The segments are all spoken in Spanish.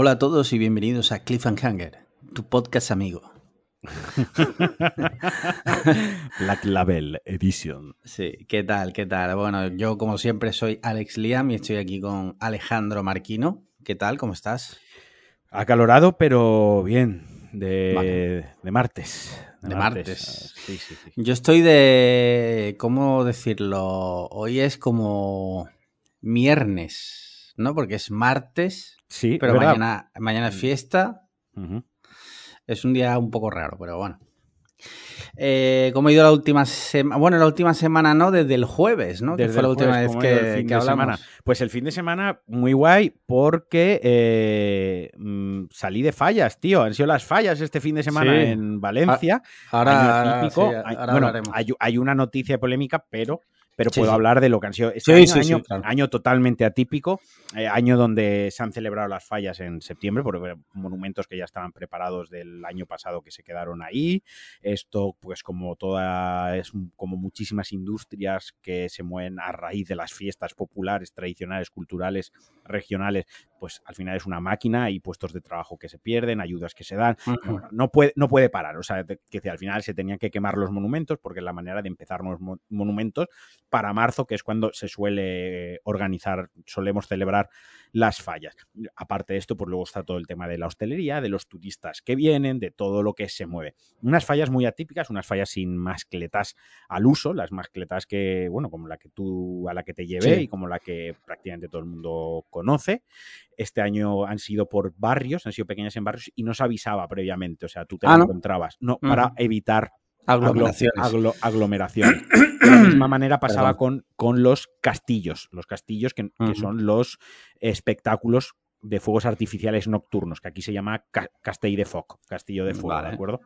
Hola a todos y bienvenidos a Cliffhanger, tu podcast amigo. Black Label Edition. Sí, ¿qué tal? ¿Qué tal? Bueno, yo como siempre soy Alex Liam y estoy aquí con Alejandro Marquino. ¿Qué tal? ¿Cómo estás? Acalorado, pero bien. De, de martes. De, martes. Sí, sí, sí. Yo estoy de. ¿Cómo decirlo? Hoy es como. Viernes, ¿no? Porque es martes. Sí, pero mañana, mañana es mm. fiesta. Es un día un poco raro, pero bueno. Eh, ¿Cómo ha ido la última semana? Bueno, la última semana no, desde el jueves, ¿no? Desde que fue la última vez que, que hablamos. Pues el fin de semana muy guay porque eh, mm, salí de fallas, tío. Han sido las fallas este fin de semana en Valencia. Ahora, bueno, hay, una noticia polémica, pero pero puedo hablar de lo que han sido. Este año, año, totalmente atípico, eh, año donde se han celebrado las fallas en septiembre, por monumentos que ya estaban preparados del año pasado que se quedaron ahí. Esto, pues, como toda, es como muchísimas industrias que se mueven a raíz de las fiestas populares, tradicionales, culturales, regionales, pues al final es una máquina y puestos de trabajo que se pierden, ayudas que se dan. no, puede, no puede parar. O sea, que al final se tenían que quemar los monumentos porque es la manera de empezar los monumentos para marzo, que es cuando se suele organizar, solemos celebrar las fallas. Aparte de esto, pues luego está todo el tema de la hostelería, de los turistas que vienen, de todo lo que se mueve. Unas fallas muy atípicas, unas fallas sin mascletas al uso, las mascletas que, bueno, como la que tú, a la que te llevé y como la que prácticamente todo el mundo conoce. Este año han sido por barrios, han sido pequeñas en barrios y no se avisaba previamente, o sea, tú te ah, encontrabas, no, para evitar Aglomeraciones. De la misma manera pasaba con, con, los castillos, los castillos que, son los espectáculos de fuegos artificiales nocturnos, que aquí se llama Castell de Foc, Castillo de Fuego, ¿de acuerdo?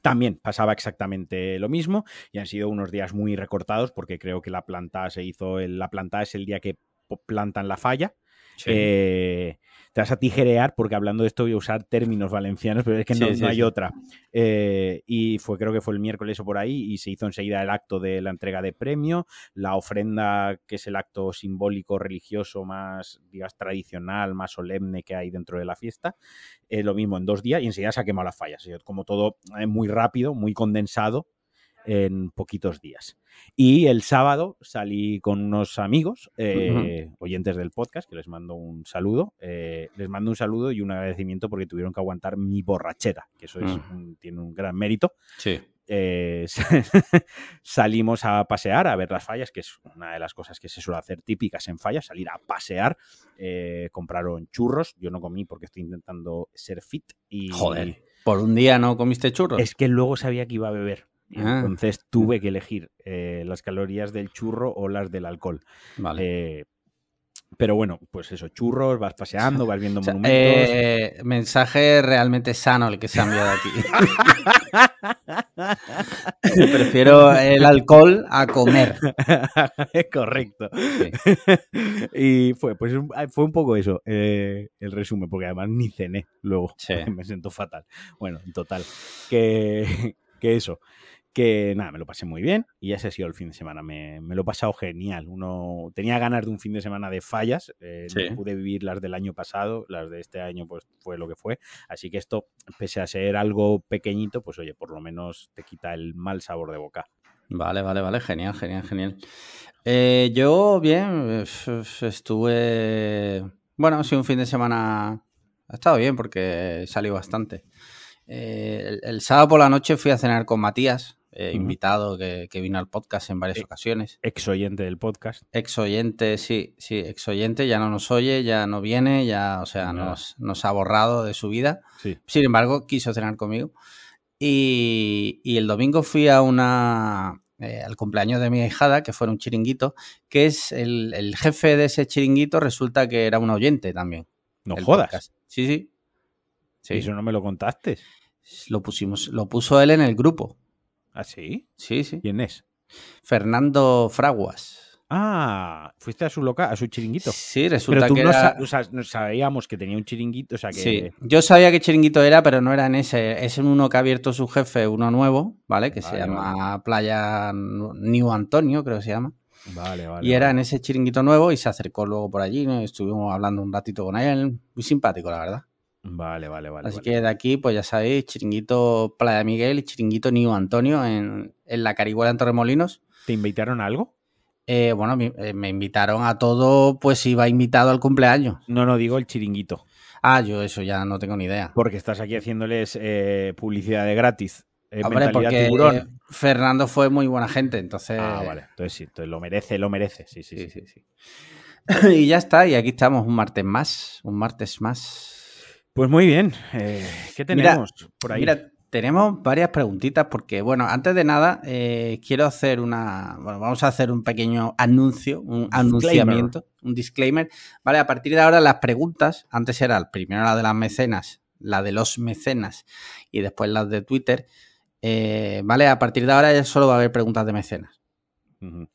También pasaba exactamente lo mismo y han sido unos días muy recortados porque creo que la planta se hizo, la planta es el día que plantan la falla. Eh, te vas a tijerear porque hablando de esto voy a usar términos valencianos, pero es que no, hay otra. Eh, y fue, creo que fue el miércoles o por ahí, y se hizo enseguida el acto de la entrega de premio, la ofrenda, que es el acto simbólico religioso más, digas, tradicional, más solemne que hay dentro de la fiesta. Eh, lo mismo en dos días, y enseguida se ha quemado las fallas. Como todo muy rápido, muy condensado en poquitos días. Y el sábado salí con unos amigos, eh, oyentes del podcast, que les mando un saludo. Eh, les mando un saludo y un agradecimiento porque tuvieron que aguantar mi borrachera, que eso mm. tiene un gran mérito. Sí. Eh, salimos a pasear, a ver las fallas, que es una de las cosas que se suele hacer típicas en fallas, salir a pasear. compraron churros, yo no comí porque estoy intentando ser fit. Y, Joder, ¿por un día no comiste churros? Es que luego sabía que iba a beber. Ah. Entonces tuve que elegir eh, las calorías del churro o las del alcohol. Vale. Eh, pero bueno, pues eso, churros, vas paseando, vas viendo monumentos. Eh, mensaje realmente sano el que se ha enviado aquí. Prefiero el alcohol a comer. Correcto. Y fue, pues fue un poco eso, el resumen, porque además ni cené luego. Me siento fatal. Bueno, en total. Que, que eso que nada, me lo pasé muy bien y ese ha sido el fin de semana. Me, lo he pasado genial. Uno tenía ganas de un fin de semana de fallas. Eh, no pude vivir las del año pasado, las de este año pues fue lo que fue. Así que esto, pese a ser algo pequeñito, pues oye, por lo menos te quita el mal sabor de boca. Vale, vale, vale, genial, genial, genial. Eh, yo bien, estuve, bueno, sido un fin de semana, ha estado bien porque salió bastante. Eh, el, sábado por la noche fui a cenar con Matías, eh, invitado que, vino al podcast en varias ocasiones. Ex oyente del podcast. Ex oyente, sí, sí, ex oyente, ya no nos oye, ya no viene, ya, o sea, nos, nos, ha borrado de su vida. Sin embargo, quiso cenar conmigo. Y, el domingo fui a una, eh, al cumpleaños de mi hijada, que fue un chiringuito, que es el, jefe de ese chiringuito, resulta que era un oyente también. No jodas. Sí, sí. sí. Eso no me lo contaste. Lo pusimos, lo puso él en el grupo. ¿Ah, sí? Sí, sí. ¿Quién es? Fernando Fraguas. Ah, fuiste a su local, a su chiringuito. Sí, resulta pero que no, no, sabíamos que tenía un chiringuito, o sea que... Sí, yo sabía qué chiringuito era, pero no era en ese. Es en uno que ha abierto su jefe, uno nuevo, ¿vale? Que se llama Playa New Antonio, creo que se llama. Vale, vale. Y era en ese chiringuito nuevo y se acercó luego por allí, estuvimos hablando un ratito con él, muy simpático, la verdad. Vale, vale, vale. Así que de aquí, pues ya sabéis, chiringuito Playa Miguel y chiringuito Niu Antonio en, la Carihuela en Torremolinos. ¿Te invitaron a algo? Eh, bueno, eh, me, invitaron a todo, pues iba invitado al cumpleaños. No, no, digo el chiringuito. Ah, yo eso ya no tengo ni idea. Porque estás aquí haciéndoles eh, publicidad de gratis. Hombre, porque tiburón. Fernando fue muy buena gente, entonces. Ah, vale. Entonces sí, entonces lo merece, lo merece. Sí, sí, sí. sí, y ya está, y aquí estamos, un martes más, un martes más. Pues muy bien. ¿Qué tenemos por ahí? Mira, tenemos varias preguntitas porque, bueno, antes de nada, eh, quiero hacer una. Bueno, vamos a hacer un pequeño anuncio, un anunciamiento, un disclaimer. Vale, a partir de ahora las preguntas, antes era primero la de las mecenas, la de los mecenas y después las de Twitter. Eh, vale, a partir de ahora ya solo va a haber preguntas de mecenas.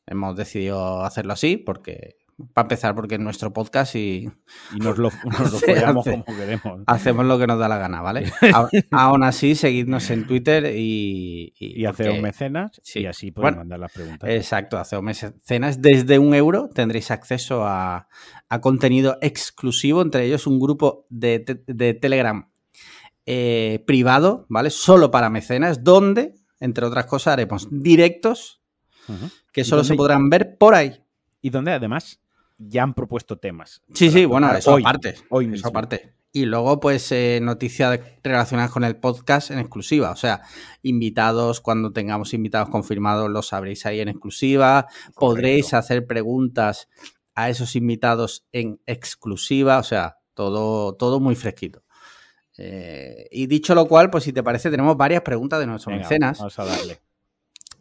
Hemos decidido hacerlo así porque para empezar, porque es nuestro podcast y, nos lo, nos como queremos. Hacemos lo que nos da la gana, ¿vale? Aún así, seguidnos en Twitter y. Y, y mecenas y así podemos mandar las preguntas. Exacto, hacemos mecenas. Desde un euro tendréis acceso a, contenido exclusivo, entre ellos un grupo de, Telegram eh, privado, ¿vale? Solo para mecenas, donde, entre otras cosas, haremos directos que solo se podrán ver por ahí. Y donde además ya han propuesto temas. Sí, sí, bueno, eso aparte. Hoy eso aparte. Y luego, pues, eh, noticias relacionadas con el podcast en exclusiva. O sea, invitados, cuando tengamos invitados confirmados, los sabréis ahí en exclusiva. Podréis hacer preguntas a esos invitados en exclusiva. O sea, todo, todo muy fresquito. Eh, y dicho lo cual, pues si te parece, tenemos varias preguntas de nuestros mecenas. Vamos a darle.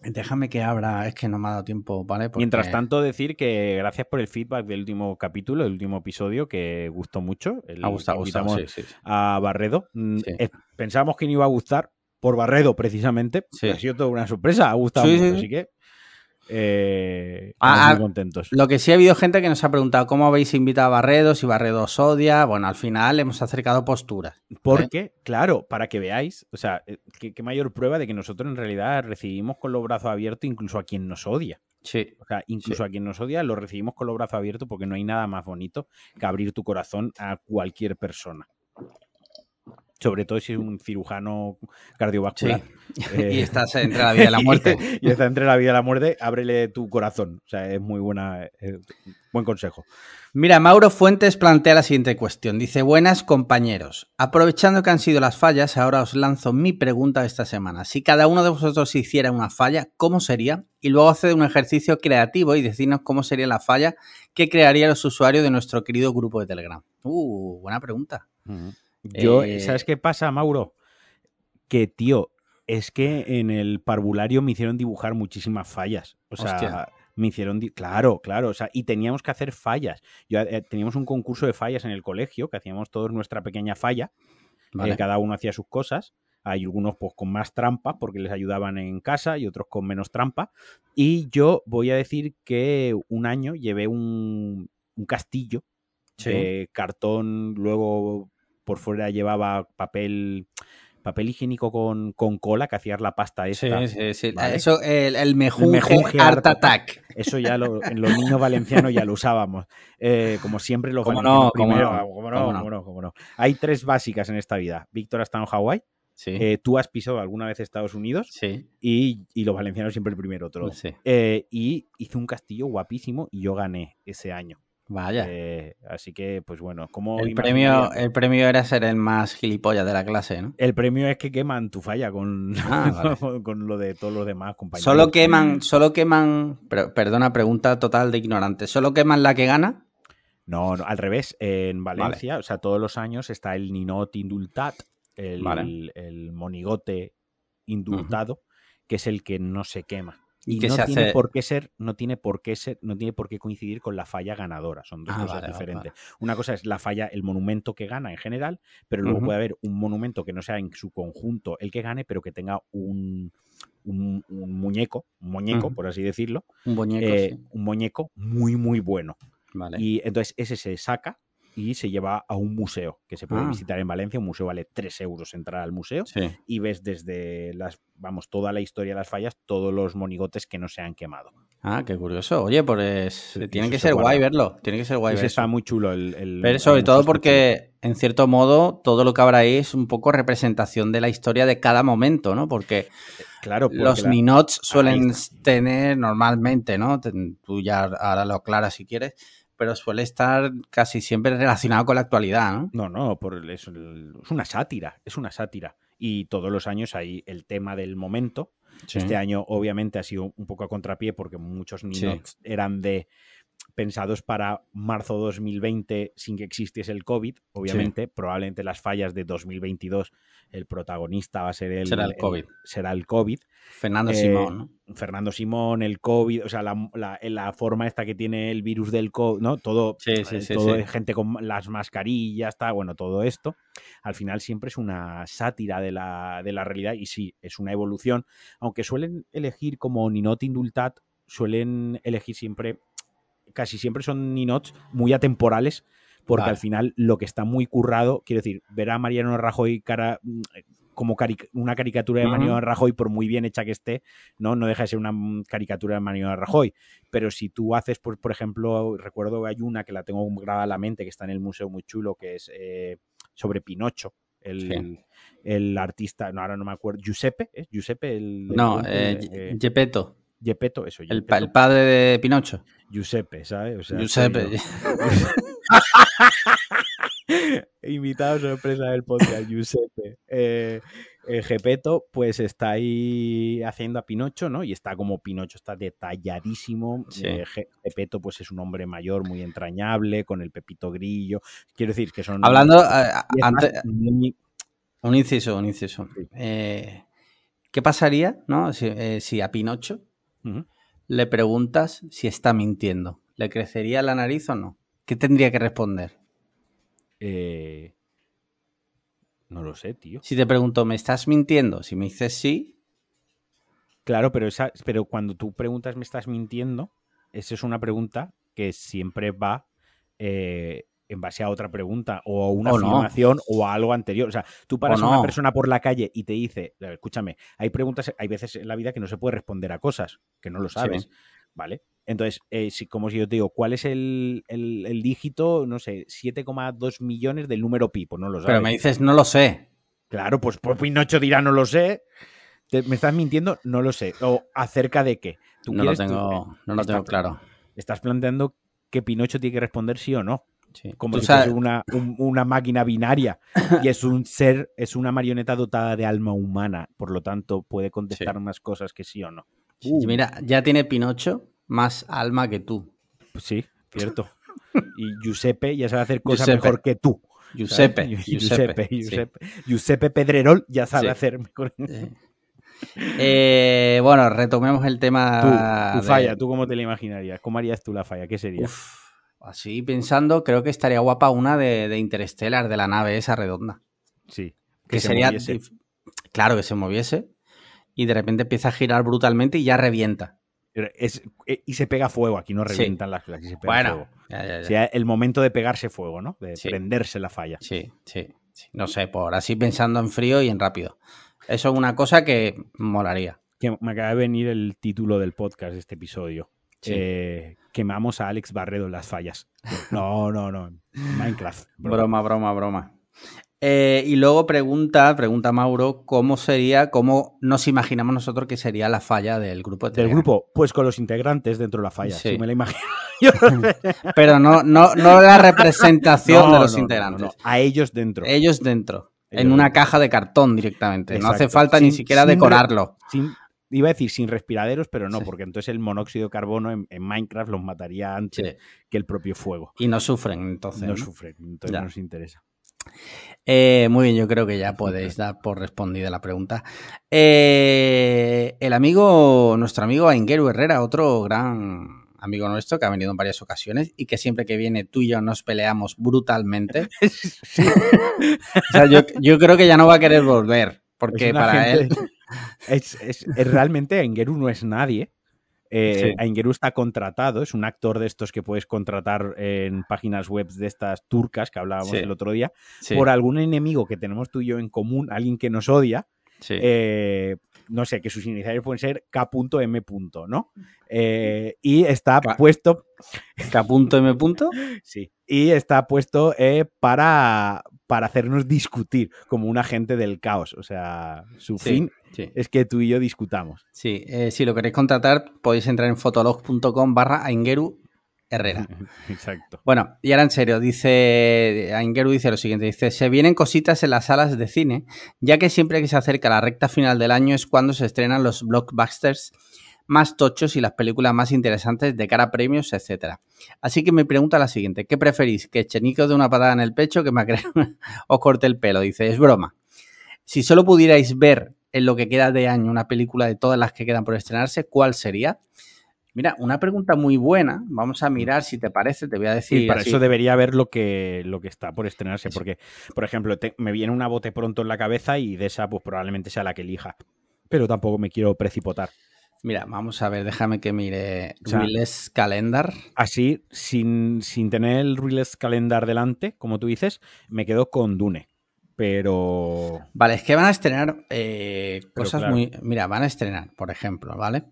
Déjame que abra, es que no me ha dado tiempo, ¿vale? Mientras tanto, decir que gracias por el feedback del último capítulo, del último episodio, que gustó mucho. ha gustado, gustado A Barredo. Mm, pensábamos que no iba a gustar por Barredo, precisamente. Ha sido toda una sorpresa, ha gustado mucho, así que eh, ah, muy contentos. Lo que sí ha habido gente que nos ha preguntado cómo habéis invitado a Barredo, si Barredo os odia. Bueno, al final hemos acercado posturas. Porque, claro, para que veáis, o sea, eh, qué, mayor prueba de que nosotros en realidad recibimos con los brazos abiertos incluso a quien nos odia. Sí. O sea, incluso a quien nos odia lo recibimos con los brazos abiertos porque no hay nada más bonito que abrir tu corazón a cualquier persona sobre todo si es un cirujano cardiovascular. Eh, y estás entre la vida y la muerte. y, está entre la vida y la muerte, ábrele tu corazón. O sea, es muy buena, eh, buen consejo. Mira, Mauro Fuentes plantea la siguiente cuestión. Dice, buenas compañeros. Aprovechando que han sido las fallas, ahora os lanzo mi pregunta esta semana. Si cada uno de vosotros hiciera una falla, ¿cómo sería? Y luego hace un ejercicio creativo y decirnos cómo sería la falla que crearían los usuarios de nuestro querido grupo de Telegram. Uh, buena pregunta. Yo, eh, ¿sabes qué pasa, Mauro? Que, tío, es que en el parvulario me hicieron dibujar muchísimas fallas. O sea, me hicieron. Claro, claro. O sea, y teníamos que hacer fallas. Yo, eh, teníamos un concurso de fallas en el colegio, que hacíamos todos nuestra pequeña falla. Eh, cada uno hacía sus cosas. Hay algunos pues con más trampa porque les ayudaban en casa y otros con menos trampa. Y yo voy a decir que un año llevé un, un castillo de cartón, luego por fuera llevaba papel papel higiénico con, cola que hacías la pasta esta. Sí, sí, sí. Eso, el, el mejunje, Art Attack. Eso ya en los niños valencianos ya lo usábamos. Eh, como siempre los ¿Cómo no, primero. ¿Cómo no, ¿Cómo no? ¿Cómo no? Hay tres básicas en esta vida. Víctor ha estado en Hawái. Sí. Eh, tú has pisado alguna vez Estados Unidos sí. y, los valencianos siempre el primero, otro. Sí. Eh, y hice un castillo guapísimo y yo gané ese año. Vaya. Eh, así que, pues bueno, como el premio, el premio era ser el más gilipollas de la clase, ¿no? El premio es que queman tu falla con, ah, con lo de todos los demás compañeros. Solo queman, solo queman, perdona, pregunta total de ignorante, ¿solo queman la que gana? No, al revés. En Valencia, o sea, todos los años está el Ninot Indultat, el, el, monigote indultado, que es el que no se quema. Y, no tiene por qué ser, no tiene por qué ser, no tiene por qué coincidir con la falla ganadora. Son dos ah, cosas diferentes. Una cosa es la falla, el monumento que gana en general, pero luego puede haber un monumento que no sea en su conjunto el que gane, pero que tenga un, un, muñeco, un muñeco, por así decirlo. Un muñeco. Eh, un muñeco muy, muy bueno. Y entonces ese se saca y se lleva a un museo que se puede ah. visitar en Valencia. Un museo vale 3 euros entrar al museo y ves desde las, vamos, toda la historia de las fallas, todos los monigotes que no se han quemado. Ah, qué curioso. Oye, pues tiene que ser guay verlo. Tiene que ser guay verlo. está muy chulo el. Pero sobre todo porque, en cierto modo, todo lo que habrá ahí es un poco representación de la historia de cada momento, ¿no? Porque. Claro, los Ninots suelen tener normalmente, ¿no? Tú ya ahora lo aclaras si quieres, pero suele estar casi siempre relacionado con la actualidad, ¿no? No, no, por es, una sátira, es una sátira. Y todos los años hay el tema del momento, este año, obviamente, ha sido un poco a contrapié porque muchos niños eran de pensados para marzo 2020 sin que existiese el COVID, obviamente, probablemente las fallas de 2022 el protagonista va a ser el, será el COVID. será el COVID. Fernando eh, Simón, ¿no? Fernando Simón, el COVID, o sea, la, la, forma esta que tiene el virus del COVID, ¿no? Todo, sí, sí, eh, todo gente con las mascarillas, está, bueno, todo esto. Al final siempre es una sátira de la, de la realidad y sí, es una evolución, aunque suelen elegir como Ninot Indultat, suelen elegir siempre casi siempre son ninots muy atemporales, porque al final lo que está muy currado, quiero decir, ver a Mariano Rajoy cara, como una caricatura de Mariano Rajoy, por muy bien hecha que esté, ¿no? No deja de ser una caricatura de Mariano Rajoy. Pero si tú haces, pues, por ejemplo, recuerdo que hay una que la tengo grabada a la mente, que está en el museo muy chulo, que es eh, sobre Pinocho. El, artista, no, ahora no me acuerdo, Giuseppe, ¿es Giuseppe? El, no, eh, eh Gepetto, eso. El, el, padre de Pinocho. Giuseppe, ¿sabes? Giuseppe. Invitado sorpresa del podcast, Giuseppe. Eh, eh pues está ahí haciendo a Pinocho, ¿no? Y está como Pinocho, está detalladísimo. Sí. Eh, pues es un hombre mayor, muy entrañable, con el pepito grillo. Quiero decir que son. Hablando. Eh, antes, Un inciso, un inciso. Eh, ¿Qué pasaría, no? si a Pinocho le preguntas si está mintiendo. ¿Le crecería la nariz o no? ¿Qué tendría que responder? Eh, no lo sé, tío. Si te pregunto, ¿me estás mintiendo? Si me dices sí. Claro, pero, esa, pero cuando tú preguntas, ¿me estás mintiendo? Esa es una pregunta que siempre va eh, en base a otra pregunta o a una afirmación o a algo anterior. O sea, tú paras a una persona por la calle y te dice, escúchame, hay preguntas, hay veces en la vida que no se puede responder a cosas, que no lo sabes, ¿vale? Entonces, eh, si, como si yo te digo, ¿cuál es el, dígito, no sé, 7,2 millones del número pi? Pues no lo sabes. Pero me dices, no lo sé. Claro, pues, pues Pinocho dirá, no lo sé. ¿Me estás mintiendo? No lo sé. ¿O acerca de qué? ¿Tú no lo tengo, no lo tengo claro. Estás planteando que Pinocho tiene que responder sí o no. Como si es una, una, máquina binaria y es un ser, es una marioneta dotada de alma humana, por lo tanto puede contestar más cosas que sí o no. Mira, ya tiene Pinocho más alma que tú. Pues sí, cierto. Y Giuseppe ya sabe hacer cosas mejor que tú. Giuseppe. Giuseppe, Giuseppe, Giuseppe, Pedrerol ya sabe hacer mejor. Eh, bueno, retomemos el tema. Tu, falla, ¿tú cómo te la imaginarías? ¿Cómo harías tú la falla? ¿Qué sería? Así pensando, creo que estaría guapa una de, de Interstellar, de la nave esa redonda. Sí. Que, sería. Claro, que se moviese y de repente empieza a girar brutalmente y ya revienta. Es, eh, y se pega fuego, aquí no revientan las aquí se pega bueno, fuego. el momento de pegarse fuego, ¿no? De prenderse la falla. Sí, sí, No sé, por así pensando en frío y en rápido. Eso es una cosa que molaría. Que me acaba de venir el título del podcast de este episodio. Eh, quemamos a Alex Barredo en las fallas. No, no, no. Minecraft. Broma, broma, broma. Eh, y luego pregunta, pregunta Mauro, ¿cómo sería, cómo nos imaginamos nosotros que sería la falla del grupo? del grupo, pues con los integrantes dentro de la falla, sí. me la imagino. Pero no, no, no la representación de los integrantes. a ellos dentro. Ellos dentro. en una caja de cartón directamente. No hace falta ni siquiera decorarlo. Sin, Iba a decir sin respiraderos, pero no, porque entonces el monóxido de carbono en, Minecraft los mataría antes que el propio fuego. Y no sufren, entonces. No, sufren, entonces no nos interesa. Eh, muy bien, yo creo que ya podéis dar por respondida la pregunta. Eh, el amigo, nuestro amigo Aingeru Herrera, otro gran amigo nuestro que ha venido en varias ocasiones y que siempre que viene tú y yo nos peleamos brutalmente. o sea, yo, creo que ya no va a querer volver, porque para él es, realmente Engeru no es nadie. Eh, está contratado, es un actor de estos que puedes contratar en páginas web de estas turcas que hablábamos el otro día, por algún enemigo que tenemos tú y yo en común, alguien que nos odia. Eh, no sé, que sus iniciales pueden ser K.M. ¿no? Eh, y está puesto... K.M. Sí. Y está puesto eh, para, para hacernos discutir como un agente del caos. O sea, su fin es que tú y yo discutamos. Sí, eh, si lo queréis contratar, podéis entrar en fotolog.com barra Aingeru Herrera. Exacto. Bueno, y ahora en serio, dice Aingeru dice lo siguiente, dice, se vienen cositas en las salas de cine, ya que siempre que se acerca la recta final del año es cuando se estrenan los blockbusters más tochos y las películas más interesantes de cara a premios, etcétera. Así que me pregunta la siguiente, ¿qué preferís? ¿Que Chenico de una patada en el pecho que me os corte el pelo? Dice, es broma. Si solo pudierais ver en lo que queda de año una película de todas las que quedan por estrenarse, ¿cuál sería? Mira, una pregunta muy buena. Vamos a mirar si te parece, te voy a decir. Y para eso debería ver lo que, lo que está por estrenarse, porque, por ejemplo, me viene una bote pronto en la cabeza y de esa, pues probablemente sea la que elija. Pero tampoco me quiero precipitar. Mira, vamos a ver, déjame que mire Release Calendar. Así, sin, sin tener el Release Calendar delante, como tú dices, me quedo con Dune. Pero. Vale, es que van a estrenar eh, cosas muy. Mira, van a estrenar, por ejemplo, ¿vale?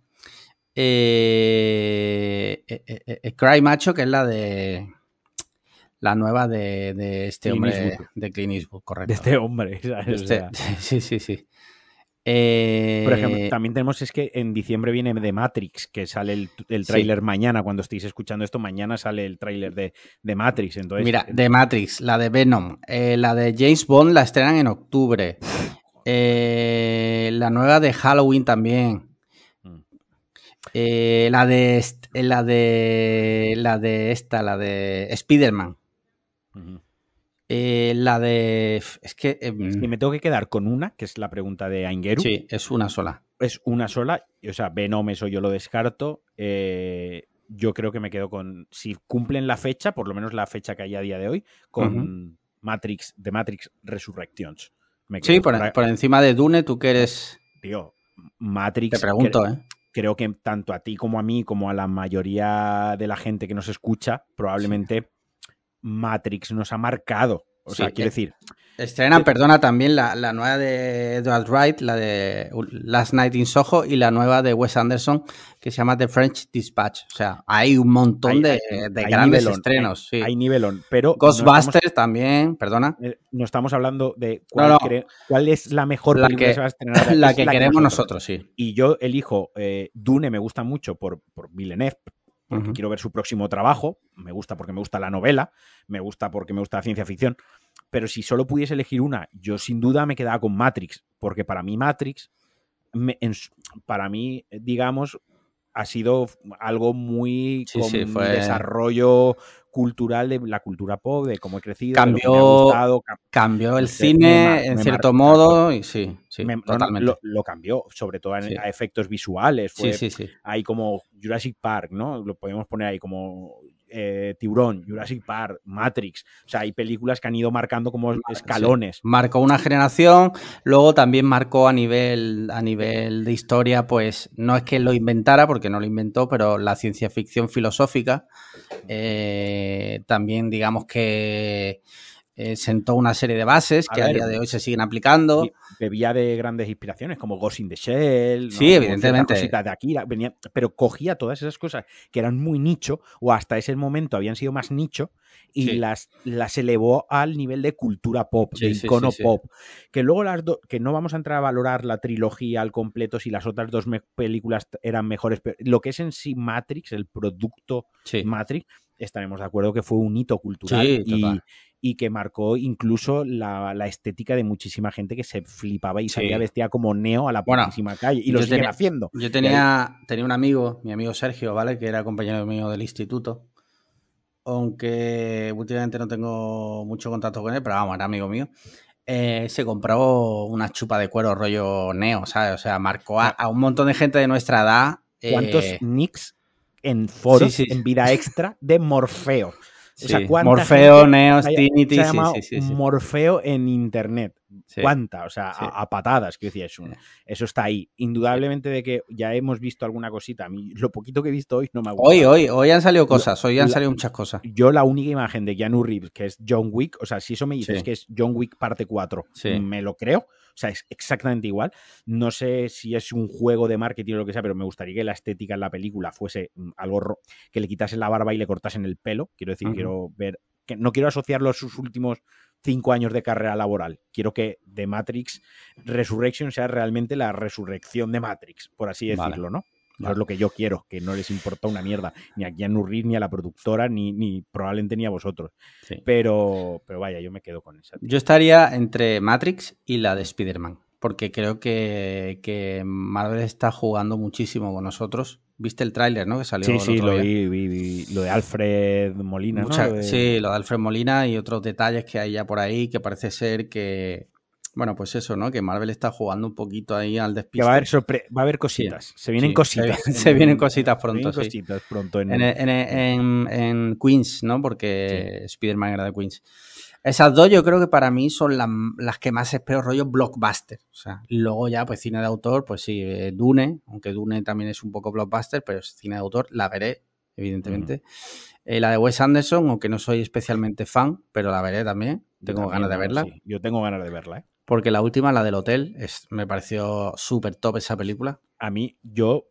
Eh, eh, Cry Macho, que es la de. La nueva de, este hombre. De Clint Eastwood, correcto. De este hombre. Este, sí, sí, sí. Por ejemplo, también tenemos es que en diciembre viene de Matrix, que sale el, el tráiler mañana. Cuando estéis escuchando esto, mañana sale el tráiler de, Matrix. Entonces, Mira, de Matrix, la de Venom, la de James Bond la estrenan en octubre. la nueva de Halloween también. Eh, la de la de la de esta, la de Spider-Man. Eh, la de. Es que. Em, me tengo que quedar con una, que es la pregunta de Aingeru. Sí, es una sola. Es una sola. O sea, Venom, eso yo lo descarto. Eh, yo creo que me quedo con. Si cumplen la fecha, por lo menos la fecha que hay a día de hoy, con Matrix, de Matrix Resurrections. sí, por, encima de Dune, tú que eres. Tío, Matrix. Te pregunto, ¿eh? creo que tanto a ti como a mí, como a la mayoría de la gente que nos escucha, probablemente Matrix nos ha marcado. O sea, quiero eh, decir, Estrenan, perdona, también la, nueva de Edward Wright, la de Last Night in Soho y la nueva de Wes Anderson que se llama The French Dispatch. O sea, hay un montón de, grandes estrenos. Hay, hay, nivelón, pero... Ghostbusters también, perdona. Eh, no estamos hablando de cuál, cuál es la mejor la que, se va a estrenar. La que queremos nosotros, sí. Y yo elijo eh, Dune, me gusta mucho por, por Villeneuve, porque quiero ver su próximo trabajo. Me gusta porque me gusta la novela, me gusta porque me gusta la ciencia ficción. Pero si solo pudiese elegir una, yo sin duda me quedaba con Matrix, porque para mí Matrix, para mí, digamos, ha sido algo muy con desarrollo cultural de la cultura pop, de cómo he crecido, cambió, cambió el cine en cierto modo y sí, sí totalmente. lo, cambió, sobre todo en, a efectos visuales. Fue, sí, sí, sí. Hay como Jurassic Park, ¿no? Lo podemos poner ahí como eh, Tiburón, Jurassic Park, Matrix. O sea, hay películas que han ido marcando como escalones. Marcó una generación, luego también marcó a nivel, a nivel de historia, pues no es que lo inventara, porque no lo inventó, pero la ciencia ficción filosófica. Eh, también digamos que eh, sentó una serie de bases que a día de hoy se siguen aplicando. Bebía de grandes inspiraciones como Ghost in the Shell. Sí, evidentemente. De aquí, venía, pero cogía todas esas cosas que eran muy nicho o hasta ese momento habían sido más nicho y las, las elevó al nivel de cultura pop, de icono pop. Que luego las que no vamos a entrar a valorar la trilogía al completo si las otras dos películas eran mejores. Pero lo que es en sí Matrix, el producto Matrix, estaremos de acuerdo que fue un hito cultural y, y que marcó incluso la, estética de muchísima gente que se flipaba y salía vestida como Neo a la próxima calle. Y lo siguen haciendo. Yo tenía, tenía un amigo, mi amigo Sergio, ¿vale? Que era compañero mío del instituto. Aunque últimamente no tengo mucho contacto con él, pero vamos, era amigo mío. Eh, se compró una chupa de cuero rollo Neo, ¿sabes? O sea, marcó a, un montón de gente de nuestra edad. ¿Cuántos eh, nicks en foros, en vida extra, de Morfeo? Morfeo, Neo, Trinity, se llama Morfeo en internet. Cuánta, o sea, a, patadas, que decía, eso, eso está ahí. Indudablemente de que ya hemos visto alguna cosita. A mí, lo poquito que he visto hoy no me ha gustado. Hoy, hoy, hoy han salido cosas, hoy han salido muchas cosas. Yo la única imagen de Keanu Reeves, que es John Wick, o sea, si eso me dices que es John Wick parte 4, me lo creo. O sea, es exactamente igual. No sé si es un juego de marketing o lo que sea, pero me gustaría que la estética en la película fuese mm, algo que le quitasen la barba y le cortasen el pelo. Quiero decir, quiero ver que no quiero asociarlo a sus últimos cinco años de carrera laboral. Quiero que The Matrix Resurrection sea realmente la resurrección de Matrix, por así decirlo, ¿no? es lo que yo quiero, que no les importa una mierda, ni a Keanu Reeves, ni a la productora, ni, ni probablemente ni a vosotros. Pero, pero vaya, yo me quedo con esa. Yo estaría entre Matrix y la de Spider-Man, porque creo que, que Marvel está jugando muchísimo con nosotros Viste el tráiler, ¿no? Que salió. Sí, sí, lo vi, Lo de Alfred Molina. ¿no? Sí, lo de Alfred Molina y otros detalles que hay ya por ahí que parece ser que. Bueno, pues eso, ¿no? Que Marvel está jugando un poquito ahí al despiste. va a haber, va a haber cositas. se vienen cositas. Se, vienen cositas pronto, se vienen cositas pronto en, en, en, Queens, ¿no? Porque Spider-Man era de Queens. Esas dos yo creo que para mí son las, que más espero rollo blockbuster. O sea, luego ya, pues cine de autor, pues sí, eh, Dune, aunque Dune también es un poco blockbuster, pero es cine de autor, la veré, evidentemente. Eh, la de Wes Anderson, aunque no soy especialmente fan, pero la veré también. Tengo ganas de verla. Yo tengo ganas de verla, ¿eh? Porque la última, la del hotel, es, me pareció súper top esa película. A mí, yo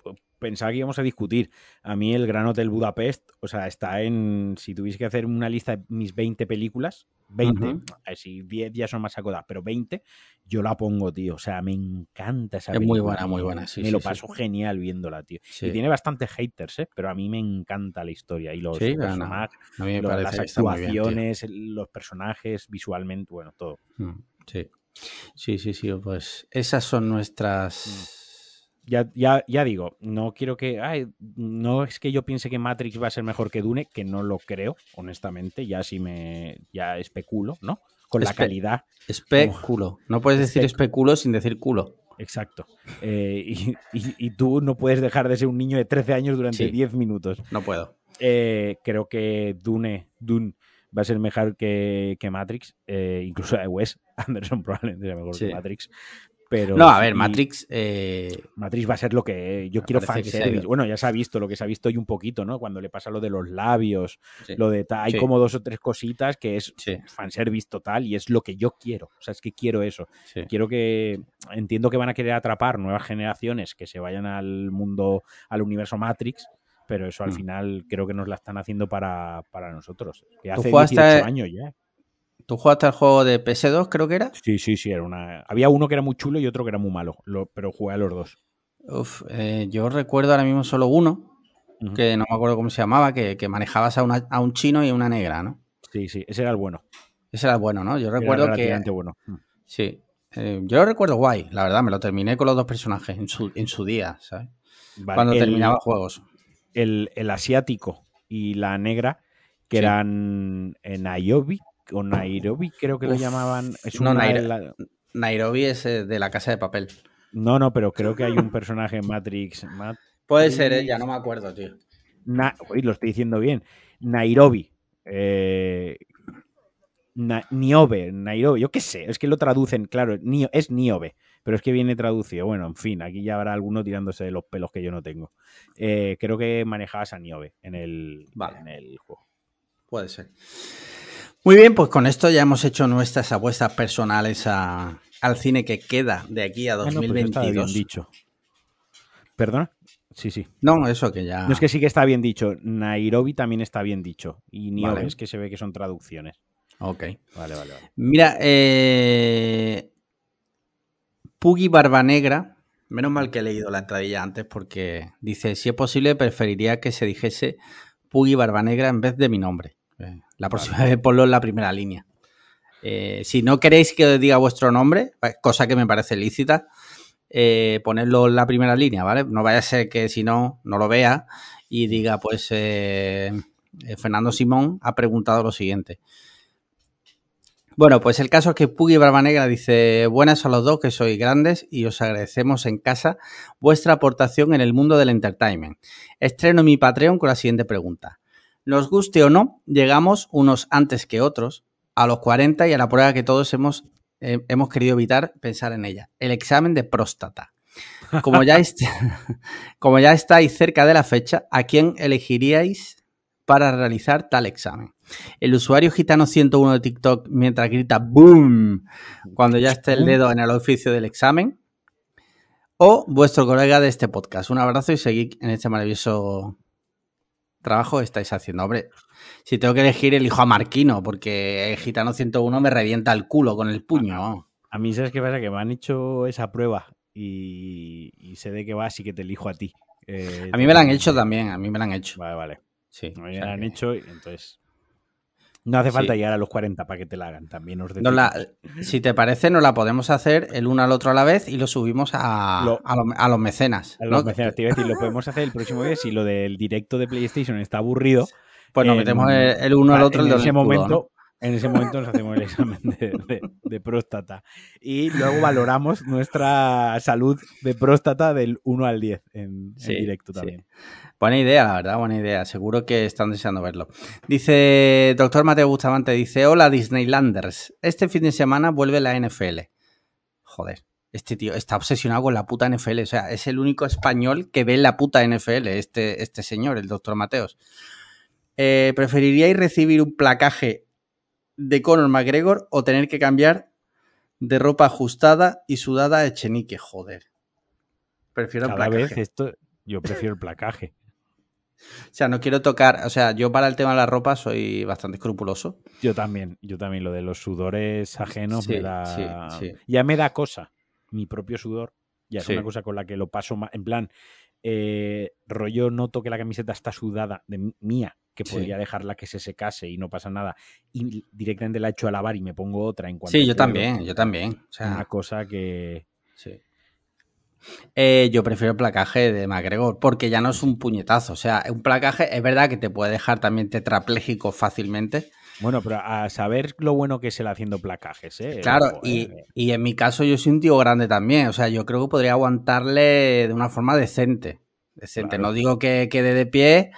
pensaba que íbamos a discutir. A mí el Gran Hotel Budapest, o sea, está en, si tuviese que hacer una lista de mis 20 películas, 20, si 10 ya son más acodadas, pero 20, yo la pongo, tío. O sea, me encanta esa película. Es muy buena, muy buena, sí. Me lo paso genial viéndola, tío. Y tiene bastantes haters, ¿eh? Pero a mí me encanta la historia y los personajes, las actuaciones, los personajes, visualmente, bueno, todo. Mm, sí. Sí, sí, sí, pues esas son nuestras... Ya, ya, ya digo, no quiero que. Ay, no es que yo piense que Matrix va a ser mejor que Dune, que no lo creo, honestamente. Ya sí me. Ya especulo, ¿no? Con la calidad. Especulo. No puedes decir especulo sin decir culo. Exacto. Eh, y, tú no puedes dejar de ser un niño de 13 años durante 10 minutos. No puedo. Eh, creo que Dune, Dune va a ser mejor que, que Matrix. Eh, incluso Wes Anderson probablemente sea mejor que Matrix no, a ver, Matrix. Eh, Matrix va a ser lo que yo quiero fanservice. Bueno, ya se ha visto lo que se ha visto hoy un poquito, ¿no? Cuando le pasa lo de los labios, lo de. Hay como dos o tres cositas que es fanservice total y es lo que yo quiero. O sea, es que quiero eso. Quiero que. Entiendo que van a querer atrapar nuevas generaciones que se vayan al mundo, al universo Matrix pero eso al mm. final creo que nos la están haciendo para, nosotros. Que hace 18 años ya. ¿Tú jugaste al juego de PS2, creo que era? Sí, sí, sí, era una. Había uno que era muy chulo y otro que era muy malo, pero jugué a los dos. Uf, eh, yo recuerdo ahora mismo solo uno, que no me acuerdo cómo se llamaba, que, manejabas a, un chino y a una negra, ¿no? Sí, sí, ese era el bueno. Ese era el bueno, ¿no? Yo recuerdo que. bueno. Mm. Sí. Eh, yo lo recuerdo guay, la verdad, me lo terminé con los dos personajes en su, en su día, ¿sabes? Cuando terminaba juegos. El, asiático y la negra, que eran en Ayobi, o Nairobi, creo que lo llamaban. Es no, Nairobi es eh, de la casa de papel. No, no, pero creo que hay un personaje en Matrix. Puede ser, eh, ya no me acuerdo, tío. Uy, lo estoy diciendo bien. Nairobi. Eh... Niobe, Nairobi, yo qué sé, es que lo traducen, claro, es Niobe, pero es que viene traducido. Bueno, en fin, aquí ya habrá alguno tirándose de los pelos que yo no tengo. Eh, creo que manejabas a Niobe en el, en el juego. Puede ser. Muy bien, pues con esto ya hemos hecho nuestras apuestas personales al cine que queda de aquí a 2022. Ah, bien dicho. ¿Perdona? Sí, sí. No, eso que ya. No es que sí que está bien dicho. Nairobi también está bien dicho. Y Niobe es que se ve que son traducciones. Ok. Vale, vale, Mira, eh. Puggy Barba Negra. Menos mal que he leído la entradilla antes porque dice: si es posible, preferiría que se dijese Puggy Barba Negra en vez de mi nombre. Eh, la próxima vez ponlo en la primera línea. Eh, si no queréis que os diga vuestro nombre, pues, cosa que me parece lícita, eh, ponedlo en la primera línea, ¿vale? No vaya a ser que si no, no lo vea y diga, pues Fernando Simón ha preguntado lo siguiente. Bueno, pues el caso es que Puggy Barba Negra dice, buenas a los dos que sois grandes y os agradecemos en casa vuestra aportación en el mundo del entertainment. Estreno mi Patreon con la siguiente pregunta. Nos guste o no, llegamos unos antes que otros, a los 40 y a la prueba que todos hemos hemos querido evitar pensar en ella. El examen de próstata. Como ya, como ya estáis cerca de la fecha, ¿a quién elegiríais para realizar tal examen? El usuario gitano 101 de TikTok mientras grita ¡Boom! cuando ya esté el dedo en el oficio del examen. O vuestro colega de este podcast. Un abrazo y seguid en este maravilloso trabajo que estáis haciendo. Hombre, si tengo que elegir, elijo a Marquino, porque el gitano 101 me revienta el culo con el puño. A mí, ¿sabes qué pasa? Que me han hecho esa prueba y, sé de qué va, así que te elijo a ti. Eh, a mí me la han hecho también, a mí me la han hecho. Vale, vale. Sí. A mí me la han hecho y entonces... No hace falta llegar a los 40 para que te la hagan, también os Si te parece, nos la podemos hacer el uno al otro a la vez y lo subimos a, a, los mecenas. A los mecenas, te iba a decir, lo podemos hacer el próximo día si lo del directo de PlayStation está aburrido. Pues nos metemos el, uno al otro. En ese momento, en ese momento nos hacemos el examen de, próstata. Y luego valoramos nuestra salud de próstata del 1 al 10 en, directo también. Buena idea, la verdad, buena idea. Seguro que están deseando verlo. Dice, doctor Mateo Bustamante, dice, hola Disneylanders. Este fin de semana vuelve la NFL. Joder, este tío está obsesionado con la puta NFL. O sea, es el único español que ve la puta NFL, este, este señor, el doctor Mateos. Eh, ¿Preferiríais recibir un placaje de Conor McGregor o tener que cambiar de ropa ajustada y sudada a Echenique, joder. Prefiero el placaje. Vez esto, yo prefiero el placaje. O sea, no quiero tocar, o sea, yo para el tema de la ropa soy bastante escrupuloso. Yo también, yo también, lo de los sudores ajenos me da... Ya me da cosa, mi propio sudor, ya es una cosa con la que lo paso más, en plan, eh, rollo noto que la camiseta está sudada de mía, que podría dejarla que se secase y no pasa nada, y directamente la echo a lavar y me pongo otra en cuanto Sí, yo también, yo también. O sea, una cosa que... Sí. Eh, yo prefiero el placaje de McGregor porque ya no es un puñetazo. O sea, un placaje es verdad que te puede dejar también tetrapléjico fácilmente. Bueno, pero a saber lo bueno que es el haciendo placajes, ¿eh? Claro, y, y, en mi caso yo soy un tío grande también. O sea, yo creo que podría aguantarle de una forma decente. Decente. No digo que quede de pie,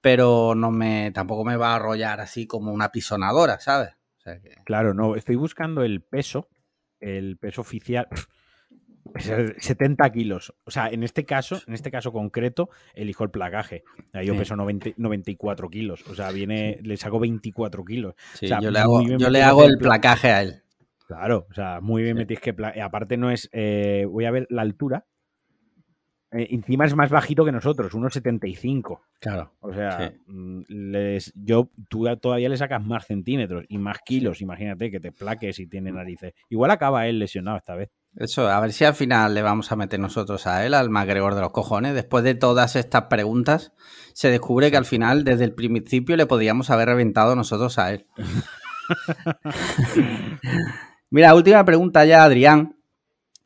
pero no me, tampoco me va a arrollar así como una pisonadora, ¿sabes? Claro, no, estoy buscando el peso, el peso oficial. 70 kilos. O sea, en este caso, en este caso concreto, elijo el placaje. Yo peso 94 kilos. O sea, viene, le saco 24 kilos. yo le hago, yo le hago el placaje a él. Claro, o sea, muy bien metís que. Aparte, no es. Eh, voy a ver la altura. Eh, encima es más bajito que nosotros, 1,75. Claro. O sea, mm, les, yo, tú todavía le sacas más centímetros y más kilos. Imagínate que te plaques y tiene narices. Igual acaba él lesionado esta vez. Eso, a ver si al final le vamos a meter nosotros a él, al MacGregor de los cojones. Después de todas estas preguntas, se descubre que al final, desde el principio, le podríamos haber reventado nosotros a él. Mira, última pregunta ya, Adrián.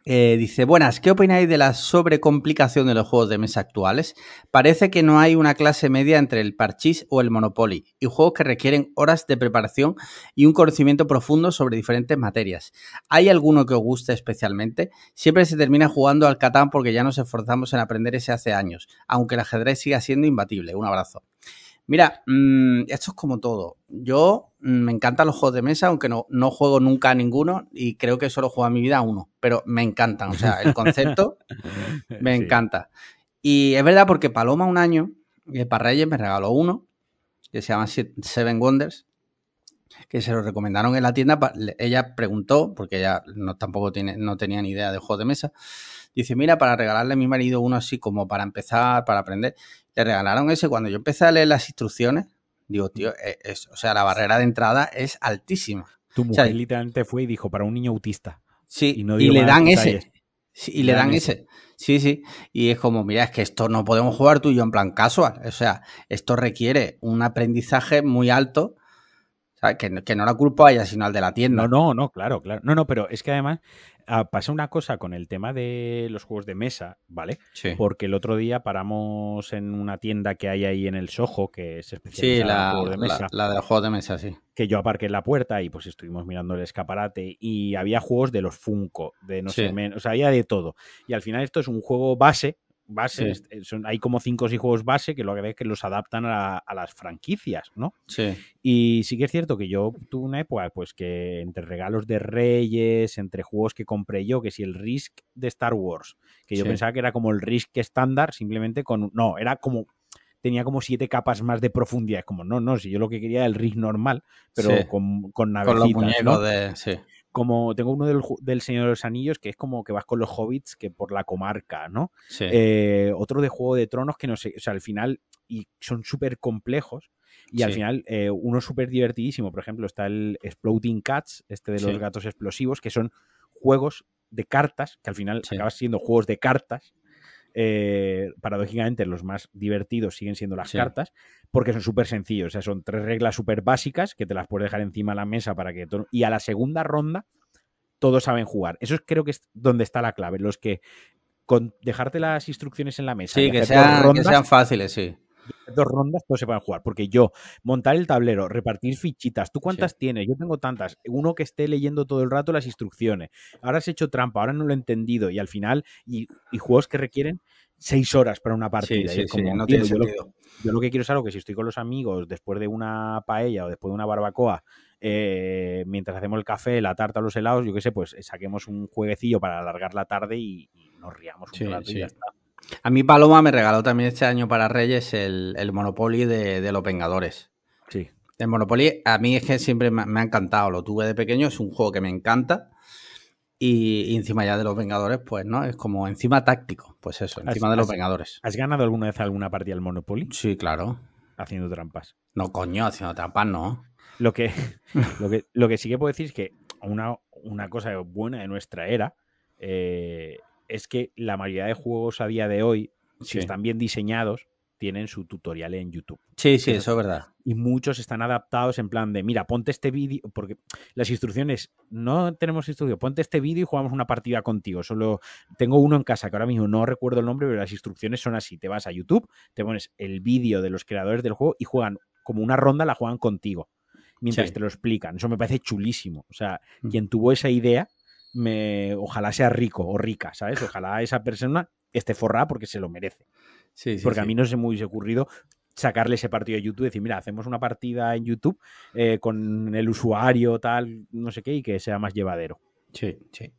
Eh, dice, buenas, ¿qué opináis de la sobrecomplicación de los juegos de mesa actuales? Parece que no hay una clase media entre el parchís o el Monopoly, y juegos que requieren horas de preparación y un conocimiento profundo sobre diferentes materias. ¿Hay alguno que os guste especialmente? Siempre se termina jugando al Catán porque ya nos esforzamos en aprender ese hace años, aunque el ajedrez siga siendo imbatible. Un abrazo. Mira, mm, esto es como todo. Yo mm, me encantan los juegos de mesa, aunque no, no juego nunca a ninguno y creo que solo juego a mi vida a uno, pero me encantan. O sea, el concepto me encanta. Y es verdad porque Paloma un año, eh, para Reyes me regaló uno, que se llama Seven Wonders, que se lo recomendaron en la tienda. Ella preguntó, porque ella no, tampoco tiene, no tenía ni idea de juegos de mesa, dice, mira, para regalarle a mi marido uno así como para empezar, para aprender. Le regalaron ese. Cuando yo empecé a leer las instrucciones, digo, tío, e, es, o sea, la barrera de entrada es altísima. Tu mujer literalmente fue y dijo, para un niño autista. Sí, y, le dan ese. y le dan ese. Sí, sí. Y es como, mira, es que esto no podemos jugar tú y yo en plan casual. O sea, esto requiere un aprendizaje muy alto. Que, que, no la culpo a ella, sino al de la tienda. No, no, no, claro, claro. No, no, pero es que además Ah, pasa una cosa con el tema de los juegos de mesa, ¿vale? Sí. Porque el otro día paramos en una tienda que hay ahí en el Soho, que es especializada sí, la, en juegos de mesa. La, de los juegos de mesa, sí. Que yo aparqué en la puerta y pues estuvimos mirando el escaparate y había juegos de los Funko, de no sé menos, o sea, había de todo. Y al final esto es un juego base, base, son, hay como cinco o seis juegos base que lo que es que los adaptan a, las franquicias, ¿no? Sí. Y sí que es cierto que yo tuve una época, pues que entre regalos de Reyes, entre juegos que compré yo, que si el Risk de Star Wars, que yo pensaba que era como el Risk estándar, simplemente con. No, era como tenía como siete capas más de profundidad. Es como, no, no, si yo lo que quería era el rig normal, pero con, con navecitas, ¿no? de... Sí. Como tengo uno del, del, Señor de los Anillos, que es como que vas con los hobbits que por la comarca, ¿no? Sí. Eh, otro de Juego de Tronos que no sé, o sea, al final, y son súper complejos. Y al final, eh, uno súper divertidísimo, por ejemplo, está el Exploding Cats, este de los gatos explosivos, que son juegos de cartas, que al final acaban siendo juegos de cartas, eh, paradójicamente los más divertidos siguen siendo las cartas, porque son súper sencillos. O sea, son tres reglas súper básicas que te las puedes dejar encima de la mesa para que... Y a la segunda ronda todos saben jugar. Eso es, creo que es donde está la clave. Los que con dejarte las instrucciones en la mesa. Sí, que sean, que sean fáciles, sí dos rondas todos se pueden jugar. Porque yo, montar el tablero, repartir fichitas, ¿tú cuántas tienes? Yo tengo tantas. Uno que esté leyendo todo el rato las instrucciones. Ahora has hecho trampa, ahora no lo he entendido. Y al final, y, juegos que requieren seis horas para una partida. Sí, sí, no tiene yo, lo, yo, lo, que quiero es algo que si estoy con los amigos después de una paella o después de una barbacoa, eh, mientras hacemos el café, la tarta, los helados, yo qué sé, pues saquemos un jueguecillo para alargar la tarde y, nos riamos un rato y ya está. A mí Paloma me regaló también este año para Reyes el, Monopoly de, los Vengadores. Sí. El Monopoly a mí es que siempre me, ha encantado, lo tuve de pequeño, es un juego que me encanta. Y, encima ya de los Vengadores, pues, ¿no? Es como encima táctico, pues eso, encima de los Vengadores. ¿Has ganado alguna vez alguna partida del Monopoly? Sí, claro. Haciendo trampas. No, coño, haciendo trampas no. Lo que, lo que, lo que sí que puedo decir es que una, una cosa buena de nuestra era eh, es que la mayoría de juegos a día de hoy, si están bien diseñados, tienen su tutorial en YouTube. Sí, sí, eso es verdad. Y muchos están adaptados en plan de, mira, ponte este vídeo, porque las instrucciones, no tenemos instrucción, ponte este vídeo y jugamos una partida contigo. Solo tengo uno en casa que ahora mismo no recuerdo el nombre, pero las instrucciones son así. Te vas a YouTube, te pones el vídeo de los creadores del juego y juegan como una ronda, la juegan contigo, mientras te lo explican. Eso me parece chulísimo. O sea, mm. quien tuvo esa idea me, ojalá sea rico o rica, ¿sabes? Ojalá esa persona esté forrada porque se lo merece. Sí, porque a mí no se me hubiese ocurrido sacarle ese partido de YouTube y decir, mira, hacemos una partida en YouTube eh, con el usuario, tal, no sé qué, y que sea más llevadero. Sí, sí.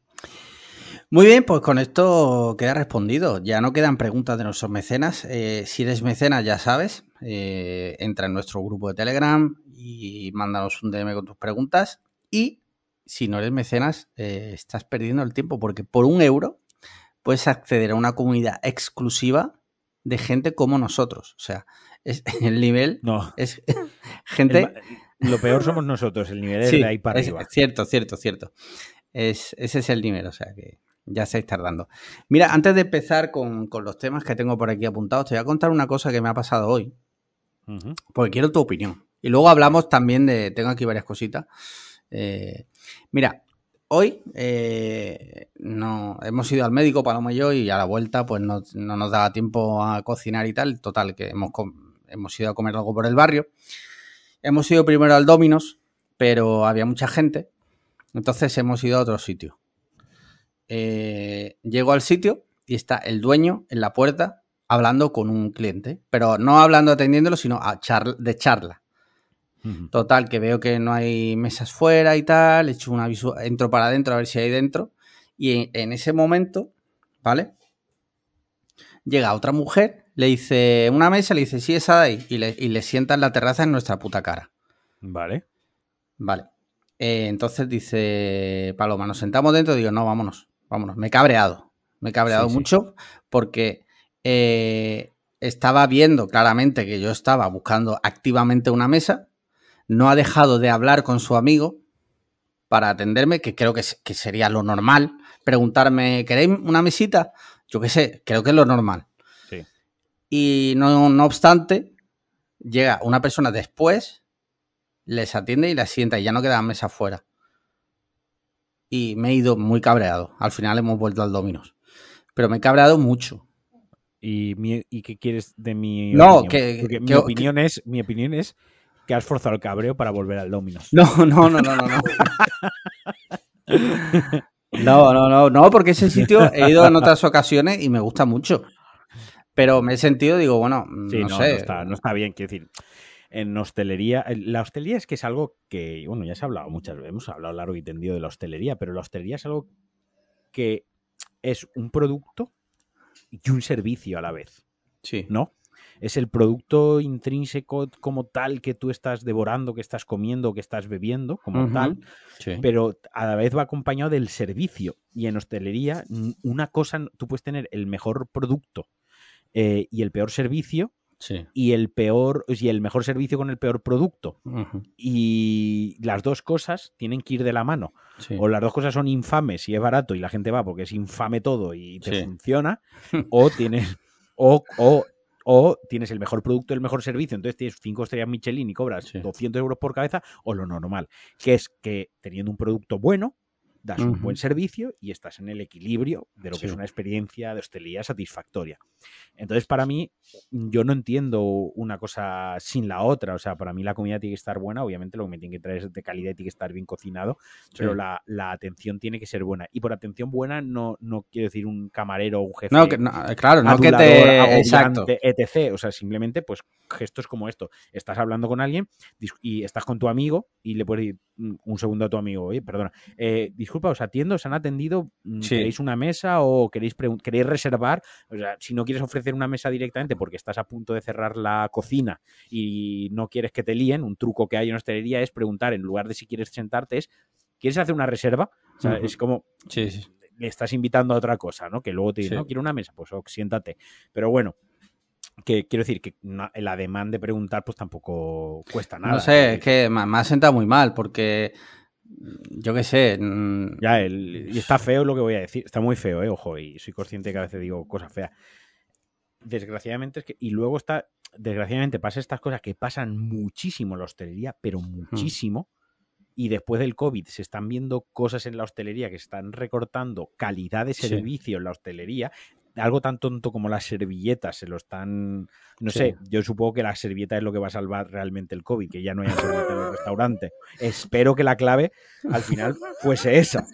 Muy bien, pues con esto queda respondido. Ya no quedan preguntas de nuestros mecenas. Eh, si eres mecenas, ya sabes, eh, entra en nuestro grupo de Telegram y mándanos un DM con tus preguntas. Y si no eres mecenas, eh, estás perdiendo el tiempo porque por un euro puedes acceder a una comunidad exclusiva de gente como nosotros. O sea, es, el nivel no. es gente... lo peor somos nosotros, el nivel es de ahí para arriba. Cierto, cierto, cierto. Es, ese es el nivel, o sea que ya estáis tardando. Mira, antes de empezar con, los temas que tengo por aquí apuntados, te voy a contar una cosa que me ha pasado hoy. Porque quiero tu opinión. Y luego hablamos también de. Tengo aquí varias cositas. Eh, mira, hoy eh, no, hemos ido al médico, Paloma y yo, y a la vuelta pues no, nos daba tiempo a cocinar y tal. Total, que hemos, hemos ido a comer algo por el barrio. Hemos ido primero al Dominos, pero había mucha gente. Entonces hemos ido a otro sitio. Eh, llego al sitio y está el dueño en la puerta hablando con un cliente, pero no hablando atendiéndolo, sino a de charla. Total, que veo que no hay mesas fuera y tal, echo una aviso, entro para adentro a ver si hay dentro. Y en, ese momento, ¿vale? Llega otra mujer, le dice una mesa, le dice, sí, esa de ahí, y le, y le sienta en la terraza en nuestra puta cara. Vale. Vale. Eh, entonces dice Paloma, nos sentamos dentro, digo, no, vámonos, vámonos. Me he cabreado, me he cabreado mucho porque eh, estaba viendo claramente que yo estaba buscando activamente una mesa no ha dejado de hablar con su amigo para atenderme, que creo que, sería lo normal. Preguntarme, ¿queréis una mesita? Yo qué sé, creo que es lo normal. Sí. Y no, no obstante, llega una persona después, les atiende y la sienta y ya no queda mesa afuera. Y me he ido muy cabreado. Al final hemos vuelto al Dominos. Pero me he cabreado mucho. ¿Y, y qué quieres de mi no, Que, mi, opinión es, mi opinión es que has forzado el cabreo para volver al Dominos. No, no, no, no, no. No, no, no, no, porque ese sitio he ido en otras ocasiones y me gusta mucho. Pero me he sentido, digo, bueno, sí, no, sé. No está, bien, quiero decir. En hostelería, la hostelería es que es algo que, bueno, ya se ha hablado muchas veces, hemos hablado largo y tendido de la hostelería, pero la hostelería es algo que es un producto y un servicio a la vez. Sí. ¿No? Es el producto intrínseco como tal que tú estás devorando, que estás comiendo, que estás bebiendo, como tal, pero a la vez va acompañado del servicio. Y en hostelería, una cosa, tú puedes tener el mejor producto eh, y el peor servicio, y el peor y el mejor servicio con el peor producto. Y las dos cosas tienen que ir de la mano. O las dos cosas son infames y es barato y la gente va porque es infame todo y te funciona. o tienes. O, o, o, tienes el mejor producto, el mejor servicio, entonces tienes cinco estrellas Michelin y cobras 200 euros por cabeza, o lo normal, que es que teniendo un producto bueno, das un buen servicio y estás en el equilibrio de lo que es una experiencia de hostelería satisfactoria. Entonces, para mí, yo no entiendo una cosa sin la otra. O sea, para mí la comida tiene que estar buena. Obviamente, lo que me tiene que traer es de calidad y tiene que estar bien cocinado. Pero la, atención tiene que ser buena. Y por atención buena no, no quiero decir un camarero o un jefe. No, claro, no que te. Exacto. etc. O sea, simplemente, pues gestos como esto. Estás hablando con alguien y estás con tu amigo y le puedes decir un segundo a tu amigo, oye, perdona, eh, disculpa, os atiendo, os han atendido, mm, ¿queréis una mesa o queréis, queréis reservar? O sea, si no quieres ofrecer una mesa directamente porque estás a punto de cerrar la cocina y no quieres que te líen, un truco que hay en hostelería es preguntar, en lugar de si quieres sentarte, es, ¿quieres hacer una reserva? O sea, es como... Le estás invitando a otra cosa, ¿no? Que luego te dice, no, quiero una mesa, pues siéntate. Pero bueno, que quiero decir que el ademán de preguntar pues tampoco cuesta nada. No sé, es que me, ha sentado muy mal porque yo qué sé. Mm, ya, el, y está feo lo que voy a decir, está muy feo, eh, ojo, y soy consciente que a veces digo cosas feas. Desgraciadamente es que, y luego está, desgraciadamente pasa estas cosas que pasan muchísimo en la hostelería, pero hmm. muchísimo. Y después del COVID se están viendo cosas en la hostelería que están recortando calidad de servicio en la hostelería algo tan tonto como las servilletas se lo están. No sé, yo supongo que la servilleta es lo que va a salvar realmente el COVID, que ya no haya servilleta en el restaurante. Espero que la clave al final fuese esa,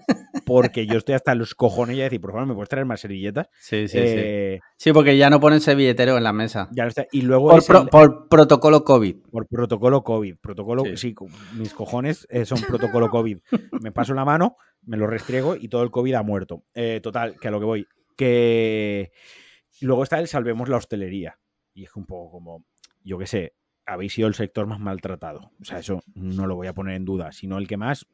porque yo estoy hasta los cojones y decir, por favor, ¿me puedes traer más servilletas? Sí, sí, sí. Eh, sí, porque ya no ponen servilletero en la mesa. Ya está. Y luego. Por, protocolo COVID. Por protocolo COVID. Protocolo, sí, mis cojones eh, son protocolo COVID. Me paso la mano, me lo restriego y todo el COVID ha muerto. Eh, total, que a lo que voy que luego está el salvemos la hostelería. Y es un poco como, yo qué sé, habéis sido el sector más maltratado. O sea, eso no lo voy a poner en duda, sino el que más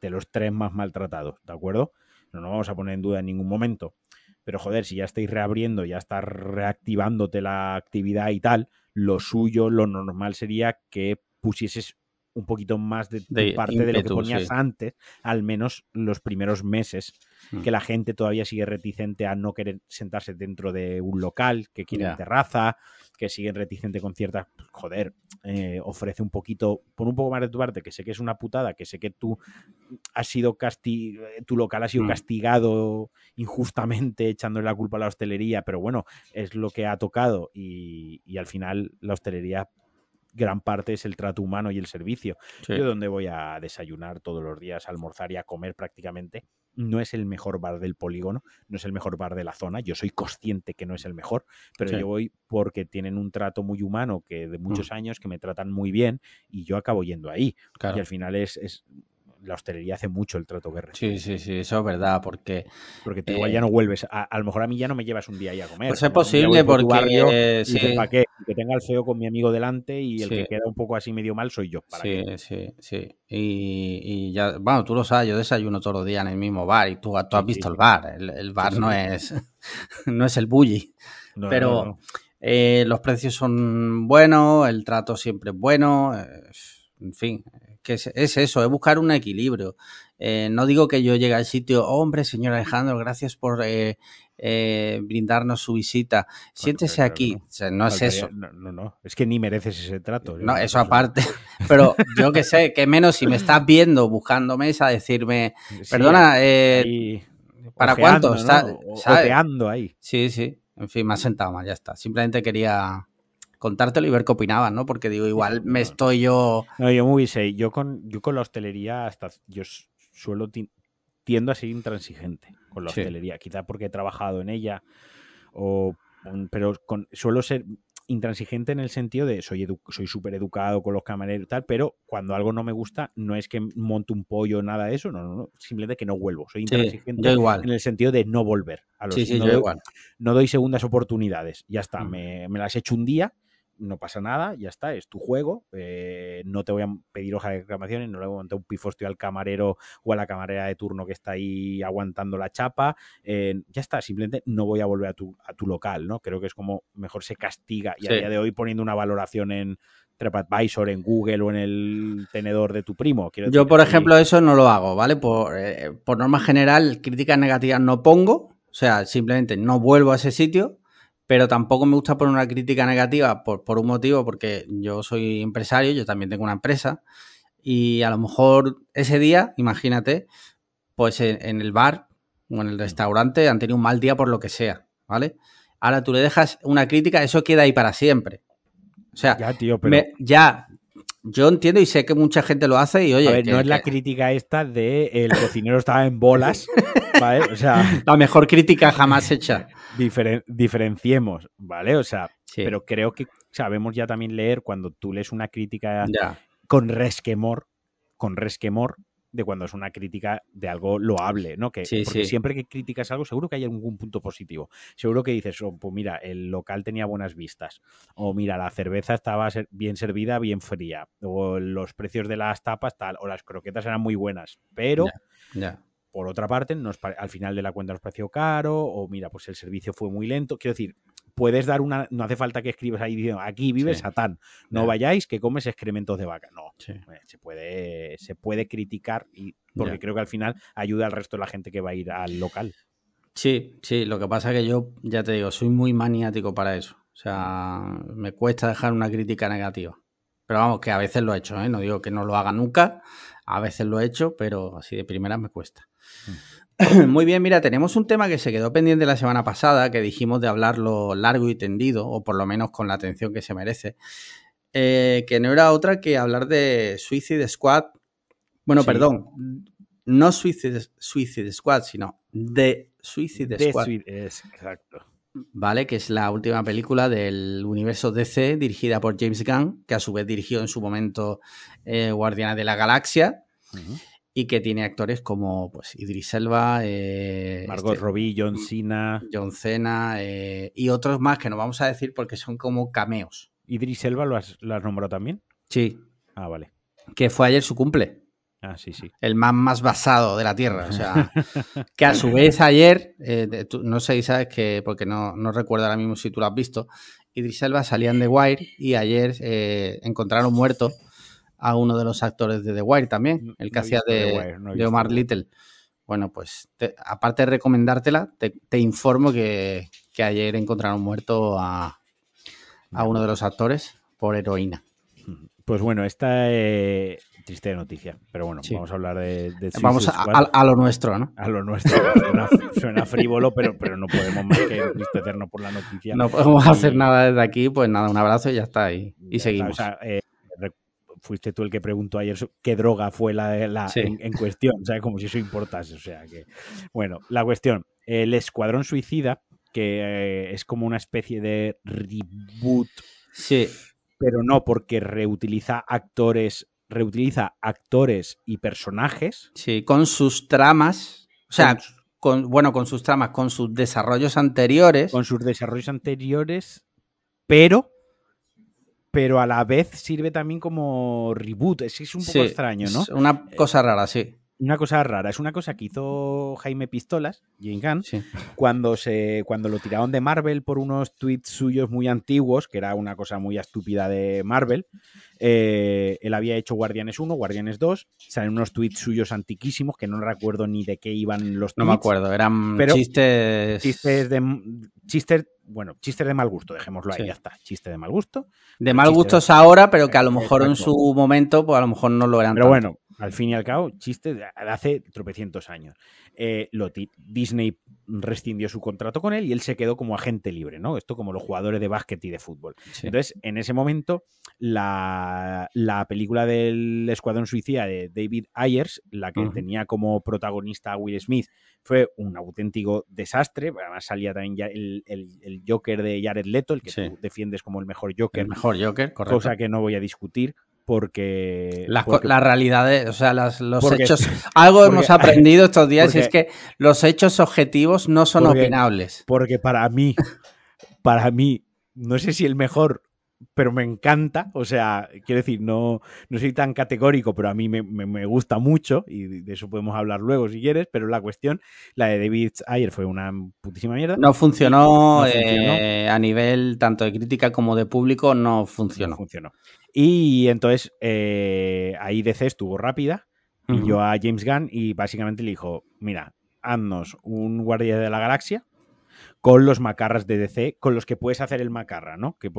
de los tres más maltratados, ¿de acuerdo? No lo vamos a poner en duda en ningún momento. Pero joder, si ya estáis reabriendo, ya está reactivándote la actividad y tal, lo suyo, lo normal sería que pusieses un poquito más de, parte de lo que ponías antes, al menos los primeros meses, que la gente todavía sigue reticente a no querer sentarse dentro de un local, que quiere terraza, que sigue reticente con ciertas, joder, eh, ofrece un poquito, pon un poco más de tu parte, que sé que es una putada, que sé que tú has sido castigado, tu local ha sido hmm. castigado injustamente echándole la culpa a la hostelería, pero bueno, es lo que ha tocado y, y al final la hostelería gran parte es el trato humano y el servicio. Yo donde voy a desayunar todos los días, almorzar y a comer prácticamente, no es el mejor bar del polígono, no es el mejor bar de la zona. Yo soy consciente que no es el mejor, pero yo voy porque tienen un trato muy humano que de muchos mm. años que me tratan muy bien y yo acabo yendo ahí. Y al final es, es la hostelería hace mucho el trato que recibe. Sí, sí, sí, eso es verdad, porque... Porque tú igual ya no vuelves, a, lo mejor a mí ya no me llevas un día ahí a comer. Pues es posible porque... Barrio, ¿Para qué? Que tenga el feo con mi amigo delante y el que queda un poco así medio mal soy yo. sí, sí, sí. Y, ya, bueno, tú lo sabes, yo desayuno todos los días en el mismo bar y tú, tú has visto el bar. El, bar no es no es el bully. pero eh, los precios son buenos, el trato siempre es bueno, eh, en fin, que es, eso, es buscar un equilibrio. Eh, no digo que yo llegue al sitio, hombre, señor Alejandro, gracias por eh, eh, brindarnos su visita. Siéntese aquí. No, es eso. No, no, es que ni mereces ese trato. No, eso aparte. Pero yo que sé, que menos si me estás viendo buscando mesa, decirme, perdona, ¿para cuánto? Está, ahí. Sí, sí. En fin, me ha sentado mal, ya está. Simplemente quería contártelo y ver qué opinaban, ¿no? Porque digo, igual me estoy yo. No, yo muy sé. Yo con, yo con la hostelería hasta. Yo suelo tiendo a ser intransigente con la hostelería. Quizá porque he trabajado en ella o pero con, suelo ser intransigente en el sentido de soy soy súper educado con los camareros y tal, pero cuando algo no me gusta, no es que monte un pollo o nada de eso, no, no, no, simplemente que no vuelvo. Soy intransigente en el sentido de no volver. A los, sí, no, doy, igual. no doy segundas oportunidades. Ya está, mm. me, me, las he hecho un día no pasa nada, ya está, es tu juego, eh, no te voy a pedir hoja de reclamaciones, no le voy a montar un pifostio al camarero o a la camarera de turno que está ahí aguantando la chapa, eh, ya está, simplemente no voy a volver a tu, a tu local, ¿no? Creo que es como mejor se castiga y a día de hoy poniendo una valoración en TripAdvisor, en Google o en el tenedor de tu primo. Yo, por ejemplo, eso no lo hago, ¿vale? Por, eh, por norma general, críticas negativas no pongo, o sea, simplemente no vuelvo a ese sitio pero tampoco me gusta poner una crítica negativa por, por, un motivo, porque yo soy empresario, yo también tengo una empresa, y a lo mejor ese día, imagínate, pues en, el bar o en el restaurante han tenido un mal día por lo que sea, ¿vale? Ahora tú le dejas una crítica, eso queda ahí para siempre. O sea, ya, tío, pero... ya, yo entiendo y sé que mucha gente lo hace y oye. A ver, no es la crítica esta de el cocinero estaba en bolas, ¿vale? O sea. La mejor crítica jamás hecha diferenciemos, ¿vale? O sea, pero creo que sabemos ya también leer cuando tú lees una crítica con resquemor, con resquemor, de cuando es una crítica de algo loable, ¿no? Que porque siempre que criticas algo, seguro que hay algún punto positivo. Seguro que dices, oh, pues mira, el local tenía buenas vistas. O mira, la cerveza estaba bien servida, bien fría. O los precios de las tapas, tal. O las croquetas eran muy buenas. Pero por otra parte, nos, al final de la cuenta nos pareció caro, o mira, pues el servicio fue muy lento. Quiero decir, puedes dar una. No hace falta que escribas ahí diciendo aquí vive Satán. No vayáis que comes excrementos de vaca. No. Se, puede, se puede criticar y porque creo que al final ayuda al resto de la gente que va a ir al local. Sí, sí. Lo que pasa es que yo, ya te digo, soy muy maniático para eso. O sea, me cuesta dejar una crítica negativa. Pero vamos, que a veces lo he hecho, ¿eh? No digo que no lo haga nunca. A veces lo he hecho, pero así de primera me cuesta. Muy bien, mira, tenemos un tema que se quedó pendiente la semana pasada, que dijimos de hablarlo largo y tendido, o por lo menos con la atención que se merece, eh, que no era otra que hablar de Suicide Squad. Bueno, perdón, no Suicide, Suicide, Squad, sino de Suicide Squad. exacto. Vale, que es la última película del universo DC dirigida por James Gunn, que a su vez dirigió en su momento eh, Guardianes de la Galaxia y que tiene actores como pues, Idris Elba, eh, Margot este, Robbie, John Cena, John Cena eh, y otros más que no vamos a decir porque son como cameos. ¿Idris Elba lo has, nombrado también? Sí. Ah, vale. Que fue ayer su cumple. Ah, sí, sí. El más, más basado de la Tierra. O sea, que a su vez ayer, eh, no sé, sabes que, porque no, no recuerdo ahora mismo si tú lo has visto, Idris Elba salían de Wire y ayer encontraron muerto a uno de los actores de The Wire también, el que hacía de, Omar Little. Bueno, pues aparte de recomendártela, te, informo que, ayer encontraron muerto a, uno de los actores por heroína. Pues bueno, esta es eh, triste noticia, pero bueno, vamos a hablar de... vamos a, lo nuestro, ¿no? A lo nuestro. Suena, frívolo, pero, pero no podemos más que tristecernos por la noticia. No podemos hacer nada desde aquí, pues nada, un abrazo y ya está ahí. Y, seguimos. Eh, fuiste tú el que preguntó ayer qué droga fue la, en, cuestión, o sea, como si eso importase. O sea, que. Bueno, la cuestión. El Escuadrón Suicida, que eh, es como una especie de reboot. Sí. Pero no, porque reutiliza actores. Reutiliza actores y personajes. Sí, con sus tramas. O sea, con, bueno, con sus tramas, con sus desarrollos anteriores. Con sus desarrollos anteriores, pero pero a la vez sirve también como reboot. Es, es un poco extraño, ¿no? Es una cosa rara, sí. Una cosa rara. Es una cosa que hizo Jaime Pistolas, Jane Gunn, cuando, se, cuando lo tiraron de Marvel por unos tweets suyos muy antiguos, que era una cosa muy estúpida de Marvel. Eh, él había hecho Guardianes 1, Guardianes 2. Salen unos tweets suyos antiquísimos que no recuerdo ni de qué iban los tweets. No me acuerdo, eran chistes. Chistes de. Chistes bueno, chiste de mal gusto, dejémoslo ahí, ya está, chiste de mal gusto. De mal gusto es ahora, pero que a lo mejor en su momento, pues a lo mejor no lo eran. Pero bueno, Al fin y al cabo, chiste de hace tropecientos años. Eh, Disney rescindió su contrato con él y él se quedó como agente libre, ¿no? Esto como los jugadores de básquet y de fútbol. Entonces, en ese momento, la, película del Escuadrón Suicida de David Ayers, la que tenía como protagonista a Will Smith, fue un auténtico desastre. Además, salía también ya el, el, Joker de Jared Leto, el que tú defiendes como el mejor Joker. El mejor Joker, correcto. Cosa que no voy a discutir porque... La, realidad, o sea, los hechos... Algo hemos aprendido estos días y es que los hechos objetivos no son opinables. Porque para mí, para mí, no sé si el mejor, pero me encanta, o sea, quiero decir, no, no soy tan categórico, pero a mí me, gusta mucho y de eso podemos hablar luego si quieres, pero la cuestión, la de David Ayer fue una putísima mierda. No funcionó, eh, a nivel tanto de crítica como de público, no funcionó. No funcionó. Y entonces eh, ahí DC estuvo rápida, y yo a James Gunn y básicamente le dijo, mira, haznos un Guardia de la Galaxia con los macarras de DC, con los que puedes hacer el macarra, ¿no? Que,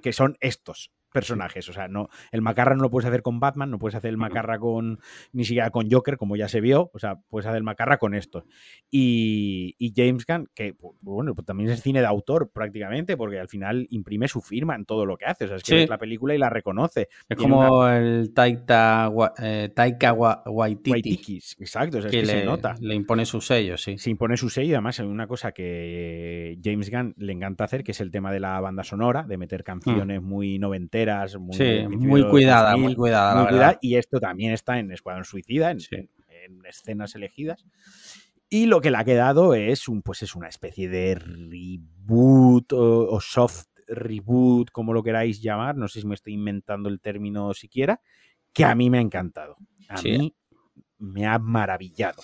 que son estos personajes. O sea, no, el macarra no lo puedes hacer con Batman, no puedes hacer el macarra con ni siquiera con Joker, como ya se vio. O sea, puedes hacer el macarra con esto. Y, James Gunn, que bueno, pues también es cine de autor prácticamente, porque al final imprime su firma en todo lo que hace. O sea, es que ves la película y la reconoce. Es como el Taika, eh, Taika Waititi. Exacto, es que, se nota. Le impone su sello, sí. Se impone su sello y además hay una cosa que James Gunn le encanta hacer, que es el tema de la banda sonora, de meter canciones mm. muy noventeras muy, sí, muy cuidada, muy cuidada. y esto también está en Escuadrón Suicida, en, escenas elegidas. Y lo que le ha quedado es un, pues es una especie de reboot o, soft reboot, como lo queráis llamar. No sé si me estoy inventando el término siquiera, que a mí me ha encantado. A mí me ha maravillado.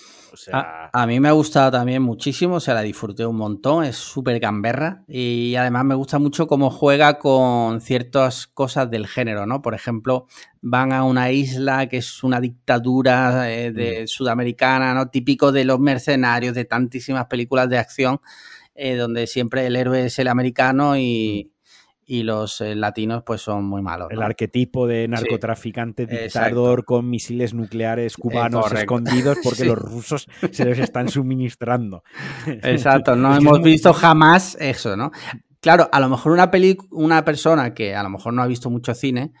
a, mí me ha gustado también muchísimo, o sea, la disfruté un montón, es súper gamberra y además me gusta mucho cómo juega con ciertas cosas del género, ¿no? Por ejemplo, van a una isla que es una dictadura eh, de, mm. sudamericana, ¿no? Típico de los mercenarios, de tantísimas películas de acción, eh, donde siempre el héroe es el americano y... Mm y los eh, latinos pues son muy malos. El arquetipo de narcotraficante dictador con misiles nucleares eh, cubanos escondidos porque los rusos se les están suministrando. Exacto, no hemos visto jamás eso, ¿no? Claro, a lo mejor una peli una persona que a lo mejor no ha visto mucho cine,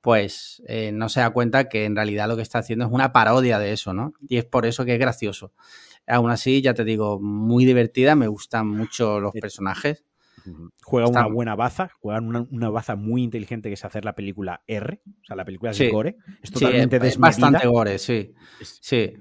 pues eh, no se da cuenta que en realidad lo que está haciendo es una parodia de eso, ¿no? Y es por eso que es gracioso. Aún así, ya te digo, muy divertida, me gustan mucho los personajes. Juega una buena baza, juega una, baza muy inteligente que es hacer la película R, o sea, la película de gore. Es totalmente desmedida. bastante gore, sí. sí.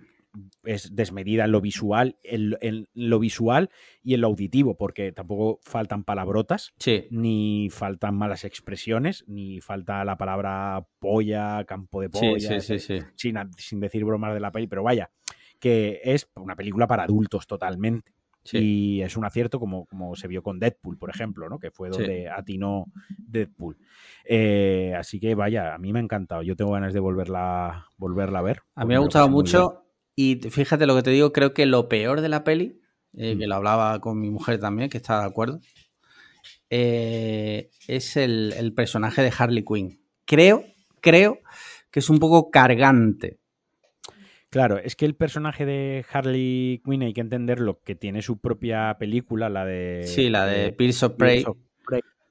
Es desmedida en lo visual, en, lo visual y en lo auditivo, porque tampoco faltan palabrotas, ni faltan malas expresiones, ni falta la palabra polla, campo de polla, sin, sin decir bromas de la peli, pero vaya, que es una película para adultos totalmente. Y es un acierto como, como se vio con Deadpool, por ejemplo, ¿no? que fue donde atinó Deadpool. Eh, así que vaya, a mí me ha encantado. Yo tengo ganas de volverla, volverla a ver. A mí me ha gustado mucho y fíjate lo que te digo, creo que lo peor de la peli, eh, mm. que lo hablaba con mi mujer también, que está de acuerdo, eh, es el, el personaje de Harley Quinn. Creo, creo que es un poco cargante Claro, es que el personaje de Harley Quinn hay que entenderlo, que tiene su propia película, la de... Sí, la de Pierce of Prey.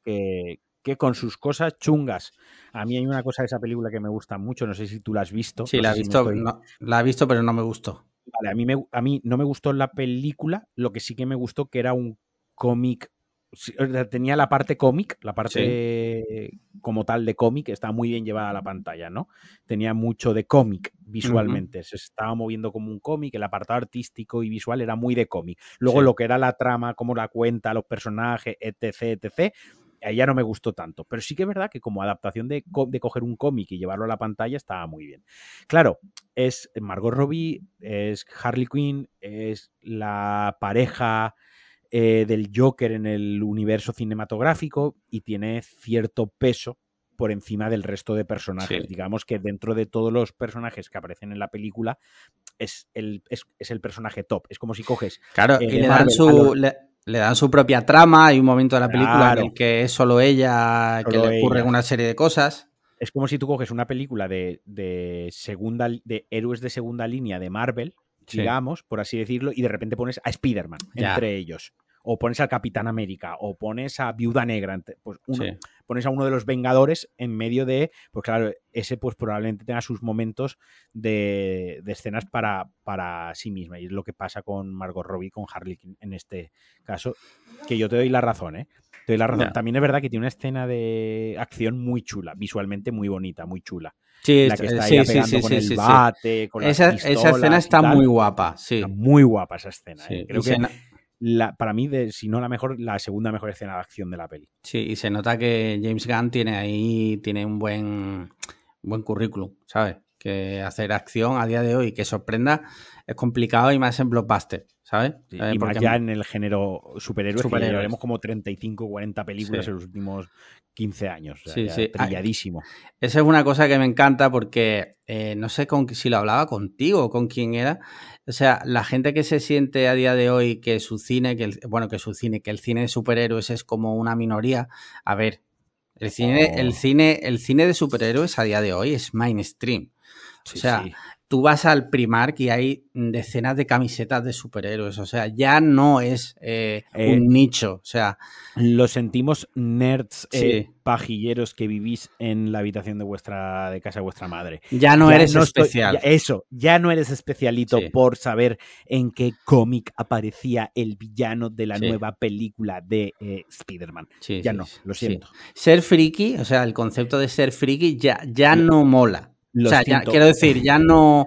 que, que, con sus cosas chungas. A mí hay una cosa de esa película que me gusta mucho, no sé si tú la has visto. Sí, la, he visto, la he visto, pero no me gustó. Vale, a mí, me, a mí no me gustó la película, lo que sí que me gustó que era un cómic tenía la parte cómic, la parte como tal de cómic, estaba muy bien llevada a la pantalla, ¿no? Tenía mucho de cómic visualmente, se estaba moviendo como un cómic, el apartado artístico y visual era muy de cómic. Luego lo que era la trama, cómo la cuenta, los personajes, etc., etc., ahí ya no me gustó tanto. Pero sí que es verdad que como adaptación de, de coger un cómic y llevarlo a la pantalla estaba muy bien. Claro, es Margot Robbie, es Harley Quinn, es la pareja eh, del Joker en el universo cinematográfico y tiene cierto peso por encima del resto de personajes. Digamos que dentro de todos los personajes que aparecen en la película es el, es, el personaje top. Es como si coges... Claro, eh, le, dan su, le, dan su propia trama. Hay un momento de la película en el que es solo ella, que le ocurren una serie de cosas. Es como si tú coges una película de, segunda, de héroes de segunda línea de Marvel, digamos, por así decirlo, y de repente pones a Spider-Man entre ellos o pones al Capitán América, o pones a Viuda Negra, pues uno, pones a uno de los Vengadores en medio de, pues claro, ese pues probablemente tenga sus momentos de, escenas para, para sí misma, y es lo que pasa con Margot Robbie, con Harley Quinn en este caso, que yo te doy la razón, ¿eh? Te doy la razón. También es verdad que tiene una escena de acción muy chula, visualmente muy bonita, muy chula. Sí, la que está sí, sí, con el bate, con esa, esa escena está muy guapa, sí. muy guapa esa escena. ¿eh? Creo que para mí, de, si no la mejor, la segunda mejor escena de acción de la peli. Sí, y se nota que James Gunn tiene ahí tiene un buen, buen currículum, ¿sabes? Que hacer acción a día de hoy que sorprenda es complicado y más en blockbuster, ¿sabes? y más ya en el género superhéroes, que llevaremos como 35 40 películas en los últimos 15 años. sí, sí. Brilladísimo. Esa es una cosa que me encanta porque eh, no sé con, si lo hablaba contigo o con quién era. O sea, la gente que se siente a día de hoy que su cine, que el, bueno, que su cine, que el cine de superhéroes es como una minoría. A ver, el cine, el oh. cine, el cine de superhéroes a día de hoy es mainstream. o sea, tú vas al Primark y hay decenas de camisetas de superhéroes. O sea, ya no es eh, eh, un nicho. O sea. Lo sentimos nerds eh, pajilleros que vivís en la habitación de vuestra de casa de vuestra madre. Ya no eres especial. eso, ya no eres especialito por saber en qué cómic aparecía el villano de la nueva película de Spider-Man. ya no, lo siento. Ser friki, o sea, el concepto de ser friki ya, ya no mola o sea, quiero decir, ya no,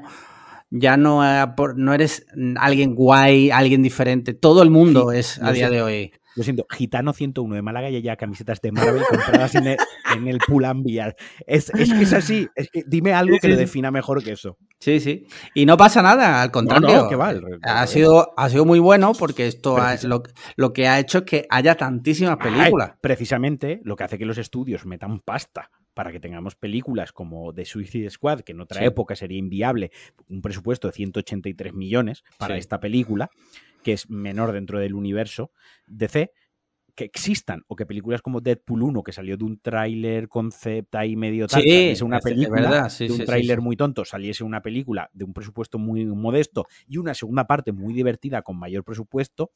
ya no, eh, no eres alguien guay, alguien diferente. Todo el mundo es a día de hoy. Lo siento, Gitano 101 de Málaga y ya camisetas de Marvel compradas en el, en el Es, es, que es así. Es que dime algo que lo defina mejor que eso. Sí, sí. Y no pasa nada, al contrario. ha, sido, ha sido muy bueno porque esto lo, lo, que ha hecho es que haya tantísimas películas. precisamente lo que hace que los estudios metan pasta para que tengamos películas como The Suicide Squad, que en otra época sería inviable, un presupuesto de 183 millones para esta película, que es menor dentro del universo DC, que existan, o que películas como Deadpool 1, que salió de un tráiler concept ahí medio tal, saliese una película de un tráiler muy tonto, saliese una película de un presupuesto muy modesto y una segunda parte muy divertida con mayor presupuesto,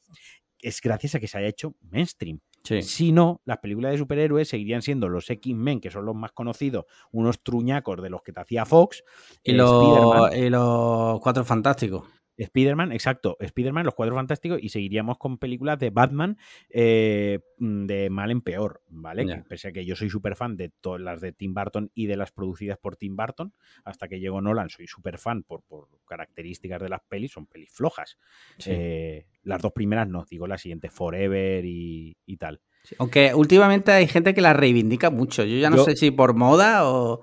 es gracias a que se haya hecho mainstream. Si no, las películas de superhéroes seguirían siendo los X-Men, que son los más conocidos, unos truñacos de los que te hacía Fox. Y, los, y los Cuatro Fantásticos. Spider-Man, exacto, Spider-Man, los cuatro fantásticos, y seguiríamos con películas de Batman eh, mm, de mal en peor, ¿vale? pese a que yo soy súper fan de todas las de Tim Burton y de las producidas por Tim Burton, hasta que llegó Nolan, soy súper fan por, por, características de las pelis, son pelis flojas. Eh, las dos primeras no, digo la siguiente, Forever y, tal. Aunque últimamente hay gente que las reivindica mucho. Yo ya no sé si por moda o,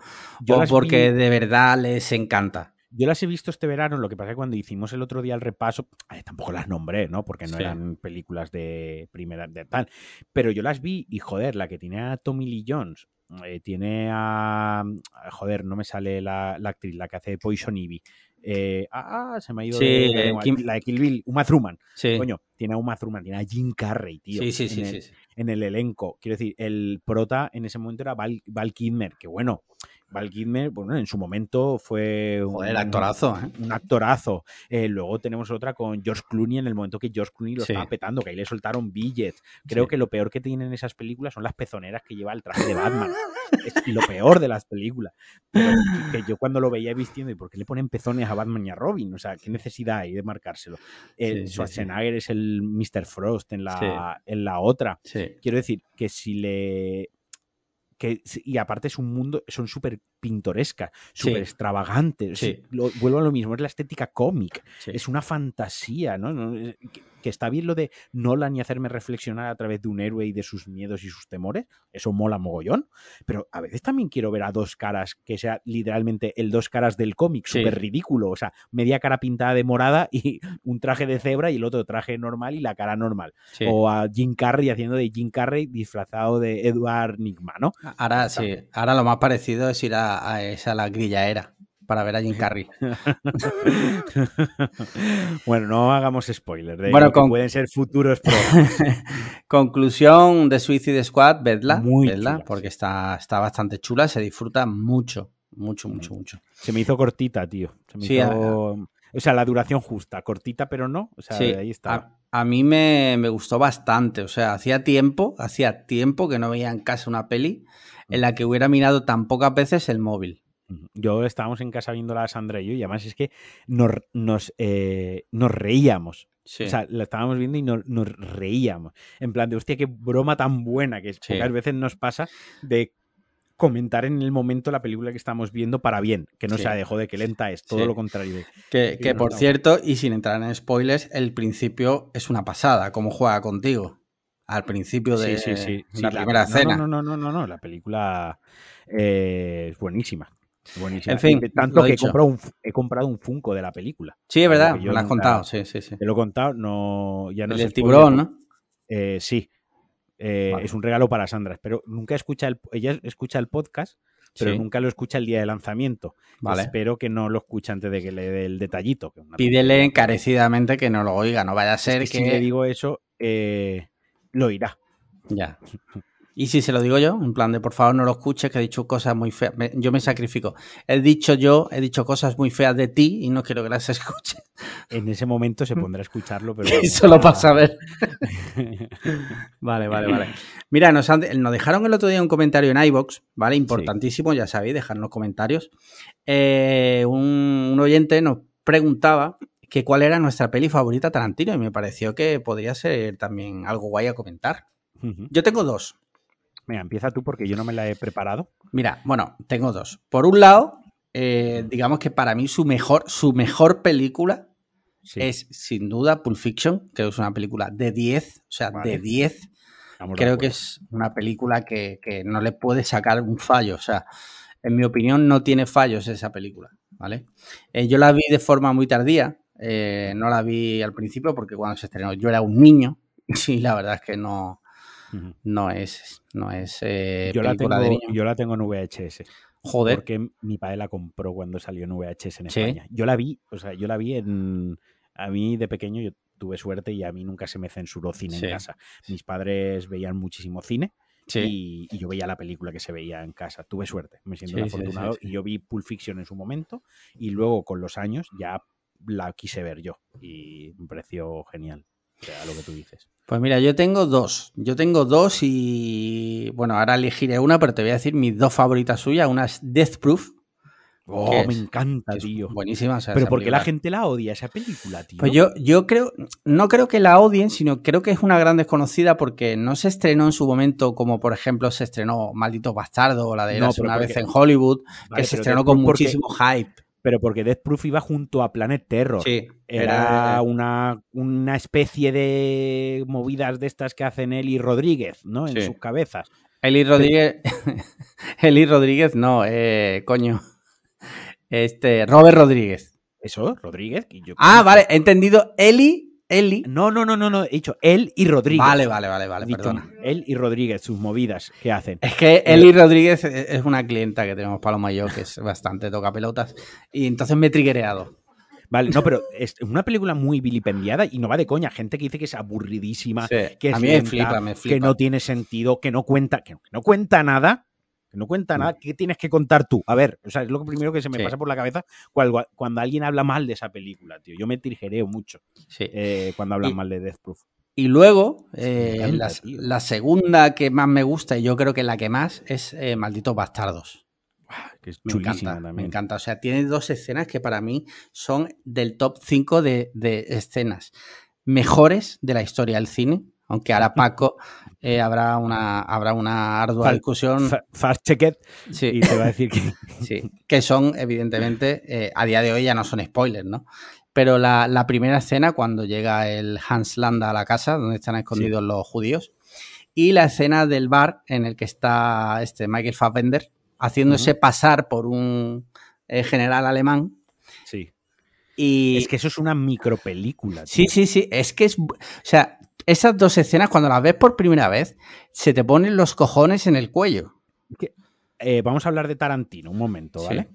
porque de verdad les encanta. Yo las he visto este verano, lo que pasa es que cuando hicimos el otro día el repaso, tampoco las nombré, ¿no? Porque no eran películas de primera de tal. Pero yo las vi y, joder, la que tiene a Tommy Lee Jones, eh, tiene a, Joder, no me sale la, actriz, la que hace Poison Ivy. Eh, ah, se me ha ido la de Kill Bill, Uma Thurman. Coño, tiene a Uma Thurman, tiene a Jim Carrey, tío. Sí, sí, en, el, en el elenco. Quiero decir, el prota en ese momento era Val, Val Kilmer, que bueno, Val Kilmer, bueno, en su momento fue un, actorazo, ¿eh? un actorazo. Eh, luego tenemos otra con George Clooney en el momento que George Clooney lo estaba petando, que ahí le soltaron billets. Creo que lo peor que tienen esas películas son las pezoneras que lleva el traje de Batman. es lo peor de las películas. que yo cuando lo veía vistiendo, ¿y por qué le ponen pezones a Batman y a Robin? O sea, ¿qué necesidad hay de marcárselo? Eh, Schwarzenegger es el Mr. Frost en la, en la otra. Quiero decir que si le que, y aparte es un mundo, son súper pintorescas, súper extravagantes. vuelvo a lo mismo, es la estética cómic, es una fantasía, ¿no? Que, está bien lo de Nolan y hacerme reflexionar a través de un héroe y de sus miedos y sus temores, eso mola mogollón, pero a veces también quiero ver a dos caras, que sea literalmente el dos caras del cómic, súper ridículo, o sea, media cara pintada de morada y un traje de cebra y el otro traje normal y la cara normal. O a Jim Carrey haciendo de Jim Carrey disfrazado de Edward Nigma, ¿no? Ahora sí, ahora lo más parecido es ir a, esa la grilla era. Para ver a Jim Carrey. bueno, no hagamos spoilers de bueno, pueden ser futuros Conclusión de Suicide Squad, vedla, Muy vedla porque está, está bastante chula, se disfruta mucho, mucho, mucho, mucho. Se me hizo cortita, tío. sí, O sea, la duración justa, cortita, pero no. O sea, ahí está. A, mí me, me, gustó bastante. O sea, hacía tiempo, hacía tiempo que no veía en casa una peli en la que hubiera mirado tan pocas veces el móvil. Yo estábamos en casa viendo la Sandra y yo, y además es que nos, nos, eh, nos reíamos. O sea, la estábamos viendo y nos, reíamos. En plan de, hostia, qué broma tan buena que pocas veces nos pasa de comentar en el momento la película que estamos viendo para bien, que no sea de joder, que lenta es, todo lo contrario. que, que por cierto, y sin entrar en spoilers, el principio es una pasada, cómo juega contigo. Al principio de la primera escena. No, no, no, no, no, la película eh, es buenísima. Buenísima. En fin, tanto que he comprado, un, he comprado, un, Funko de la película. Sí, es verdad, me lo has contado, sí, sí, sí. Te lo he contado, no, ya no el tiburón, ¿no? Eh, sí, eh, es un regalo para Sandra. Pero nunca escucha el, ella escucha el podcast, pero nunca lo escucha el día de lanzamiento. Vale. Espero que no lo escuche antes de que le dé el detallito. Pídele encarecidamente que no lo oiga, no vaya a ser que, Si le digo eso, eh, lo irá. Ya. Y si se lo digo yo, en plan de por favor no lo escuches, que he dicho cosas muy feas, yo me sacrifico. He dicho yo, he dicho cosas muy feas de ti y no quiero que las escuches. En ese momento se pondrá a escucharlo, pero. Solo para saber. vale, vale, vale. Mira, nos, nos, dejaron el otro día un comentario en iBox, ¿vale? Importantísimo, ya sabéis, dejarnos comentarios. Eh, un, un oyente nos preguntaba que cuál era nuestra peli favorita Tarantino y me pareció que podría ser también algo guay a comentar. Yo tengo dos. Venga, empieza tú porque yo no me la he preparado. Mira, bueno, tengo dos. Por un lado, eh, digamos que para mí su mejor, su mejor película es sin duda Pulp Fiction, que es una película de 10, o sea, de 10. Creo que es una película que, no le puede sacar un fallo. O sea, en mi opinión no tiene fallos esa película, ¿vale? Eh, yo la vi de forma muy tardía, eh, no la vi al principio porque cuando se estrenó yo era un niño y la verdad es que no, no es, no es eh, yo, la tengo, yo la tengo en VHS. Joder. Porque mi padre la compró cuando salió en VHS en España. Yo la vi, o sea, yo la vi en... A mí de pequeño yo tuve suerte y a mí nunca se me censuró cine en casa. Mis padres veían muchísimo cine. Y, yo veía la película que se veía en casa. Tuve suerte, me siento afortunado. y yo vi Pulp Fiction en su momento y luego con los años ya la quise ver yo y me pareció genial. O sea, lo que tú dices. Pues mira, yo tengo dos. Yo tengo dos y. Bueno, ahora elegiré una, pero te voy a decir mis dos favoritas suyas. Una es Death Proof. Oh, me encanta, tío. Buenísima. pero ¿por qué la gente la odia esa película, tío? Pues yo, yo creo, no creo que la odien, sino creo que es una gran desconocida porque no se estrenó en su momento como, por ejemplo, se estrenó Maldito Bastardo o la de una vez en Hollywood, que se estrenó con muchísimo hype pero porque Death Proof iba junto a Planet Terror. Sí. Era, Una, una, especie de movidas de estas que hacen él y Rodríguez, ¿no? En sus cabezas. Eli Rodríguez. Eli Rodríguez, no, eh, coño. Este, Robert Rodríguez. ¿Eso? ¿Rodríguez? ah, vale, he entendido. Eli Eli. No, no, no, no, no. He dicho él y Rodríguez. Vale, vale, vale, vale. Perdona. Él y Rodríguez, sus movidas que hacen. Es que Eli Rodríguez es una clienta que tenemos Paloma y yo, que es bastante toca pelotas. Y entonces me he triguereado. Vale, no, pero es una película muy vilipendiada y no va de coña. Gente que dice que es aburridísima, que es a mí me flipa, me flipa. que no tiene sentido, que no cuenta, que no cuenta nada no cuenta nada. ¿Qué tienes que contar tú? A ver, o sea, es lo primero que se me pasa por la cabeza cuando, cuando, alguien habla mal de esa película, tío. Yo me trigereo mucho eh, cuando hablan mal de Death Proof. Y luego, eh, la, segunda que más me gusta, y yo creo que la que más, es eh, Malditos Bastardos. que es me encanta, me encanta. O sea, tiene dos escenas que para mí son del top 5 de, de escenas mejores de la historia del cine aunque ahora Paco eh, habrá, una, habrá una ardua discusión. Checked. Sí. Y te va a decir que. sí, que son, evidentemente, eh, a día de hoy ya no son spoilers, ¿no? Pero la, primera escena, cuando llega el Hans Landa a la casa, donde están escondidos los judíos, y la escena del bar en el que está este Michael Fassbender haciéndose pasar por un eh, general alemán. Sí. Y... Es que eso es una micropelícula. Sí, sí, sí. Es que es. O sea, esas dos escenas, cuando las ves por primera vez, se te ponen los cojones en el cuello. Eh, vamos a hablar de Tarantino un momento, ¿vale?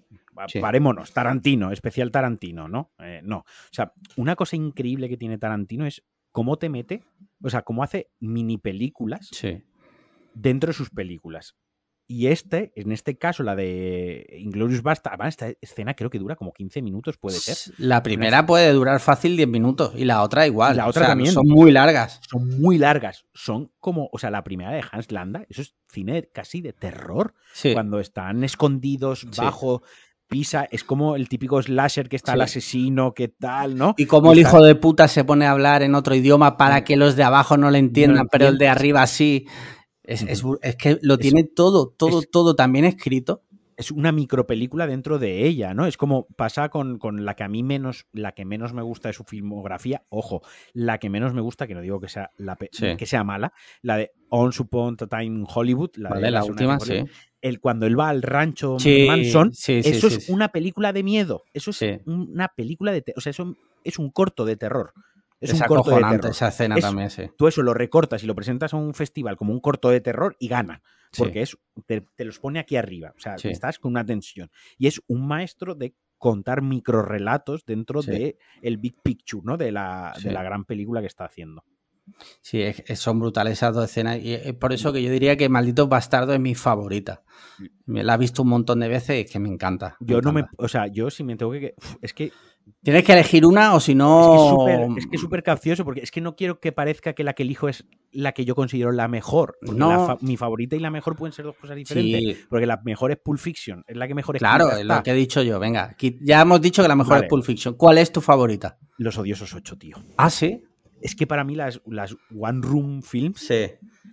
parémonos, Tarantino, especial Tarantino, ¿no? Eh, no. O sea, una cosa increíble que tiene Tarantino es cómo te mete, o sea, cómo hace mini películas dentro de sus películas. Y este, en este caso, la de Inglorious Basta, esta escena creo que dura como 15 minutos, puede ser. La primera puede durar fácil 10 minutos y la otra igual. la otra también. Son muy largas. Son muy largas. Son como, o sea, la primera de Hans Landa, eso es cine casi de terror. Cuando están escondidos bajo pisa, es como el típico slasher que está el asesino, que tal, ¿no? Y como el hijo de puta se pone a hablar en otro idioma para que los de abajo no le entiendan, pero el de arriba sí. Es, que lo tiene todo, todo, todo también escrito. Es una micropelícula dentro de ella, ¿no? Es como pasa con, la que a mí menos, la que menos me gusta de su filmografía. Ojo, la que menos me gusta, que no digo que sea, la, que sea mala, la de On Upon a Time Hollywood, la, de la última, sí. El, cuando él va al rancho Manson, eso es una película de miedo. Eso es una película de. O sea, eso es un corto de terror. Es, un corto de terror. esa escena también, sí. Tú eso lo recortas y lo presentas a un festival como un corto de terror y gana. Porque es, te, los pone aquí arriba. O sea, estás con una tensión. Y es un maestro de contar microrelatos dentro de el big picture, ¿no? De la, de la gran película que está haciendo. Sí, son brutales esas dos escenas. Y es por eso que yo diría que Maldito Bastardo es mi favorita. Me la he visto un montón de veces y es que me encanta. Yo no me. O sea, yo si me tengo que. Es que Tienes que elegir una o si no. Es que es súper capcioso porque es que no quiero que parezca que la que elijo es la que yo considero la mejor. No. mi favorita y la mejor pueden ser dos cosas diferentes. Porque la mejor es Pulp Fiction, es la que mejor Claro, es lo que he dicho yo. Venga, ya hemos dicho que la mejor es Pulp Fiction. ¿Cuál es tu favorita? Los Odiosos 8, tío. Ah, sí. Es que para mí las, las One Room Films. Sí.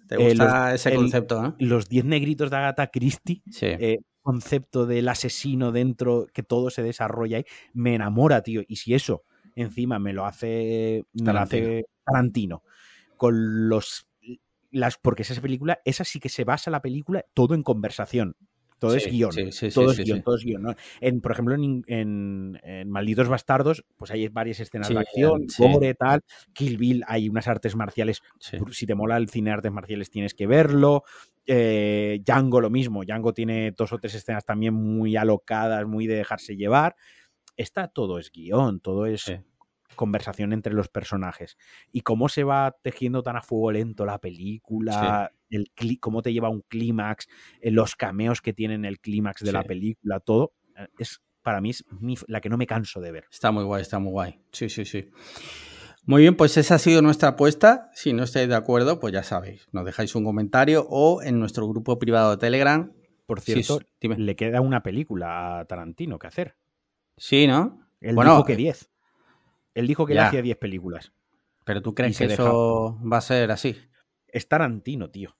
Te gusta eh, ese concepto, ¿no? Los 10 negritos de Agatha Christie. Sí. Eh, concepto del asesino dentro, que todo se desarrolla ahí, me enamora, tío. Y si eso encima me lo hace, me lo hace Tarantino, con los las, porque esa película, esa sí que se basa la película todo en conversación. Todo es guion. todo, es guion todo es guion. En, por ejemplo, en, Malditos Bastardos, pues hay varias escenas de acción, gore, tal. Kill Bill, hay unas artes marciales. Si te mola el cine de artes marciales, tienes que verlo. Eh, Django lo mismo. Django tiene dos o tres escenas también muy alocadas, muy de dejarse llevar. Está todo es guion, todo es conversación entre los personajes. Y cómo se va tejiendo tan a fuego lento la película, el cómo te lleva un clímax, eh, los cameos que tienen el clímax de la película, todo, eh, es para mí es la que no me canso de ver. Está muy guay, está muy guay. Sí, sí, sí. Muy bien, pues esa ha sido nuestra apuesta. Si no estáis de acuerdo, pues ya sabéis, nos dejáis un comentario o en nuestro grupo privado de Telegram. Por cierto, le queda una película a Tarantino que hacer. Sí, ¿no? Él dijo que 10. Él dijo que le hacía 10 películas. ¿Pero tú crees que eso va a ser así? Es Tarantino, tío.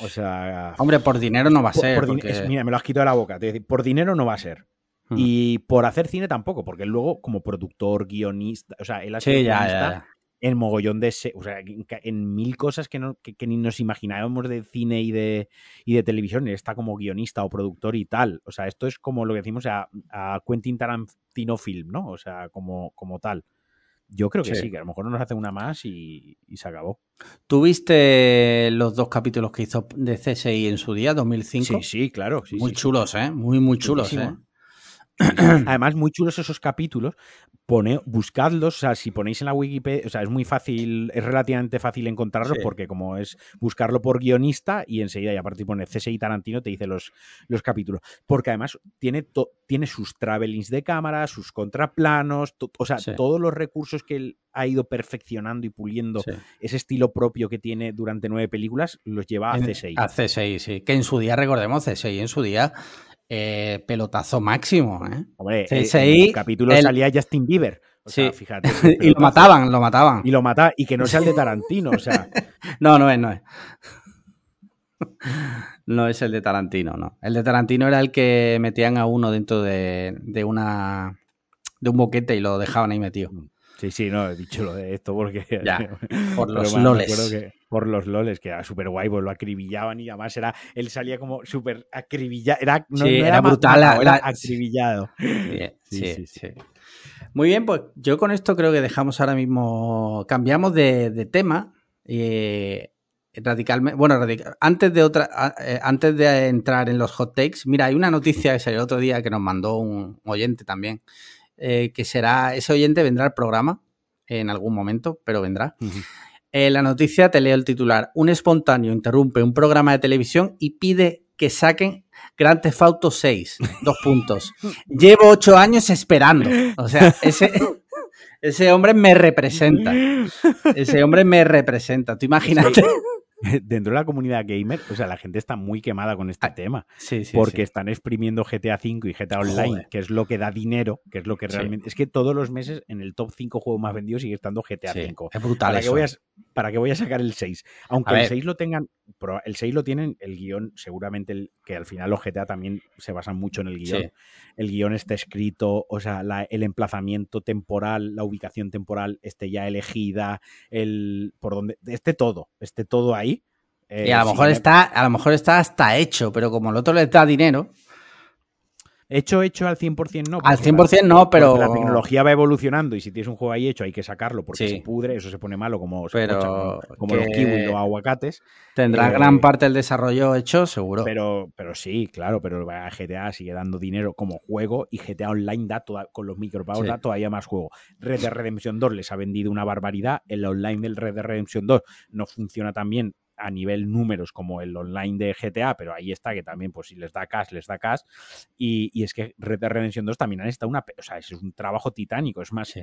O sea. Hombre, por dinero no va a ser. mira, me lo has quitado de la boca. por dinero no va a ser. Hmm. Y por hacer cine tampoco, porque luego, como productor, guionista, o sea, él ha sido guionista en mogollón de. O sea, en, mil cosas que, no, que, ni nos imaginábamos de cine y de, y de televisión. Él está como guionista o productor y tal. O sea, esto es como lo que decimos a, a Quentin Tarantino Film, ¿no? O sea, como, como tal. Yo creo que sí. que a lo mejor nos hace una más y, se acabó. ¿Tuviste los dos capítulos que hizo de CSI en su día, 2005? Sí, sí, claro. muy chulos, ¿eh? Muy, muy chulos, ¿eh? Además, muy chulos esos capítulos. Pone, buscadlos, o sea, si ponéis en la Wikipedia, o sea, es muy fácil, es relativamente fácil encontrarlos porque como es buscarlo por guionista y enseguida, y aparte pone CSI Tarantino, te dice los, los capítulos. Porque además tiene, tiene sus travelings de cámara, sus contraplanos, o sea, todos los recursos que él ha ido perfeccionando y puliendo ese estilo propio que tiene durante nueve películas, los lleva a CSI. A CSI, sí. Que en su día, recordemos, CSI en su día eh, pelotazo máximo. ¿eh? Hombre, el capítulo salía Justin Bieber. sí, fíjate. y lo mataban, lo mataban. Y lo mataban. Y que no sea el de Tarantino, o sea. no, no es, no es. No es el de Tarantino, no. El de Tarantino era el que metían a uno dentro de, de una de un boquete y lo dejaban ahí metido. Sí, sí, no, he dicho lo de esto porque. Ya, por los loles. Que, por los loles, que era súper guay, pues lo acribillaban y además era. Él salía como súper acribillado. Era, no, sí, era, brutal. era acribillado. Sí, sí, sí, Muy bien, pues yo con esto creo que dejamos ahora mismo. Cambiamos de, tema. Eh, radicalmente. Bueno, antes de otra, eh, antes de entrar en los hot takes, mira, hay una noticia que salió el otro día que nos mandó un oyente también. Eh, que será, ese oyente vendrá al programa en algún momento, pero vendrá. En la noticia te leo el titular. Un espontáneo interrumpe un programa de televisión y pide que saquen Grand Theft Auto 6. Dos puntos. Llevo ocho años esperando. O sea, ese, ese hombre me representa. Ese hombre me representa. Tú imagínate. dentro de la comunidad gamer, o sea, la gente está muy quemada con este ah, tema. Sí, sí, porque están exprimiendo GTA V y GTA Online, que es lo que da dinero, que es lo que realmente. Es que todos los meses en el top 5 juegos más vendidos sigue estando GTA V. Es brutal. ¿Para, Qué voy a, ¿Para qué voy a sacar el 6? Aunque el 6 lo tengan. El 6 lo tienen, el guion, seguramente el, que al final los GTA también se basan mucho en el guion. El guion está escrito, o sea, el emplazamiento temporal, la ubicación temporal esté ya elegida, el por donde. Esté todo, esté todo ahí y a lo, mejor está, a lo mejor está hasta hecho, pero como el otro le da dinero. Hecho, hecho al 100% no. Al 100% no, pero. La tecnología va evolucionando y si tienes un juego ahí hecho hay que sacarlo porque se pudre, eso se pone malo como, pero como los kiwis, los aguacates. Tendrá eh, gran parte del desarrollo hecho, seguro. Pero, pero sí, claro, pero GTA sigue dando dinero como juego y GTA Online da con los micropagos da todavía más juego. Red Dead Redemption 2 les ha vendido una barbaridad. El online del Red Dead Redemption 2 no funciona tan bien a nivel números como el online de GTA, pero ahí está que también, pues si les da cash, les da cash. Y, y es que Red Dead Redemption 2 también estado una. O sea, es un trabajo titánico. Es más,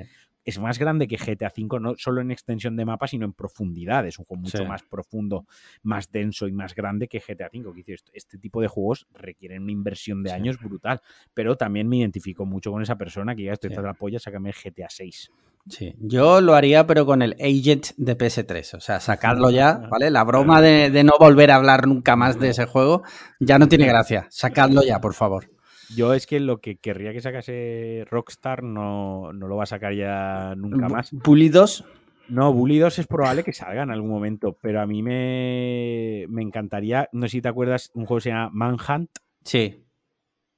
es más grande que GTA 5, no solo en extensión de mapa, sino en profundidad. Es un juego mucho más profundo, más denso y más grande que GTA 5. Este, este tipo de juegos requieren una inversión de años brutal. Pero también me identifico mucho con esa persona que ya estoy sí. la polla, sácame GTA 6. Sí, yo lo haría, pero con el agent de PS3. O sea, sacarlo ya, ¿vale? La broma de, no volver a hablar nunca más de ese juego ya no tiene gracia. Sacadlo ya, por favor. Yo es que lo que querría que sacase Rockstar no, no lo va a sacar ya nunca más. ¿Bully 2? No, Bully 2 es probable que salga en algún momento, pero a mí me, me encantaría, no sé si te acuerdas, un juego que se llama Manhunt. Sí.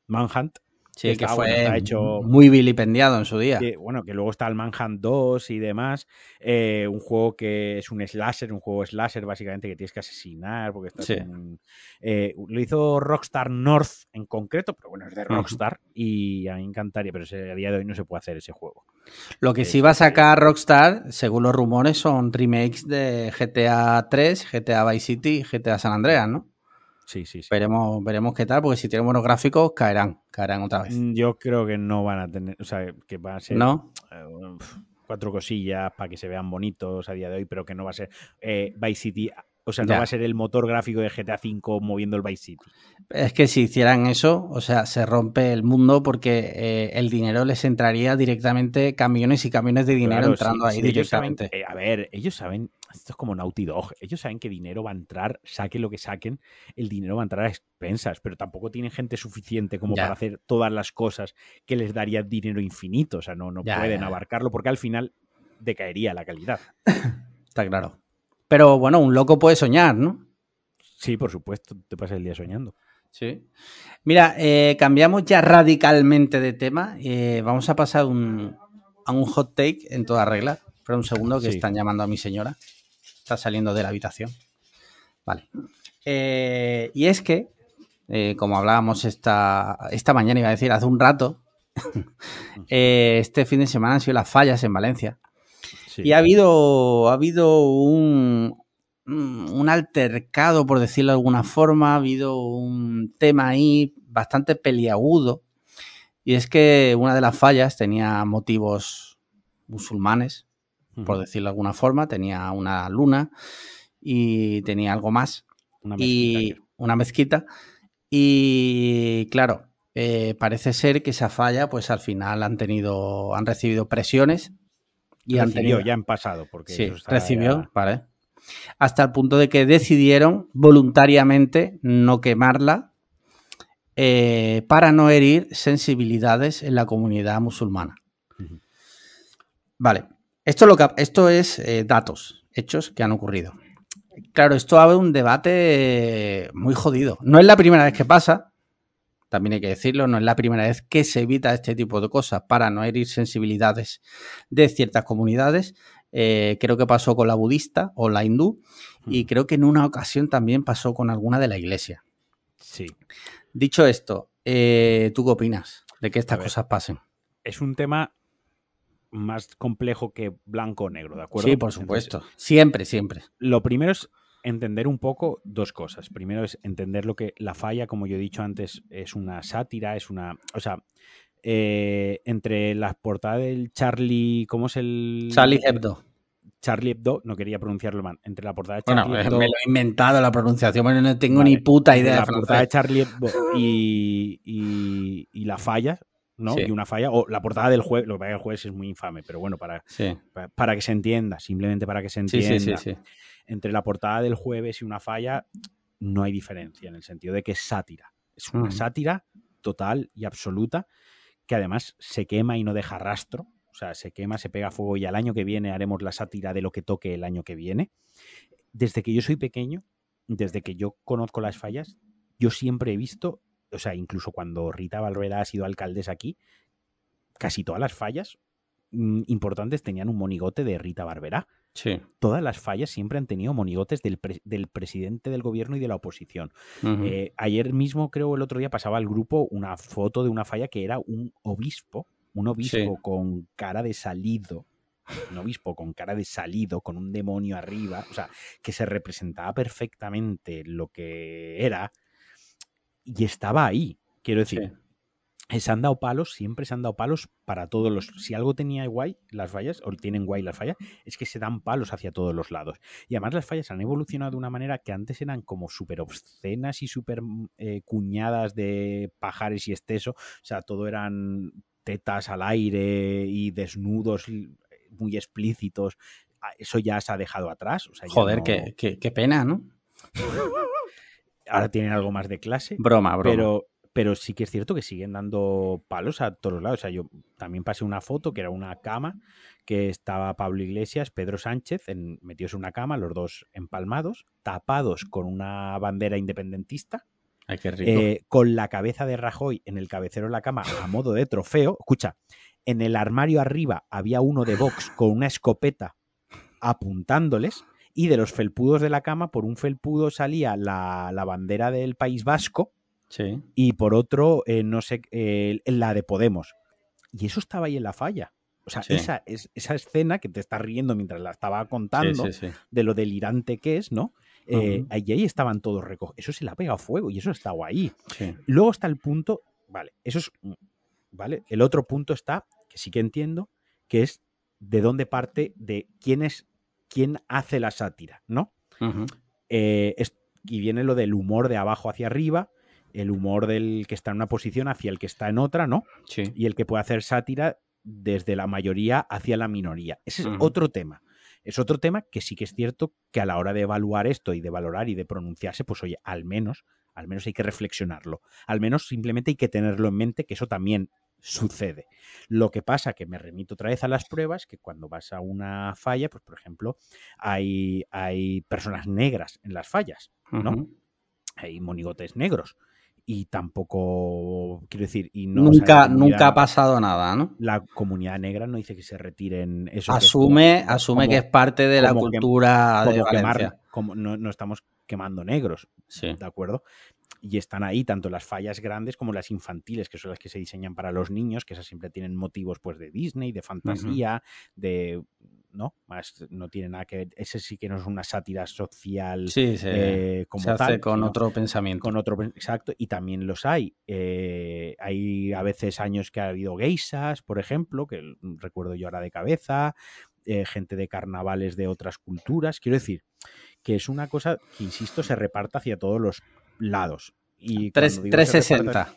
Manhunt, Sí, que, fue hecho, muy vilipendiado en su día. bueno, que luego está el Manhunt 2 y demás. Eh, un juego que es un slasher, un juego slasher básicamente que tienes que asesinar porque eh, lo hizo Rockstar North en concreto, pero bueno, es de Rockstar y a mí encantaría, pero a día de hoy no se puede hacer ese juego. Lo que sí va a sacar Rockstar, según los rumores, son remakes de GTA 3, GTA Vice City y GTA San Andreas, ¿no? Sí, sí, sí. Veremos, veremos qué tal, porque si tienen buenos gráficos, caerán, caerán otra vez. Mm, yo creo que no van a tener, o sea, que va a ser ¿No? Eh, cuatro cosillas para que se vean bonitos a día de hoy, pero que no va a ser eh, Vice City o sea, no va a ser el motor gráfico de GTA V moviendo el Vice City. Es que si hicieran eso, o sea, se rompe el mundo porque eh, el dinero les entraría directamente, camiones y camiones de dinero entrando ahí directamente. Eh, a ver, ellos saben, esto es como Naughty Dog, ellos saben que dinero va a entrar, saquen lo que saquen, el dinero va a entrar a expensas, pero tampoco tienen gente suficiente como para hacer todas las cosas que les daría dinero infinito, o sea, no, no pueden abarcarlo porque al final decaería la calidad. Está claro. Pero bueno, un loco puede soñar, ¿no? Sí, por supuesto, te pasas el día soñando. Sí. Mira, eh, cambiamos ya radicalmente de tema. Eh, vamos a pasar a un hot take en toda regla. Espera un segundo que están llamando a mi señora. Está saliendo de la habitación. Vale. Eh, y es que, como hablábamos esta, esta mañana, iba a decir, hace un rato, este fin de semana han sido las fallas en Valencia. Y ha habido, ha habido un, un altercado, por decirlo de alguna forma, ha habido un tema ahí bastante peliagudo. Y es que una de las fallas tenía motivos musulmanes, por decirlo de alguna forma, tenía una luna y tenía algo más. Una mezquita. Y una mezquita. Y claro, eh, parece ser que esa falla, pues al final han tenido, han recibido presiones y recibió ya en pasado, porque sí, recibió, vale. Hasta el punto de que decidieron voluntariamente no quemarla eh, para no herir sensibilidades en la comunidad musulmana. Vale, esto, lo esto es eh, datos, hechos que han ocurrido. Claro, esto abre un debate muy jodido. No es la primera vez que pasa, también hay que decirlo, no es la primera vez que se evita este tipo de cosas para no herir sensibilidades de ciertas comunidades. Eh, creo que pasó con la budista o la hindú. Y creo que en una ocasión también pasó con alguna de la iglesia. Sí. Dicho esto, eh, ¿tú qué opinas de que estas cosas pasen? Es un tema más complejo que blanco o negro, ¿de acuerdo? Sí, por supuesto. siempre, siempre. Lo primero es entender un poco dos cosas. Primero es entender lo que la falla, como yo he dicho antes, es una sátira, es una. O sea, eh, entre la portada del Charlie. ¿Cómo es el. Charlie Hebdo. Charlie Hebdo, no quería pronunciarlo mal. Entre la portada de Charlie bueno, Hebdo. Me lo he inventado la pronunciación, pero no tengo ni puta idea. La portada de Charlie Hebdo y, y, la falla, ¿no? Y una falla, o la portada del jueves, lo que pasa el jueves es muy infame, pero bueno, para, para, que se entienda, simplemente para que se entienda. Entre la portada del jueves y una falla no hay diferencia, en el sentido de que es sátira. Es una sátira total y absoluta que además se quema y no deja rastro. O sea, se quema, se pega fuego y al año que viene haremos la sátira de lo que toque el año que viene. Desde que yo soy pequeño, desde que yo conozco las fallas, yo siempre he visto o sea, incluso cuando Rita Valverde ha sido alcaldesa aquí, casi todas las fallas mm, importantes tenían un monigote de Rita Barberá. Sí. Todas las fallas siempre han tenido monigotes del, presidente del gobierno y de la oposición. Eh, ayer mismo, creo, el otro día pasaba al grupo una foto de una falla que era un obispo, un obispo con cara de salido. Un obispo con cara de salido, con un demonio arriba, o sea, que se representaba perfectamente lo que era, y estaba ahí. Quiero decir, se han dado palos, siempre se han dado palos para todos los. Si algo tenía guay las fallas, o tienen guay las fallas, es que se dan palos hacia todos los lados. Y además las fallas han evolucionado de una manera que antes eran como súper obscenas y súper eh, cuñadas de pajares y esteso. O sea, todo eran tetas al aire y desnudos muy explícitos. Ah, eso ya se ha dejado atrás. Joder, qué, qué pena, ¿no? ahora tienen algo más de clase. Broma, broma. Pero, pero sí que es cierto que siguen dando palos a todos lados. O sea, yo también pasé una foto que era una cama que estaba Pablo Iglesias, Pedro Sánchez, en, metidos en una cama, los dos empalmados, tapados con una bandera independentista. Ay, qué rico. Eh, con la cabeza de Rajoy en el cabecero de la cama a modo de trofeo. Escucha, en el armario arriba había uno de Vox con una escopeta apuntándoles y de los felpudos de la cama, por un felpudo salía la, bandera del País Vasco y por otro, eh, no sé, eh, la de Podemos. Y eso estaba ahí en la falla. O sea, esa, esa escena que te está riendo mientras la estaba contando, de lo delirante que es, ¿no? Eh, ahí, estaban todos recogidos. Eso se le ha pegado fuego y eso estaba ahí. Luego está el punto, vale, eso es, mm, ¿vale? El otro punto está, que sí que entiendo, que es de dónde parte, de quién es quién hace la sátira, ¿no? Eh, y viene lo del humor de abajo hacia arriba, el humor del que está en una posición hacia el que está en otra, ¿no? Sí. Y el que puede hacer sátira desde la mayoría hacia la minoría. Ese es otro tema. Es otro tema que sí que es cierto que a la hora de evaluar esto y de valorar y de pronunciarse, pues oye, al menos, al menos hay que reflexionarlo. Al menos simplemente hay que tenerlo en mente que eso también sucede. Lo que pasa, que me remito otra vez a las pruebas, que cuando vas a una falla, pues por ejemplo, hay, hay personas negras en las fallas, ¿no? Hay monigotes negros. Y tampoco, quiero decir, y no, nunca, nunca ha pasado nada, ¿no? La comunidad negra no dice que se retiren eso. Asume, que asume que es parte de la cultura de Valencia. como no, no, estamos quemando negros, sí. ¿de acuerdo? Y están ahí tanto las fallas grandes como las infantiles, que son las que se diseñan para los niños, que esas siempre tienen motivos pues de Disney, de fantasía, de ¿no? Más no tiene nada que ver. Ese sí que no es una sátira social sí, se, eh, como hace con otro pensamiento. Con otro, exacto, y también los hay. Eh, hay a veces años que ha habido geisas, por ejemplo, que recuerdo yo ahora de cabeza, eh, gente de carnavales de otras culturas. Quiero decir que es una cosa que, insisto, se reparta hacia todos los lados. Y 360.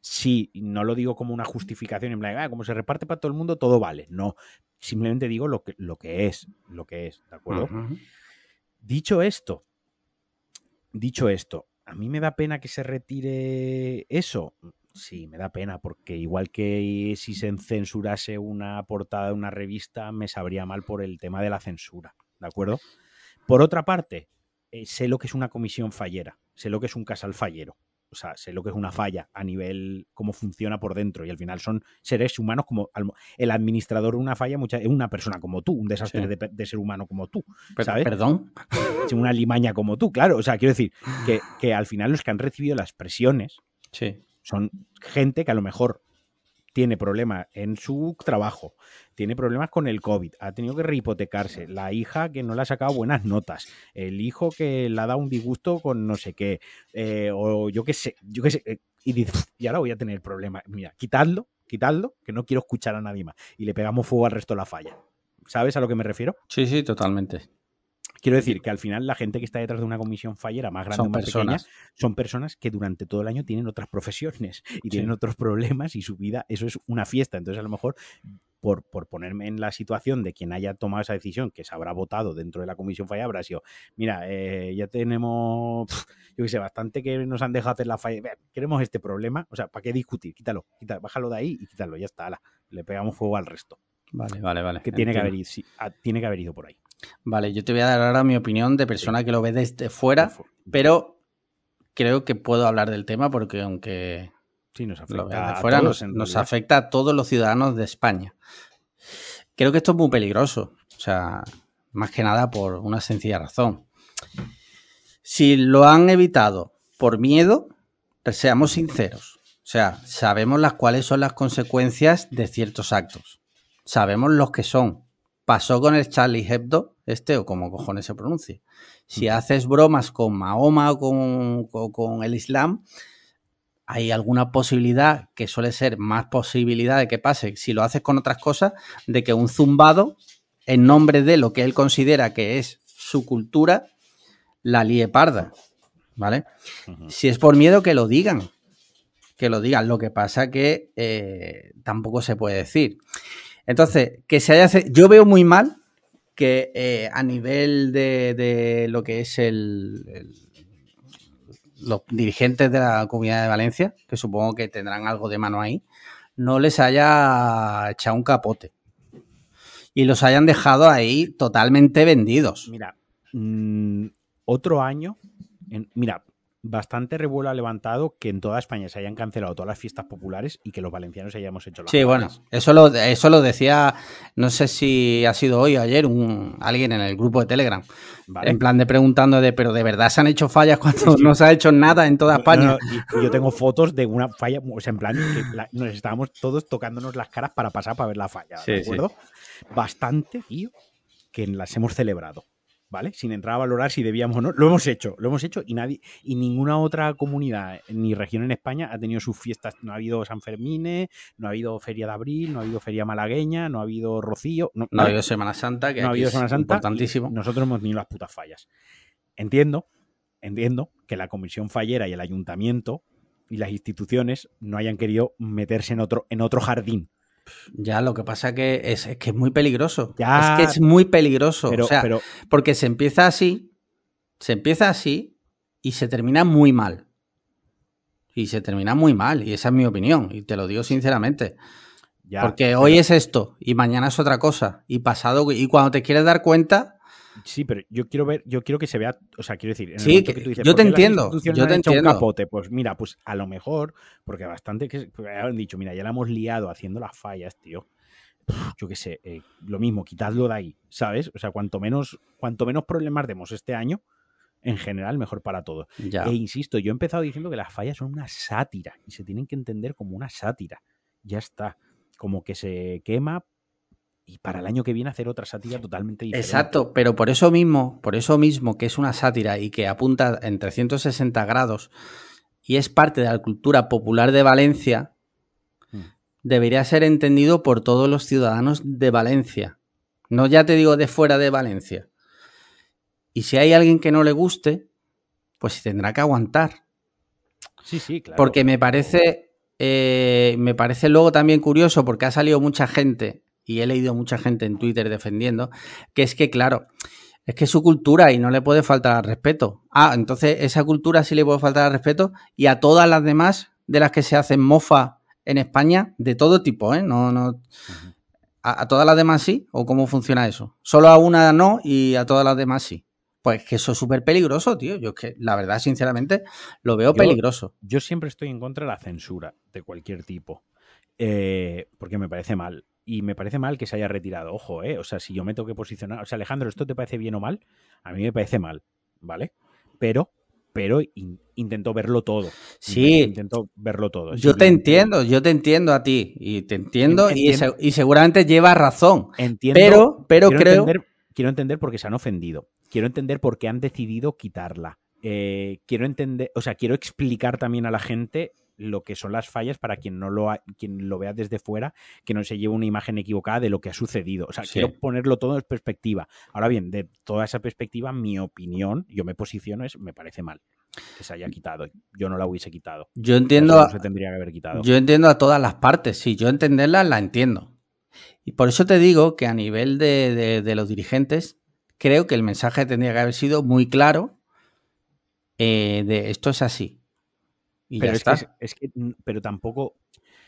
sí, no lo digo como una justificación en plan, ah, como se reparte para todo el mundo, todo vale. No, simplemente digo lo que, lo que es, lo que es, ¿de acuerdo? Dicho esto, dicho esto, ¿a mí me da pena que se retire eso? Sí, me da pena, porque igual que si se censurase una portada de una revista, me sabría mal por el tema de la censura, ¿de acuerdo? Por otra parte, eh, sé lo que es una comisión fallera sé lo que es un casal fallero. o sea, sé lo que es una falla a nivel cómo funciona por dentro y al final son seres humanos como el administrador de una falla mucha, es una persona como tú, un desastre de, ser humano como tú, ¿sabes? Perdón. Una limaña como tú, claro. O sea, quiero decir que, que al final los que han recibido las presiones son gente que a lo mejor tiene problemas en su trabajo, tiene problemas con el COVID, ha tenido que rehipotecarse, la hija que no le ha sacado buenas notas, el hijo que le ha dado un disgusto con no sé qué, eh, o yo qué sé, yo qué sé, eh, y dice, y ahora voy a tener problemas. Mira, quitadlo, quitadlo, que no quiero escuchar a nadie más. Y le pegamos fuego al resto de la falla. ¿Sabes a lo que me refiero? Sí, sí, totalmente. Quiero decir que al final la gente que está detrás de una comisión fallera más grande o más pequeña son personas que durante todo el año tienen otras profesiones y tienen otros problemas y su vida, eso es una fiesta. Entonces a lo mejor por, por, ponerme en la situación de quien haya tomado esa decisión, que se habrá votado dentro de la comisión falla, habrá sido, mira, eh, ya tenemos, yo qué sé, bastante que nos han dejado hacer la falla, queremos este problema, o sea, ¿para qué discutir? Quítalo, quítalo bájalo de ahí y quítalo, ya está, le pegamos fuego al resto. Vale, vale, vale. Que tiene que, haber, sí, tiene que haber ido por ahí. Vale, yo te voy a dar ahora mi opinión de persona que lo ve desde fuera, pero creo que puedo hablar del tema porque aunque sí, nos afecta de fuera, nos, afecta a todos los ciudadanos de España. Creo que esto es muy peligroso, o sea, más que nada por una sencilla razón. Si lo han evitado por miedo, seamos sinceros. O sea, sabemos las cuáles son las consecuencias de ciertos actos. Sabemos los que son pasó con el Charlie Hebdo, este o como cojones se pronuncie. Si haces bromas con Mahoma o con, el Islam, hay alguna posibilidad, que suele ser más posibilidad de que pase, si lo haces con otras cosas, de que un zumbado, en nombre de lo que él considera que es su cultura, la lie parda. ¿Vale? Si es por miedo, que lo digan. Que lo digan. Lo que pasa que eh, tampoco se puede decir. Entonces, que se haya. Yo veo muy mal que eh, a nivel de, lo que es el, los dirigentes de la comunidad de Valencia, que supongo que tendrán algo de mano ahí, no les haya echado un capote y los hayan dejado ahí totalmente vendidos. Mira, mm, otro año, mira, bastante revuelo ha levantado que en toda España se hayan cancelado todas las fiestas populares y que los valencianos hayamos hecho las Sí, bueno, eso lo, eso lo decía, no sé si ha sido hoy o ayer, un, alguien en el grupo de Telegram. En plan de preguntando de, pero de verdad se han hecho fallas cuando no se ha hecho nada en toda España. y, yo tengo fotos de una falla, o sea, en plan, que nos estábamos todos tocándonos las caras para pasar para ver la falla, ¿de acuerdo? Bastante, tío, que las hemos celebrado. ¿Vale? Sin entrar a valorar si debíamos o no. Lo hemos hecho, lo hemos hecho y nadie, y ninguna otra comunidad ni región en España ha tenido sus fiestas. No ha habido San Fermín, no ha habido Feria de Abril, no ha habido Feria Malagueña, no ha habido Rocío. No, ha habido Semana Santa, que no ha habido Semana Santa. Importantísimo. Nosotros hemos tenido las putas fallas. Entiendo, entiendo que la comisión fallera y el ayuntamiento y las instituciones no hayan querido meterse en otro, en otro jardín ya, lo que pasa que es, que es muy peligroso. Es que es muy peligroso. o sea, porque se empieza así, se empieza así y se termina muy mal. Y se termina muy mal, y esa es mi opinión, y te lo digo sinceramente. porque hoy es esto, y mañana es otra cosa, y pasado, y cuando te quieres dar cuenta, Sí, pero yo quiero ver, yo quiero que se vea, o sea, quiero decir, en sí, que, yo te entiendo, yo te entiendo. Un capote? Pues mira, pues a lo mejor, porque bastante que han dicho, mira, ya la hemos liado haciendo las fallas, tío. yo qué sé, eh, lo mismo, quitadlo de ahí, ¿sabes? O sea, cuanto menos, cuanto menos problemas demos este año, en general, mejor para todos. E insisto, yo he empezado diciendo que las fallas son una sátira y se tienen que entender como una sátira. Ya está. Como que se quema y para el año que viene hacer otra sátira totalmente diferente. Exacto, pero por eso mismo, por eso mismo que es una sátira y que apunta en 360 grados y es parte de la cultura popular de Valencia, mm. debería ser entendido por todos los ciudadanos de Valencia. No ya te digo de fuera de Valencia. Y si hay alguien que no le guste, pues tendrá que aguantar. Sí, sí, claro. Porque me parece, eh, me parece luego también curioso porque ha salido mucha gente y he leído mucha gente en Twitter defendiendo, que es que, claro, es que es su cultura y no le puede faltar al respeto. Ah, entonces esa cultura sí le puede faltar al respeto y a todas las demás de las que se hacen mofa en España, de todo tipo, ¿eh? No, no. ¿A, todas las demás sí? ¿O cómo funciona eso? Solo a una no y a todas las demás sí. Pues que eso es súper peligroso, tío. Yo que, la verdad, sinceramente, lo veo peligroso. Yo siempre estoy en contra de la censura de cualquier tipo. Eh, porque me parece mal. Y me parece mal que se haya retirado. Ojo, ¿eh? O sea, si yo me tengo que posicionar. O sea, Alejandro, ¿esto te parece bien o mal? A mí me parece mal, ¿vale? Pero pero intento verlo todo. Sí. Intento verlo todo. Yo te entiendo, yo te entiendo a ti y te entiendo y, seguramente lleva razón. Entiendo, pero, pero creo... Entender, quiero entender por qué se han ofendido. Quiero entender por qué han decidido quitarla. Eh, quiero entender, o sea, quiero explicar también a la gente lo que son las fallas para quien no lo quien lo vea desde fuera, que no se lleve una imagen equivocada de lo que ha sucedido. O sea, quiero ponerlo todo en perspectiva. Ahora bien, de toda esa perspectiva, mi opinión, yo me posiciono es me parece mal que se haya quitado. Yo no la hubiese quitado. Yo entiendo. se tendría que haber quitado. Yo entiendo a todas las partes. Si yo entenderlas, la entiendo. Y por eso te digo que a nivel de, de, los dirigentes, creo que el mensaje tendría que haber sido muy claro. Eh, de esto es así pero es, Que, pero tampoco,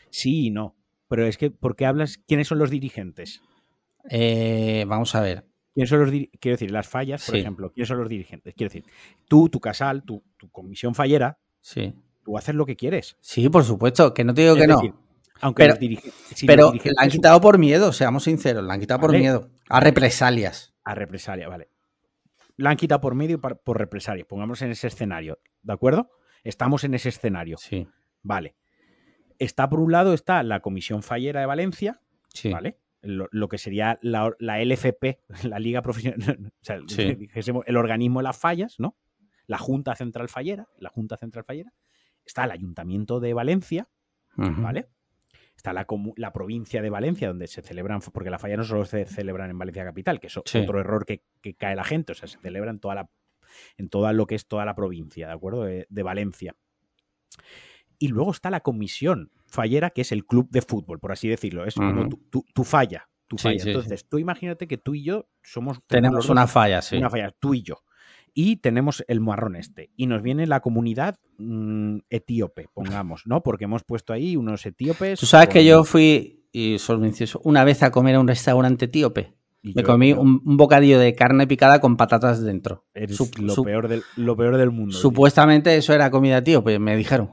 sí y no. Pero es que, ¿por qué hablas? ¿Quiénes son los dirigentes? Eh, vamos a ver. ¿Quiénes son los quiero decir, las fallas, por ejemplo, ¿quiénes son los dirigentes? Quiero decir, tú, tu casal, tu, comisión fallera, sí. tú haces lo que quieres. Sí, por supuesto, que no te digo que no. Aunque pero, pero la han quitado por miedo, seamos sinceros, la han quitado por miedo. A represalias. A represalias, vale. La han quitado por medio y por represalias. Pongamos en ese escenario, ¿de acuerdo? Estamos en ese escenario. Sí. Vale. Está por un lado, está la Comisión Fallera de Valencia, sí. ¿vale? Lo, que sería la, LFP, la Liga Profesional, o sea, el organismo de las fallas, ¿no? La Junta Central Fallera, la Junta Central Fallera. Está el Ayuntamiento de Valencia, ¿vale? Está la, la, provincia de Valencia, donde se celebran, porque la falla no solo se celebran en Valencia Capital, que es otro error que, que, cae la gente, o sea, se celebra en toda la en toda lo que es toda la provincia, ¿de acuerdo? De, Valencia. Y luego está la comisión fallera, que es el club de fútbol, por así decirlo. Es como tu, falla. Tu falla. Entonces, tú imagínate que tú y yo somos. Tenemos una falla, sí. Una falla, tú y yo. Y tenemos el marrón este. Y nos viene la comunidad mm, etíope, pongamos, ¿no? Porque hemos puesto ahí unos etíopes. Tú sabes que yo fui, y soy una vez a comer a un restaurante etíope. Me comí un, bocadillo de carne picada con patatas dentro. lo, peor del, lo peor del mundo. Supuestamente eso era comida pues me dijeron.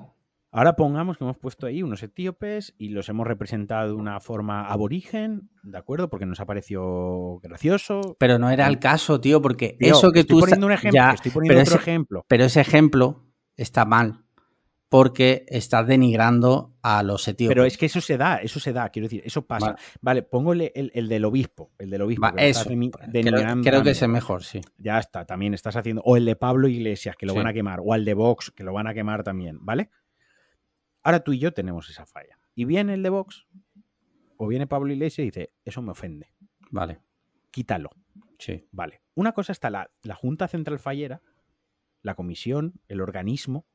Ahora pongamos que hemos puesto ahí unos etíopes y los hemos representado de una forma aborigen, ¿de acuerdo? Porque nos ha parecido gracioso. Pero no era el caso, tío, porque eso que estoy tú... Poniendo un ejemplo, estoy poniendo otro ejemplo. Pero ese ejemplo está mal porque estás denigrando a los etíopes. Pero es que eso se da, eso se da, quiero decir, eso pasa. Vale, pongo el, del obispo, el del obispo. eso, creo, que es el mejor, sí. Ya está, también estás haciendo, o el de Pablo Iglesias, que lo van a quemar, o el de Vox, que lo van a quemar también, ¿vale? Ahora tú y yo tenemos esa falla. Y viene el de Vox, o viene Pablo Iglesias y dice, eso me ofende. Vale. Quítalo. Sí. Vale. Una cosa está la, la Junta Central Fallera, la comisión, el organismo,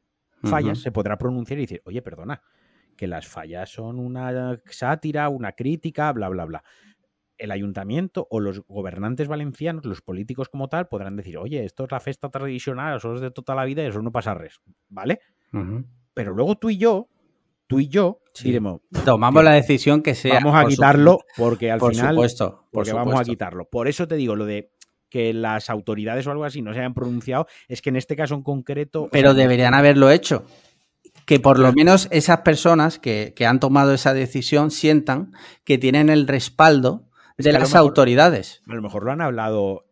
fallas, se podrá pronunciar y decir, oye, perdona, que las fallas son una sátira, una crítica, bla, bla, bla. El ayuntamiento o los gobernantes valencianos, los políticos como tal, podrán decir, oye, esto es la fiesta tradicional, eso es de toda la vida y eso no pasa res, ¿vale? Pero luego tú y yo, tú y yo, diremos... Tomamos la decisión que sea... Vamos a quitarlo porque al por final... Supuesto, porque vamos a quitarlo. Por eso te digo, lo de que las autoridades o algo así no se hayan pronunciado, es que en este caso en concreto... Pero deberían haberlo hecho. Que por lo menos esas personas que, han tomado esa decisión sientan que tienen el respaldo de las autoridades. A lo mejor lo han hablado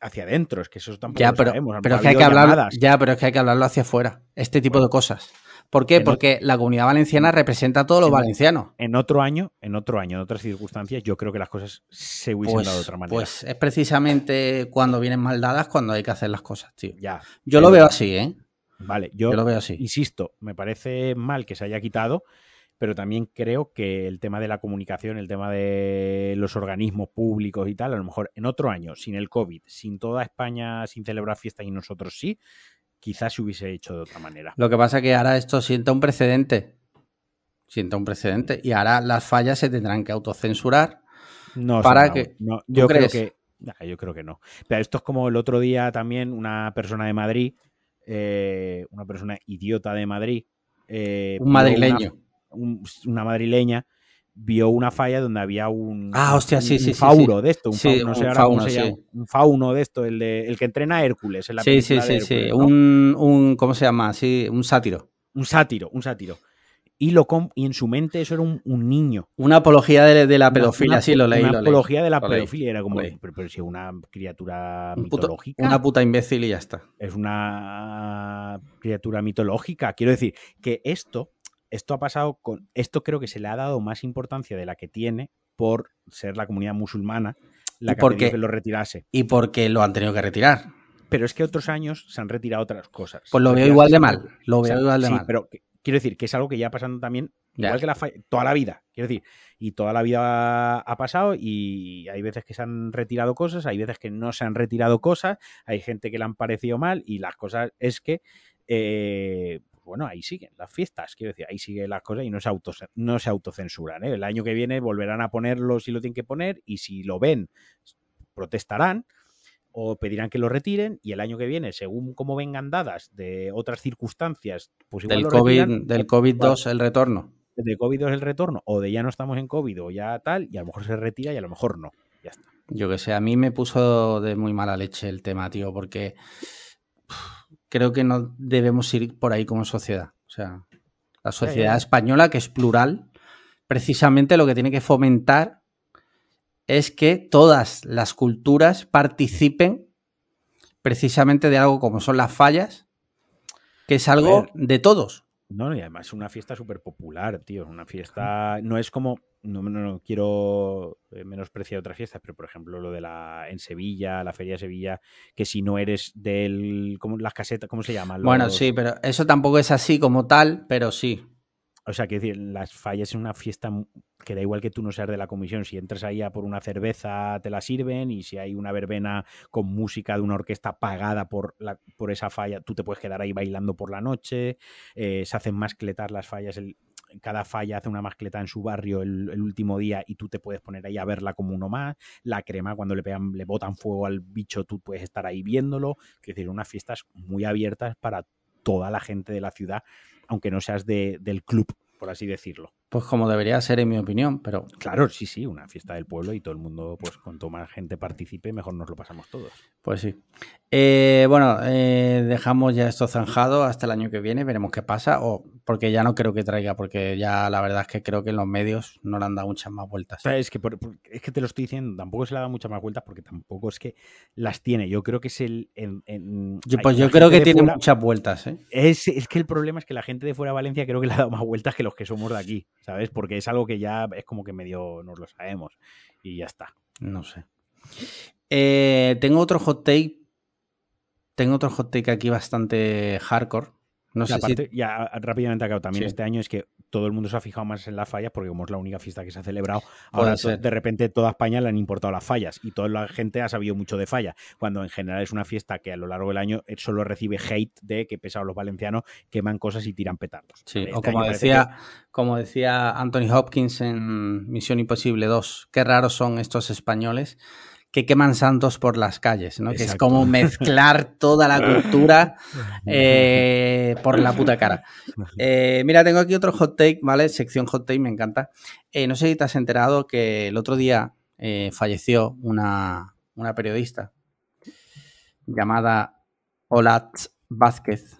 hacia adentro, es que eso tampoco ya, pero, Pero es que hay que hablarlo, ya, pero es que hay que hablarlo hacia afuera, este tipo de cosas. ¿Por qué? Porque la comunidad valenciana representa a todos los valencianos. En otro año, en otro año, en otras circunstancias, yo creo que las cosas se hubiesen pues, dado de otra manera. Pues es precisamente cuando vienen mal dadas cuando hay que hacer las cosas, tío. Ya. Yo lo veo así, ¿eh? Vale, yo, lo veo así. Insisto, me parece mal que se haya quitado, pero también creo que el tema de la comunicación, el tema de los organismos públicos y tal, a lo mejor en otro año, sin el COVID, sin toda España sin celebrar fiesta y nosotros sí, quizás se hubiese hecho de otra manera. Lo que pasa es que ahora esto sienta un precedente. Sienta un precedente. Y ahora las fallas se tendrán que autocensurar. No, para que. No, yo creo que. yo creo que no. Pero esto es como el otro día también una persona de Madrid, eh, una persona idiota de Madrid. Eh, un madrileño. Una, madrileña vio una falla donde había un, ah, hostia, sí, sí, fauro de esto, un, fauno, un fauno de esto, el, de, el que entrena a Hércules en la Sí, sí, sí, sí, un, un, ¿cómo se llama? Sí, un sátiro. Un sátiro, un sátiro. Y, lo y en su mente eso era un, niño. Una apología de, la pedofilia, sí, lo leí. Una apología de la pedofilia, era como, pero, si una criatura mitológica. una puta imbécil y ya está. Es una criatura mitológica. Quiero decir que esto esto ha pasado con. Esto creo que se le ha dado más importancia de la que tiene por ser la comunidad musulmana la que, porque, que lo retirase. Y porque lo han tenido que retirar. Pero es que otros años se han retirado otras cosas. Pues lo veo igual de mal. Lo veo igual de mal. Pero quiero decir que es algo que ya pasando también, igual que la toda la vida. Quiero decir, y toda la vida ha pasado y hay veces que se han retirado cosas, hay veces que no se han retirado cosas, hay gente que le han parecido mal y las cosas es que eh, bueno, ahí siguen las fiestas, quiero decir, ahí siguen las cosas y no se, auto, no se autocensuran. ¿eh? El año que viene volverán a ponerlo si lo tienen que poner y si lo ven, protestarán o pedirán que lo retiren y el año que viene, según cómo vengan dadas de otras circunstancias, pues igual del COVID, del COVID-2 el retorno. De COVID-2 el retorno, o de ya no estamos en COVID o ya tal, y a lo mejor se retira y a lo mejor no. Ya está. Yo que sé, a mí me puso de muy mala leche el tema, tío, porque creo que no debemos ir por ahí como sociedad. O sea, la sociedad española, que es plural, precisamente lo que tiene que fomentar es que todas las culturas participen precisamente de algo como son las fallas, que es algo de todos. No, y además es una fiesta súper popular, tío. Una fiesta. No es como. No, no, quiero eh, menospreciar otras fiestas, pero por ejemplo lo de la. En Sevilla, la Feria de Sevilla, que si no eres del. como las casetas, ¿cómo se llama? Bueno, sí, pero eso tampoco es así como tal, pero sí. O sea, que decir, las fallas es una fiesta que da igual que tú no seas de la comisión. Si entras ahí a por una cerveza, te la sirven. Y si hay una verbena con música de una orquesta pagada por, la, por esa falla, tú te puedes quedar ahí bailando por la noche. Eh, se hacen mascletar las fallas. Cada falla hace una mascleta en su barrio el, último día y tú te puedes poner ahí a verla como uno más. La crema, cuando le pegan, le botan fuego al bicho, tú puedes estar ahí viéndolo. Es decir, unas fiestas muy abiertas para toda la gente de la ciudad aunque no seas de, del club, por así decirlo. Pues como debería ser, en mi opinión, pero... Claro, sí, sí, una fiesta del pueblo y todo el mundo, pues cuanto más gente participe, mejor nos lo pasamos todos. Pues sí. Eh, bueno, eh, dejamos ya esto zanjado hasta el año que viene, veremos qué pasa, o porque ya no creo que traiga, porque ya la verdad es que creo que en los medios no le han dado muchas más vueltas. Es que, es que te lo estoy diciendo, tampoco se le ha dado muchas más vueltas porque tampoco es que las tiene. Yo creo que es el... yo, pues yo creo que tiene muchas vueltas. ¿eh? Es, es que el problema es que la gente de fuera de Valencia creo que le ha dado más vueltas que los que somos de aquí. ¿Sabes? Porque es algo que ya es como que medio nos lo sabemos y ya está. No sé. Eh, tengo otro hot take. Tengo otro hot take aquí bastante hardcore. No sé si... Ya rápidamente acabo. También este año es que todo el mundo se ha fijado más en las fallas porque como es la única fiesta que se ha celebrado, ahora de repente toda España le han importado las fallas y toda la gente ha sabido mucho de falla, cuando en general es una fiesta que a lo largo del año solo recibe hate de que pesados los valencianos queman cosas y tiran petardos. Sí, o como decía, como decía Anthony Hopkins en Misión Imposible 2, qué raros son estos españoles que queman santos por las calles, ¿no? Que es como mezclar toda la cultura eh, por la puta cara. Eh, mira, tengo aquí otro hot take, ¿vale? Sección hot take, me encanta. Eh, no sé si te has enterado que el otro día falleció una, una, periodista llamada Olat Vázquez,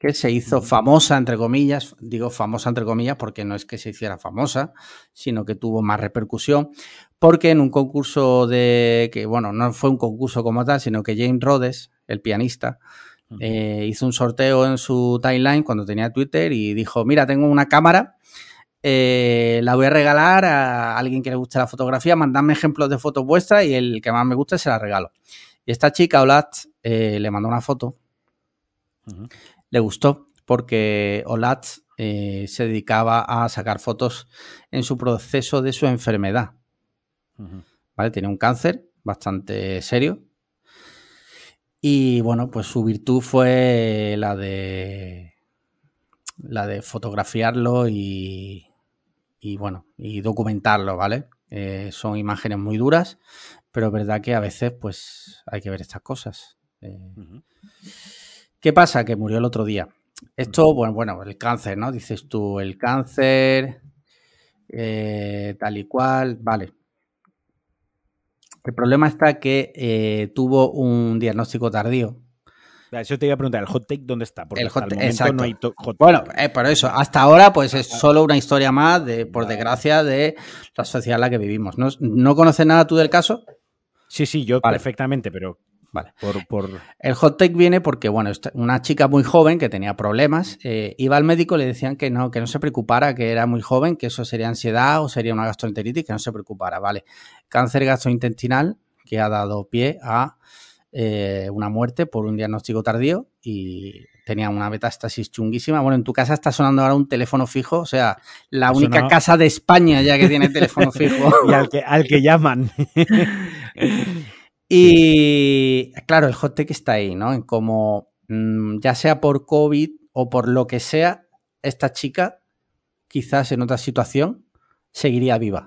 que se hizo famosa, entre comillas, digo famosa entre comillas porque no es que se hiciera famosa, sino que tuvo más repercusión, porque en un concurso de, que bueno, no fue un concurso como tal, sino que James Rhodes, el pianista, eh, hizo un sorteo en su timeline cuando tenía Twitter y dijo, mira, tengo una cámara, eh, la voy a regalar a alguien que le guste la fotografía, mandadme ejemplos de fotos vuestras y el que más me guste se la regalo. Y esta chica, Olat, eh, le mandó una foto le gustó porque Olat eh, se dedicaba a sacar fotos en su proceso de su enfermedad. ¿Vale? Tiene un cáncer bastante serio. Y bueno, pues su virtud fue la de. la de fotografiarlo y. y bueno, y documentarlo, ¿vale? Eh, son imágenes muy duras, pero es verdad que a veces, pues, hay que ver estas cosas. Eh, ¿Qué pasa? Que murió el otro día. Esto, bueno, bueno, el cáncer, ¿no? Dices tú, el cáncer eh, tal y cual, vale. El problema está que eh, tuvo un diagnóstico tardío. Eso te iba a preguntar, ¿el hot take dónde está? Porque el hot, hasta no hay hot Bueno, eh, por eso, hasta ahora pues es solo una historia más, de, por desgracia, de la sociedad en la que vivimos. ¿No, ¿no conoces nada tú del caso? Sí, sí, yo perfectamente, pero Vale. Por, El hot take viene porque, bueno, una chica muy joven que tenía problemas, eh, iba al médico y le decían que no, que no se preocupara, que era muy joven, que eso sería ansiedad o sería una gastroenteritis, que no se preocupara, ¿vale? Cáncer gastrointestinal que ha dado pie a eh, una muerte por un diagnóstico tardío y tenía una metástasis chunguísima. Bueno, en tu casa está sonando ahora un teléfono fijo, o sea, la única casa de España ya que tiene teléfono fijo. y al que, al que llaman. Y claro, el hot take está ahí, ¿no? En como, mm, ya sea por COVID o por lo que sea, esta chica, quizás en otra situación, seguiría viva.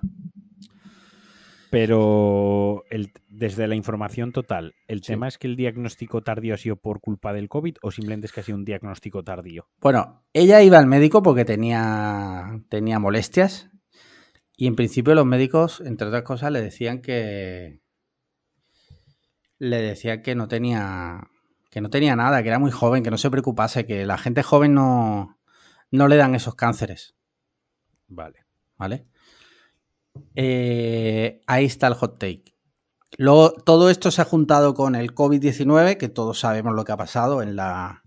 Pero desde la información total, ¿el tema es que el diagnóstico tardío ha sido por culpa del COVID o simplemente es que ha sido un diagnóstico tardío? Bueno, ella iba al médico porque tenía, tenía molestias y en principio los médicos, entre otras cosas, le decían que, le decía que no tenía que no tenía nada, que era muy joven, que no se preocupase, que la gente joven no, no le dan esos cánceres. Vale. ¿Vale? Eh, ahí está el hot take. Luego, todo esto se ha juntado con el COVID-19, que todos sabemos lo que ha pasado en la,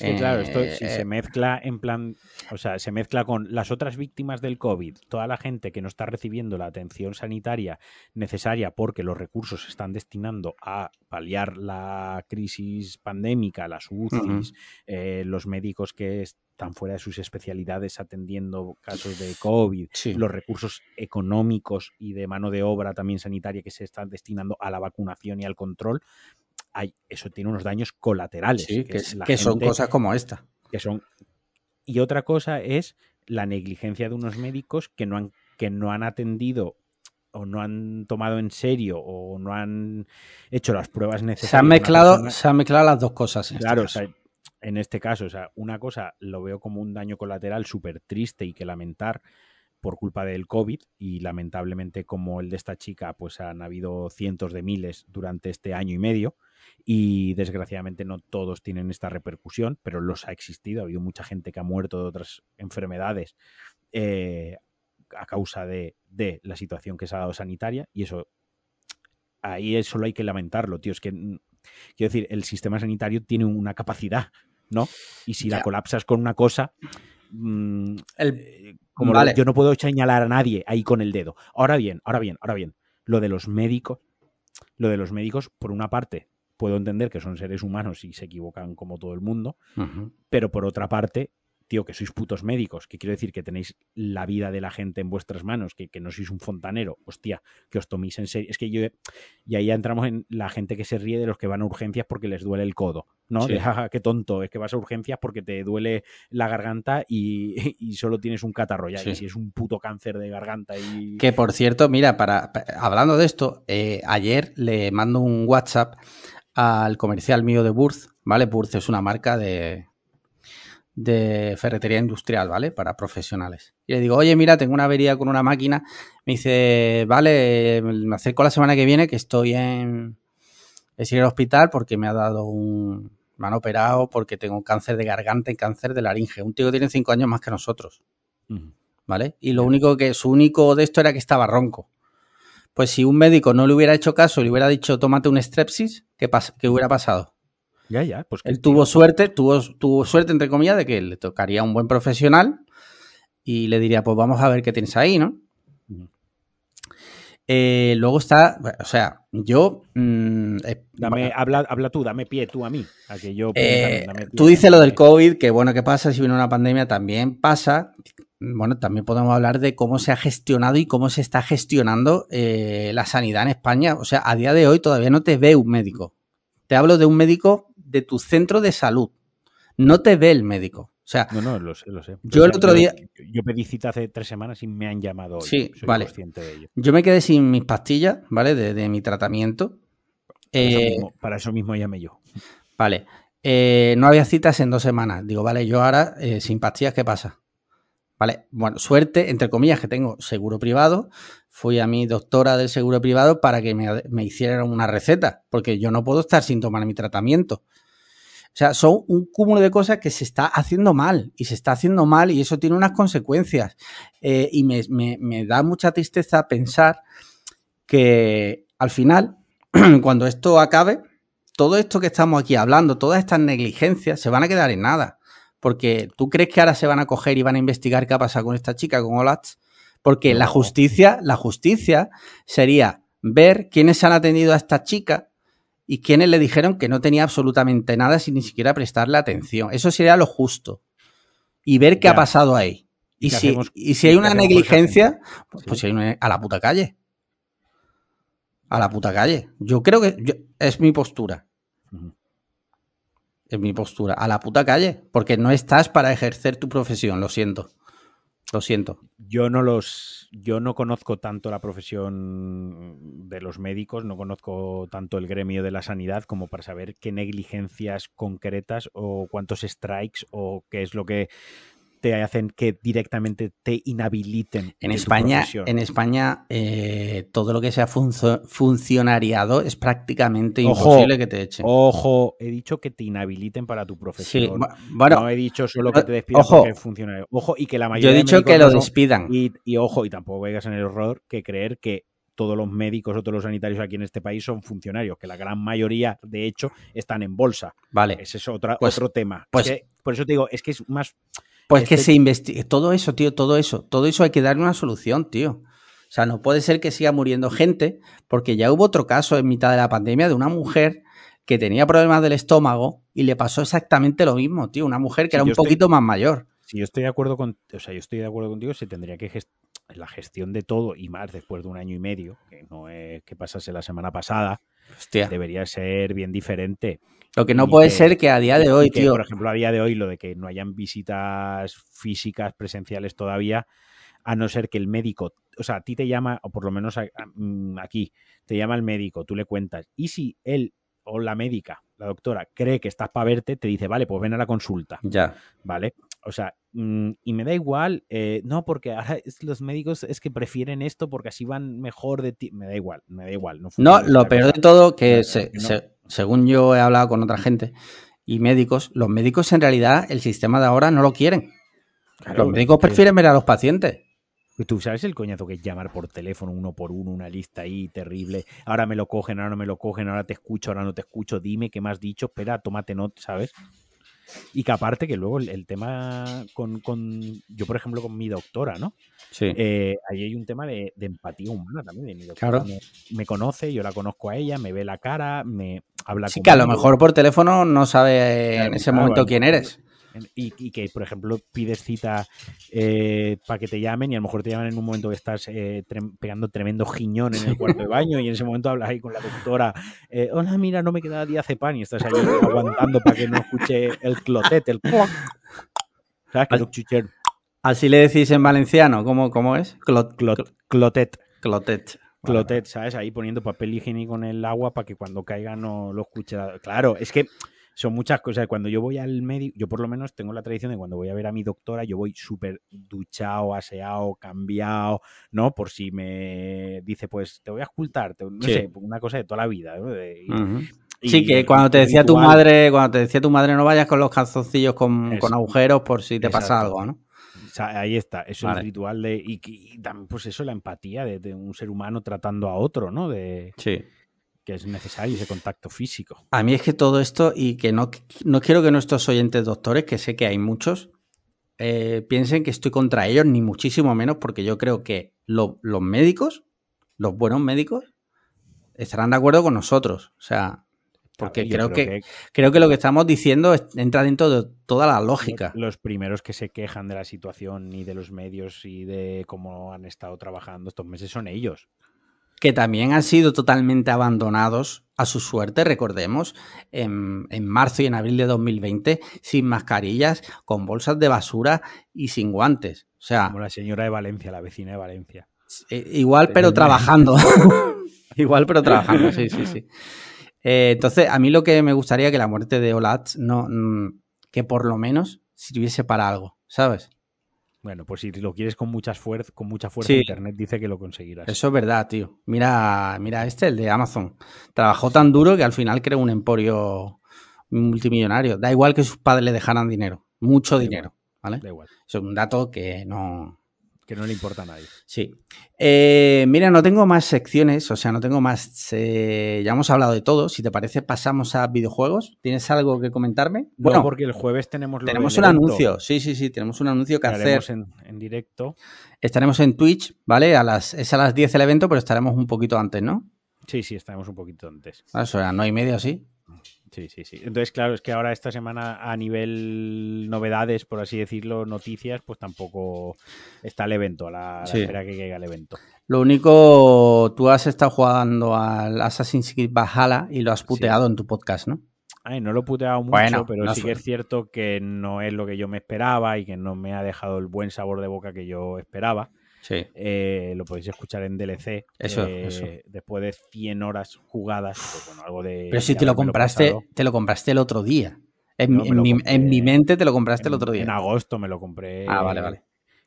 Sí, claro, esto si se eh, mezcla en plan, o sea, se mezcla con las otras víctimas del COVID, toda la gente que no está recibiendo la atención sanitaria necesaria porque los recursos se están destinando a paliar la crisis pandémica, las UCIs, eh, los médicos que están fuera de sus especialidades atendiendo casos de COVID, los recursos económicos y de mano de obra también sanitaria que se están destinando a la vacunación y al control, eso tiene unos daños colaterales. que, son cosas como esta. Que son... Y otra cosa es la negligencia de unos médicos que no han, que no han atendido o no han tomado en serio o no han hecho las pruebas necesarias. Se han mezclado, se han mezclado las dos cosas. En este claro, en este caso, o sea, una cosa lo veo como un daño colateral súper triste y que lamentar por culpa del COVID y lamentablemente como el de esta chica, pues han habido cientos de miles durante este año y medio y desgraciadamente no todos tienen esta repercusión, pero los ha existido. Ha habido mucha gente que ha muerto de otras enfermedades eh, a causa de, la situación que se ha dado sanitaria y eso ahí solo hay que lamentarlo, tío. Es que, mm, quiero decir, el sistema sanitario tiene una capacidad, ¿no? Y si la colapsas con una cosa, mm, eh, como yo no puedo señalar a nadie ahí con el dedo. Ahora bien, ahora bien, ahora bien, lo de los médicos, lo de los médicos, por una parte, puedo entender que son seres humanos y se equivocan como todo el mundo, pero por otra parte, tío, que sois putos médicos, que quiero decir que tenéis la vida de la gente en vuestras manos, que, no sois un fontanero, hostia, que os toméis en serio. Es que yo, y ahí ya entramos en la gente que se ríe de los que van a urgencias porque les duele el codo, ¿no? De, jaja, qué tonto, es que vas a urgencias porque te duele la garganta y, solo tienes un catarro ya, y si es un puto cáncer de garganta y... Que por cierto, mira, para, hablando de esto, eh, ayer le mando un WhatsApp al comercial mío de Burth, ¿vale? Burth es una marca de, de ferretería industrial, ¿vale? Para profesionales. Y le digo, oye, mira, tengo una avería con una máquina. Me dice, vale, me acerco la semana que viene que estoy en, en el hospital porque me ha dado un... Me han operado porque tengo cáncer de garganta y cáncer de laringe. Un tío que tiene cinco años más que nosotros. ¿Vale? Y lo único que, su único de esto era que estaba ronco. Pues si un médico no le hubiera hecho caso y le hubiera dicho tómate un strepsis, ¿qué, ¿qué hubiera pasado? Ya, ya, pues él tuvo suerte, tuvo, tuvo suerte entre comillas de que le tocaría un buen profesional y le diría, pues vamos a ver qué tienes ahí, ¿no? Eh, luego está, o sea, yo... Mm, eh, dame, habla, habla tú, dame pie tú a mí. A que yo, eh, tú dices lo del COVID, que bueno, ¿qué pasa si viene una pandemia? También pasa bueno, también podemos hablar de cómo se ha gestionado y cómo se está gestionando eh, la sanidad en España. O sea, a día de hoy todavía no te ve un médico. Te hablo de un médico de tu centro de salud. No te ve el médico. O sea, no, no, lo sé, lo sé. Yo el otro día. Yo pedí cita hace tres semanas y me han llamado hoy. Sí, vale. Yo me quedé sin mis pastillas, ¿vale? De, mi tratamiento. Para, eso mismo, llamé yo. Vale. Eh, no había citas en dos semanas. Digo, vale, yo ahora eh, sin pastillas, ¿qué pasa? ¿vale? Bueno, suerte, entre comillas, que tengo seguro privado. Fui a mi doctora del seguro privado para que me, me hicieran una receta, porque yo no puedo estar sin tomar mi tratamiento. O sea, son un cúmulo de cosas que se está haciendo mal y se está haciendo mal y eso tiene unas consecuencias. Eh, y me, me, da mucha tristeza pensar que al final, cuando esto acabe, todo esto que estamos aquí hablando, todas estas negligencias se van a quedar en nada. Porque tú crees que ahora se van a coger y van a investigar qué ha pasado con esta chica, con Olatz. Porque la justicia, la justicia sería ver quiénes han atendido a esta chica y quienes le dijeron que no tenía absolutamente nada sin ni siquiera prestarle atención. Eso sería lo justo. Y ver qué ha pasado ahí. Y, si, y si, hay una negligencia, pues, hay a la puta calle. A la puta calle. Yo creo que es mi postura. Es mi postura. A la puta calle. Porque no estás para ejercer tu profesión, lo siento. Lo siento. Yo no los, yo no conozco tanto la profesión de los médicos, no conozco tanto el gremio de la sanidad como para saber qué negligencias concretas o cuántos strikes o qué es lo que te hacen que directamente te inhabiliten. En España, en España eh, todo lo que sea funcionariado es prácticamente imposible que te echen. Ojo, he dicho que te inhabiliten para tu profesión. bueno, no he dicho solo que te despidan ojo, porque funcionario. Ojo, y que la mayoría Yo he dicho que lo despidan. Y, y, ojo, y tampoco vayas en el error que creer que todos los médicos o todos los sanitarios aquí en este país son funcionarios, que la gran mayoría, de hecho, están en bolsa. Vale. Ese es otra, pues, otro tema. Pues, por eso te digo, es que es más pues que se investigue. Todo eso, tío, todo eso. Todo eso hay que darle una solución, tío. O sea, no puede ser que siga muriendo gente, porque ya hubo otro caso en mitad de la pandemia de una mujer que tenía problemas del estómago y le pasó exactamente lo mismo, tío. Una mujer que era un poquito más mayor. Si yo estoy de acuerdo con, o sea, yo estoy de acuerdo contigo, se tendría que la gestión de todo y más después de un año y medio, que no es que pasase la semana pasada, debería ser bien diferente. Lo que no puede ser que a día de hoy, tío. Por ejemplo, a día de hoy, lo de que no hayan visitas físicas presenciales todavía, a no ser que el médico, o sea, a ti te llama, o por lo menos mm, aquí, te llama el médico, tú le cuentas, y si él o la médica, la doctora, cree que estás para verte, te dice, vale, pues ven a la consulta. Ya. ¿Vale? O sea, mm, y me da igual, eh, no, porque ahora los médicos es que prefieren esto porque así van mejor de ti. Me da igual, me da igual. No, lo peor de todo, que se, según yo he hablado con otra gente y médicos, los médicos en realidad el sistema de ahora no lo quieren. los médicos prefieren ver a los pacientes. Tú sabes el coñazo que es llamar por teléfono uno por uno, una lista ahí terrible. Ahora me lo cogen, ahora no me lo cogen, ahora te escucho, ahora no te escucho. Dime qué me has dicho, espera, tómate nota, ¿sabes? Y que aparte que luego el, tema con, yo por ejemplo con mi doctora, ¿no? Sí. Eh, ahí hay un tema de, empatía humana también. mi doctora claro. me, conoce, yo la conozco a ella, me ve la cara, me habla Sí, que a lo mejor por teléfono no sabe en ese momento quién eres. Y, que, por ejemplo, pides cita eh, para que te llamen y a lo mejor te llaman en un momento que estás eh, pegando tremendo giñón en el cuarto de baño y en ese momento hablas ahí con la doctora, eh, hola, mira, no me queda diazepam y estás ahí aguantando para que no escuche el clotet, el ¿Sabes? Así le decís en valenciano, ¿cómo, cómo es? clotet. Clotet. Clotet, ¿sabes? Ahí poniendo papel higiénico en el agua para que cuando caiga no lo escuche. Claro, es que son muchas cosas. Cuando yo voy al médico, yo por lo menos tengo la tradición de cuando voy a ver a mi doctora, yo voy súper duchado, aseado, cambiado, ¿no? Por si me dice, pues te voy a ocultar, no sé, una cosa de toda la vida. sí, que cuando te decía tu madre, cuando te decía tu madre no vayas con los calzoncillos con, agujeros por si te pasa algo, ¿no? ahí está, eso es el ritual de. Y, también, pues eso, la empatía de, de, un ser humano tratando a otro, ¿no? De, sí que es necesario ese contacto físico. A mí es que todo esto, y que no, no quiero que nuestros oyentes doctores, que sé que hay muchos, eh, piensen que estoy contra ellos, ni muchísimo menos, porque yo creo que los médicos, los buenos médicos, estarán de acuerdo con nosotros. O sea, porque creo, que, creo que lo que estamos diciendo entra dentro de toda la lógica. Los primeros que se quejan de la situación y de los medios y de cómo han estado trabajando estos meses son ellos que también han sido totalmente abandonados a su suerte, recordemos, en, marzo y en abril de 2020, sin mascarillas, con bolsas de basura y sin guantes. O sea, como la señora de Valencia, la vecina de Valencia. Eh, igual, pero trabajando. igual, pero trabajando, sí, sí, sí. Eh, entonces, a mí lo que me gustaría que la muerte de Olatz no, mm, que por lo menos sirviese para algo, ¿sabes? Bueno, pues si lo quieres con, muchas fuerza, con mucha fuerza, Internet dice que lo conseguirás. Eso es verdad, tío. Mira, mira este, el de Amazon. Trabajó tan duro que al final creó un emporio multimillonario. Da igual que sus padres le dejaran dinero. Mucho dinero. ¿Vale? Da igual. es un dato que no, que no le importa a nadie. Sí. Eh, mira, no tengo más secciones, o sea, no tengo más. Eh, ya hemos hablado de todo. Si te parece, pasamos a videojuegos. ¿Tienes algo que comentarme? Bueno, porque el jueves tenemos. tenemos un anuncio. Sí, sí, sí. Tenemos un anuncio que hacer. En, en directo. Estaremos en Twitch, ¿vale? A las, es a las 10 el evento, pero estaremos un poquito antes, ¿no? Sí, sí, estaremos un poquito antes. Eso era no y medio, sí. Sí, sí, sí. Entonces, claro, es que ahora esta semana a nivel novedades, por así decirlo, noticias, pues tampoco está el evento, a la, espera que llegue el evento. Lo único, tú has estado jugando al Assassin's Creed Valhalla y lo has puteado en tu podcast, ¿no? Ay, no lo he puteado mucho, pero sí que es cierto que no es lo que yo me esperaba y que no me ha dejado el buen sabor de boca que yo esperaba. Sí. Eh, lo podéis escuchar en DLC. Eso, eh, Después de 100 horas jugadas, pues bueno, algo de. Pero si te lo compraste, te lo compraste el otro día. En, mi, mente te lo compraste el otro día. En agosto me lo compré. Ah, vale, vale.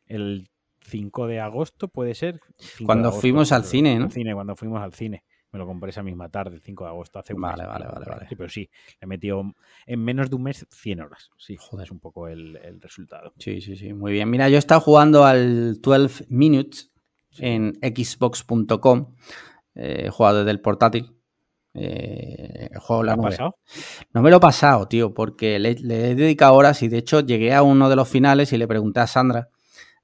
El 5 de agosto puede ser. Cuando fuimos al cine, ¿no? cine, cuando fuimos al cine. Me lo compré esa misma tarde, el 5 de agosto, hace un Vale, vale, vale, vale. Sí, pero sí, le he metido en menos de un mes 100 horas. Sí, joder, es un poco el, resultado. Sí, sí, sí, muy bien. Mira, yo he estado jugando al 12 Minutes en xbox.com. he jugado desde el portátil. Eh, el juego la pasado? No me lo he pasado, tío, porque le, le, he dedicado horas y de hecho llegué a uno de los finales y le pregunté a Sandra.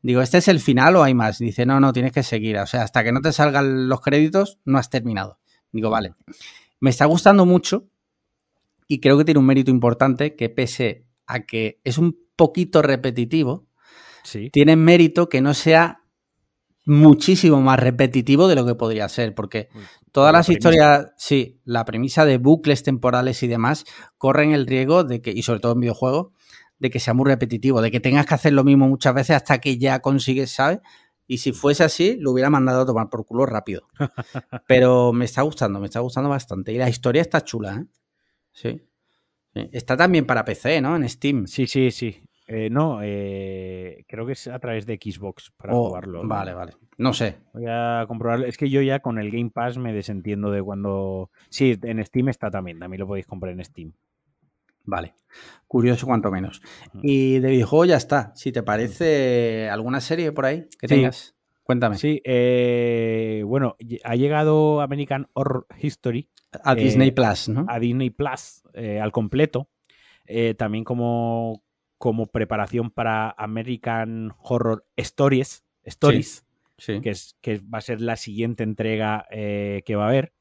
Digo, ¿este es el final o hay más? Dice, no, no, tienes que seguir. O sea, hasta que no te salgan los créditos, no has terminado. Digo, vale. Me está gustando mucho y creo que tiene un mérito importante que pese a que es un poquito repetitivo, sí. tiene mérito que no sea muchísimo más repetitivo de lo que podría ser, porque todas las historias, sí, la premisa de bucles temporales y demás corren el riesgo de que, y sobre todo en videojuegos, de que sea muy repetitivo, de que tengas que hacer lo mismo muchas veces hasta que ya consigues, ¿sabes? Y si fuese así, lo hubiera mandado a tomar por culo rápido. Pero me está gustando, me está gustando bastante. Y la historia está chula, ¿eh? Sí. Está también para PC, ¿no? En Steam. Sí, sí, sí. Eh, no, eh, creo que es a través de Xbox para oh, jugarlo. Vale, vale. No sé. Voy a comprobarlo. Es que yo ya con el Game Pass me desentiendo de cuando. Sí, en Steam está también. También lo podéis comprar en Steam. Vale. Curioso cuanto menos. Y de videojuego ya está. Si te parece alguna serie por ahí que tengas, cuéntame. Sí, eh, bueno, ha llegado American Horror History. A Disney eh, Plus, ¿no? A Disney Plus, eh, al completo. también como, como preparación para American Horror Stories. Stories. Que, es, que va a ser la siguiente entrega que va a haber.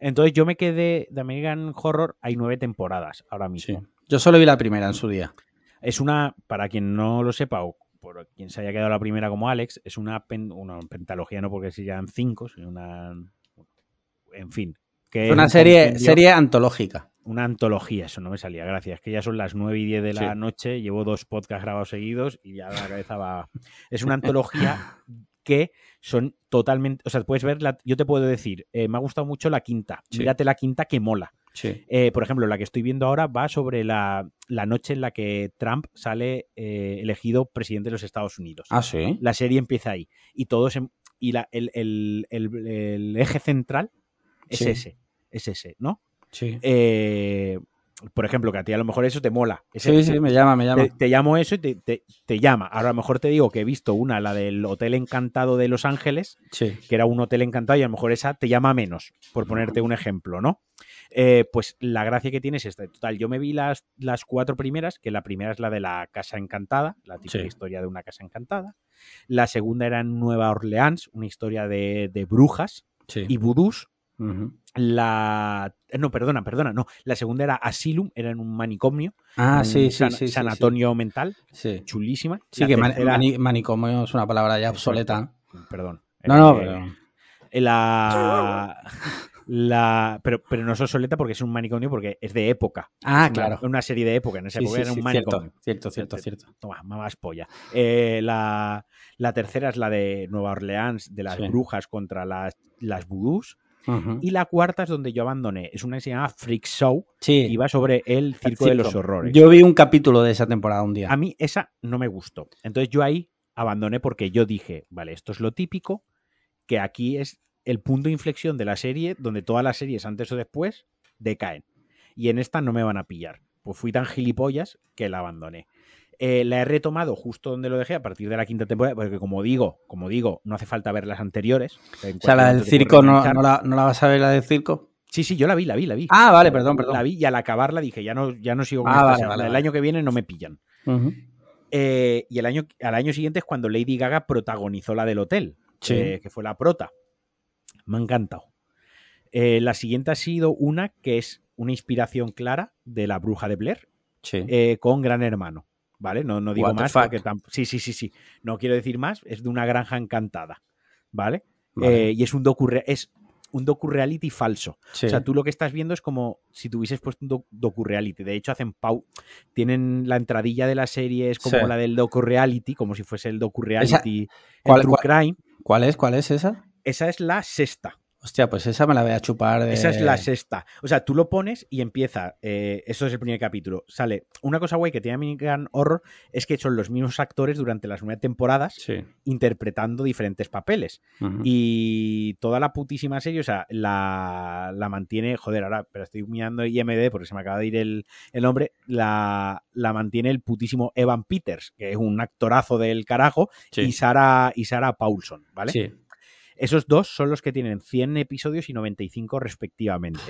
Entonces yo me quedé de American Horror, hay nueve temporadas ahora mismo. Yo solo vi la primera en su día. Es una, para quien no lo sepa o por quien se haya quedado la primera como Alex, es una, una pentalogía, no porque sean cinco, sino una... En fin. Que una serie, serie antológica. Una antología, eso no me salía, gracias. Que ya son las nueve y diez de la noche, llevo dos podcasts grabados seguidos y ya la cabeza va... Es una antología que son totalmente, o sea, puedes ver, yo te puedo decir, eh, me ha gustado mucho la quinta, mírate la quinta que mola. Eh, por ejemplo, la que estoy viendo ahora va sobre la, noche en la que Trump sale eh, elegido presidente de los Estados Unidos. Ah, sí. La serie empieza ahí. Y todos y la, el, eje central es ese. Es ese, ¿no? Sí por ejemplo, que a ti a lo mejor eso te mola. sí, sí, me llama, me llama. Te, llamo eso y te, llama. Ahora a lo mejor te digo que he visto una, la del Hotel Encantado de Los Ángeles, que era un hotel encantado y a lo mejor esa te llama menos, por ponerte un ejemplo, ¿no? Eh, pues la gracia que tiene es esta. Total, yo me vi las, las cuatro primeras, que la primera es la de la Casa Encantada, la típica historia de una casa encantada. La segunda era en Nueva Orleans, una historia de, brujas y vudús. La. No, perdona, perdona, no. La segunda era Asylum, era en un manicomio. Ah, sí, sí, sí. Sanatorio mental. Chulísima. Sí, que manicomio es una palabra ya obsoleta. Perdón. No, no, pero. La. La, pero, pero no es obsoleta porque es un manicomio, porque es de época. Ah, claro. Una serie de época. En esa época era un manicomio. Cierto, cierto, cierto. Toma, más polla. Eh, la, la, tercera es la de Nueva Orleans, de las brujas contra las, las vudús. Y la cuarta es donde yo abandoné. Es una que se llama Freak Show. Sí. Y va sobre el circo de los horrores. Yo vi un capítulo de esa temporada un día. A mí esa no me gustó. Entonces yo ahí abandoné porque yo dije, vale, esto es lo típico, que aquí es el punto de inflexión de la serie donde todas las series antes o después decaen. Y en esta no me van a pillar. Pues fui tan gilipollas que la abandoné. Eh, la he retomado justo donde lo dejé a partir de la quinta temporada, porque como digo, como digo, no hace falta ver las anteriores. O sea, la del circo, no, la, vas a ver la del circo? Sí, sí, yo la vi, la vi, la vi. Ah, vale, perdón, perdón. La vi y al acabarla dije, ya no, ya no sigo con ah, esta El año que viene no me pillan. Eh, y el año, al año siguiente es cuando Lady Gaga protagonizó la del hotel, eh, que fue la prota. Me ha encantado. la siguiente ha sido una que es una inspiración clara de la bruja de Blair con Gran Hermano. ¿Vale? No, no digo más porque Sí, sí, sí, sí. No quiero decir más, es de una granja encantada, ¿vale? Eh, y es un docu es un docu-reality falso. O sea, tú lo que estás viendo es como si tuvieses puesto un docu-reality. De hecho, hacen pau tienen la entradilla de la serie, es como la del docu-reality, como si fuese el docu-reality ¿Cuál, Crime. ¿Cuál es? ¿Cuál es esa? Esa es la sexta. Hostia, pues esa me la voy a chupar. Esa es la sexta. O sea, tú lo pones y empieza. Eh, eso es el primer capítulo. Sale. Una cosa guay que tiene American Horror es que son los mismos actores durante las nueve temporadas interpretando diferentes papeles. Y toda la putísima serie, o sea, la, mantiene. Joder, ahora, pero estoy mirando IMD porque se me acaba de ir el, nombre. La, la, mantiene el putísimo Evan Peters, que es un actorazo del carajo, y Sara, y Sara Paulson, ¿vale? Sí. Esos dos son los que tienen 100 episodios y 95 respectivamente.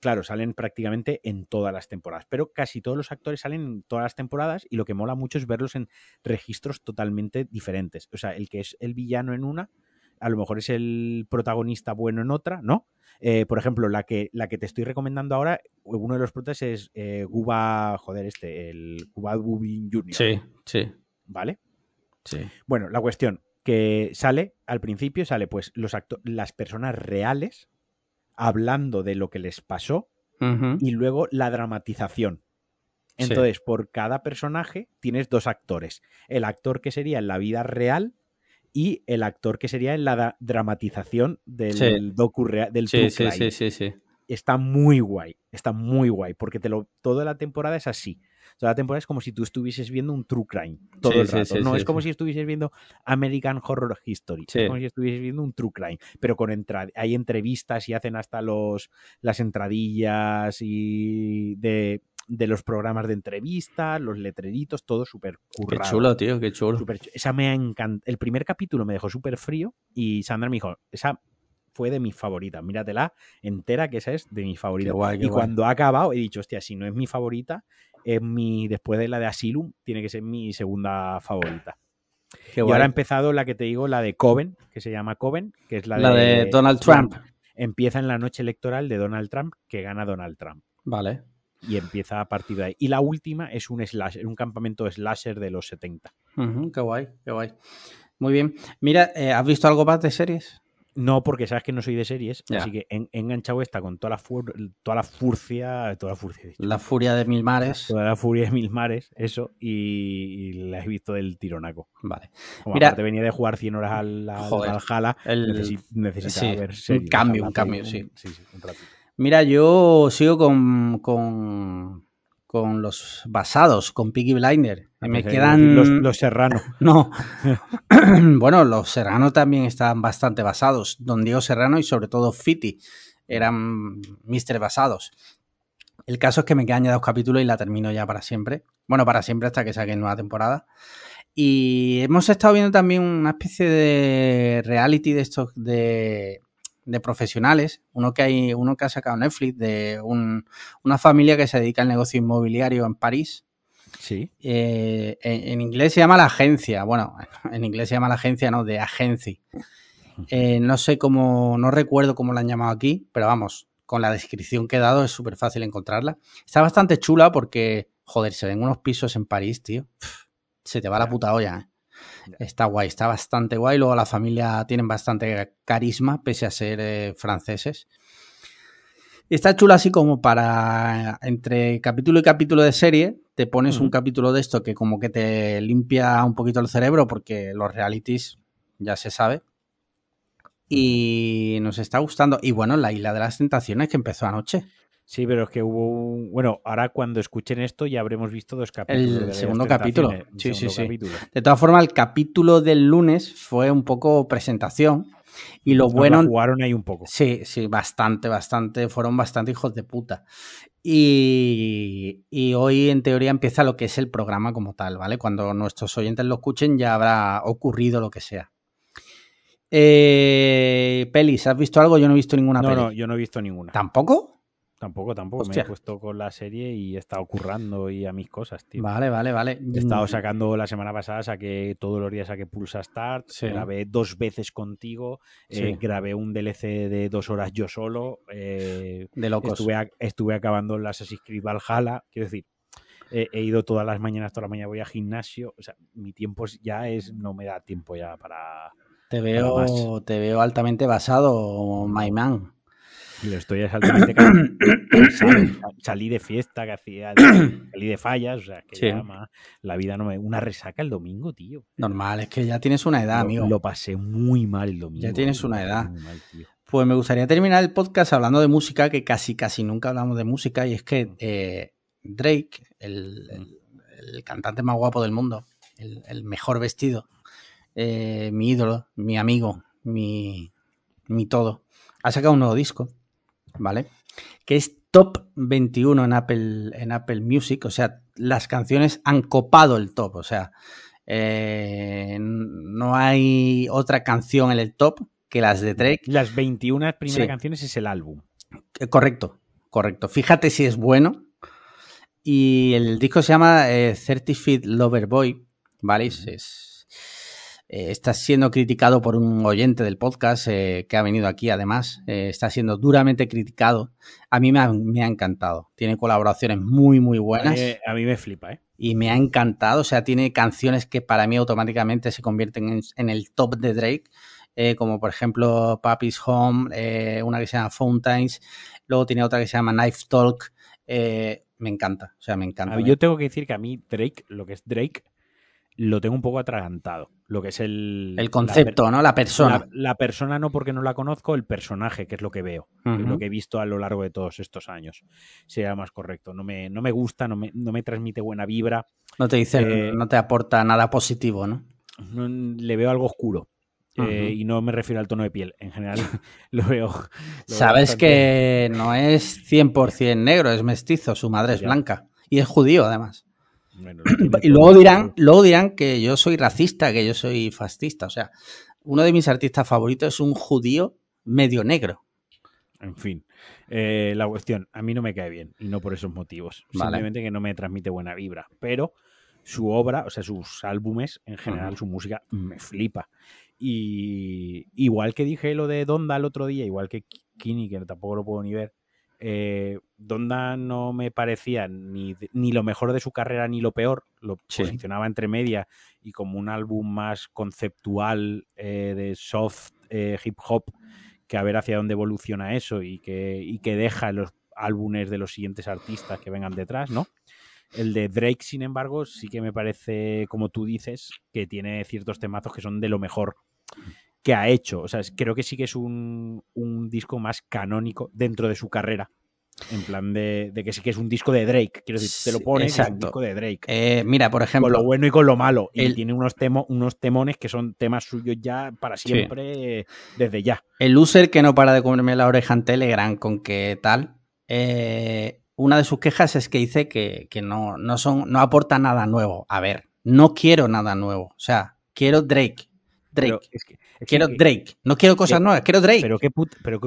Claro, salen prácticamente en todas las temporadas, pero casi todos los actores salen en todas las temporadas y lo que mola mucho es verlos en registros totalmente diferentes. O sea, el que es el villano en una, a lo mejor es el protagonista bueno en otra, ¿no? Eh, por ejemplo, la que, la que te estoy recomendando ahora, uno de los protas es eh, Guba, joder, este, el Guba Gubin Jr. Sí, sí. ¿Vale? Sí. Bueno, la cuestión, que sale, al principio sale pues los las personas reales hablando de lo que les pasó y luego la dramatización. Entonces, por cada personaje tienes dos actores. El actor que sería en la vida real y el actor que sería en la dramatización del docu del sí, sí, sí, sí, Está muy guay, está muy guay, porque te lo, toda la temporada es así. Toda la temporada es como si tú estuvieses viendo un true crime todo el rato. no, es como si estuvieses viendo American Horror History. Es como si estuvieses viendo un true crime. Pero con hay entrevistas y hacen hasta los las entradillas y de, los programas de entrevistas, los letreritos, todo súper currado. Qué chulo, tío, qué chulo. esa me ha encantado. El primer capítulo me dejó súper frío y Sandra me dijo, esa fue de mis favoritas. Míratela entera, que esa es de mis favoritas. y cuando ha acabado, he dicho, hostia, si no es mi favorita, es mi, después de la de Asylum, tiene que ser mi segunda favorita. y ahora ha empezado la que te digo, la de Coven, que se llama Coven, que es la, de, Donald Trump. Empieza en la noche electoral de Donald Trump, que gana Donald Trump. Vale. Y empieza a partir de ahí. Y la última es un slasher, un campamento slasher de los 70. qué guay, qué guay. Muy bien. Mira, eh, ¿has visto algo más de series? No, porque sabes que no soy de series, así que he, enganchado esta con toda la, toda la furcia, toda la furcia. La furia de mil mares. Toda la furia de mil mares, eso, y, la he visto del tironaco. Vale. Como Mira, te venía de jugar 100 horas al, al el, necesitaba ver Un cambio, un cambio, sí. Sí, sí, un ratito. Mira, yo sigo con, con con los basados, con Piggy Blinder. Me quedan. Los, los Serrano. No. bueno, los Serrano también están bastante basados. Don Diego Serrano y sobre todo Fiti eran Mister basados. El caso es que me quedan ya dos capítulos y la termino ya para siempre. Bueno, para siempre hasta que saquen nueva temporada. Y hemos estado viendo también una especie de reality de estos de de profesionales, uno que hay, uno que ha sacado Netflix de una familia que se dedica al negocio inmobiliario en París. Sí. Eh, en, inglés se llama la agencia. Bueno, en inglés se llama la agencia, no, de agencia. Eh, no sé cómo, no recuerdo cómo la han llamado aquí, pero vamos, con la descripción que he dado es súper fácil encontrarla. Está bastante chula porque, joder, se ven unos pisos en París, tío. se te va la puta olla, ¿eh? Está guay, está bastante guay. Luego la familia tienen bastante carisma, pese a ser eh, franceses. Está chula así como para entre capítulo y capítulo de serie, te pones un capítulo de esto que como que te limpia un poquito el cerebro porque los realities ya se sabe. Y nos está gustando. Y bueno, la isla de las tentaciones que empezó anoche. Sí, pero es que hubo un... Bueno, ahora cuando escuchen esto ya habremos visto dos capítulos. El segundo capítulo. Sí, sí, sí. De todas formas, el capítulo del lunes fue un poco presentación. Y lo bueno. jugaron ahí un poco. Sí, sí, bastante, bastante. Fueron bastante hijos de puta. Y, y, hoy, en teoría, empieza lo que es el programa como tal, ¿vale? Cuando nuestros oyentes lo escuchen, ya habrá ocurrido lo que sea. Eh, pelis, ¿has visto algo? Yo no he visto ninguna no, No, yo no he visto ninguna. ¿Tampoco? Tampoco, tampoco. Me he puesto con la serie y he estado currando y a mis cosas, tío. Vale, vale, vale. He estado sacando la semana pasada, saqué todos los días saqué Pulsa Start, grabé dos veces contigo, eh, grabé un DLC de dos horas yo solo. Eh, de locos. Estuve, estuve acabando el Assassin's Creed Valhalla, quiero decir, he ido todas las mañanas, toda la mañana voy a gimnasio. O sea, mi tiempo ya es, no me da tiempo ya para. Te veo, te veo altamente basado, my man. Lo estoy altamente cansado. Salí de fiesta que hacía, salí de fallas, o sea, que la vida no me. Una resaca el domingo, tío. Normal, es que ya tienes una edad, amigo. Lo pasé muy mal el domingo. Ya tienes una edad. pues me gustaría terminar el podcast hablando de música, que casi, casi nunca hablamos de música, y es que eh, Drake, el, cantante más guapo del mundo, el, mejor vestido, eh, mi ídolo, mi amigo, mi, mi todo, ha sacado un nuevo disco ¿vale? Que es top 21 en Apple, en Apple Music, o sea, las canciones han copado el top, o sea, eh, no hay otra canción en el top que las de Drake. Las 21 primeras canciones es el álbum. Eh, correcto, correcto. Fíjate si es bueno. Y el disco se llama eh, Certified Lover Boy, ¿vale? Es, eh, está siendo criticado por un oyente del podcast eh, que ha venido aquí además. Eh, está siendo duramente criticado. A mí me ha, encantado. Tiene colaboraciones muy, muy buenas. a mí me flipa, ¿eh? Y me ha encantado. O sea, tiene canciones que para mí automáticamente se convierten en, el top de Drake. como por ejemplo Papi's Home, una que se llama Fountains. Luego tiene otra que se llama Knife Talk. me encanta. O sea, me encanta. yo tengo que decir que a mí Drake, lo que es Drake, lo tengo un poco atragantado. Lo que es el. El concepto, ¿no? La persona. La, persona no porque no la conozco, el personaje, que es lo que veo. lo que he visto a lo largo de todos estos años. Sería más correcto. No me, no me gusta, no me, no me transmite buena vibra. No te dice, eh, no te aporta nada positivo, ¿no? le veo algo oscuro. Eh, y no me refiero al tono de piel, en general lo veo. Sabes que no es 100% negro, es mestizo, su madre es blanca y es judío además y luego dirán, luego dirán que yo soy racista, que yo soy fascista. O sea, uno de mis artistas favoritos es un judío medio negro. En fin, eh, la cuestión, a mí no me cae bien y no por esos motivos. Simplemente que no me transmite buena vibra. Pero su obra, o sea, sus álbumes, en general, su música, me flipa. Y igual que dije lo de Donda el otro día, igual que Kini, que tampoco lo puedo ni ver, eh, Donda no me parecía ni, ni, lo mejor de su carrera ni lo peor, lo posicionaba entre media y como un álbum más conceptual eh, de soft eh, hip hop, que a ver hacia dónde evoluciona eso y que, y que deja los álbumes de los siguientes artistas que vengan detrás, ¿no? El de Drake, sin embargo, sí que me parece, como tú dices, que tiene ciertos temazos que son de lo mejor que ha hecho. O sea, creo que sí que es un, disco más canónico dentro de su carrera. En plan de, que sí que es un disco de Drake. Quiero decir, te lo pones, es un disco de Drake. Eh, mira, por ejemplo. Con lo bueno y con lo malo. Y tiene unos, temo, unos temones que son temas suyos ya para siempre, desde ya. El user que no para de comerme la oreja en Telegram con que tal. Eh, una de sus quejas es que dice que, no, no, son, no aporta nada nuevo. A ver, no quiero nada nuevo. O sea, quiero Drake. Drake. Quiero Drake. No quiero cosas nuevas, quiero Drake. Pero, qué puta, pero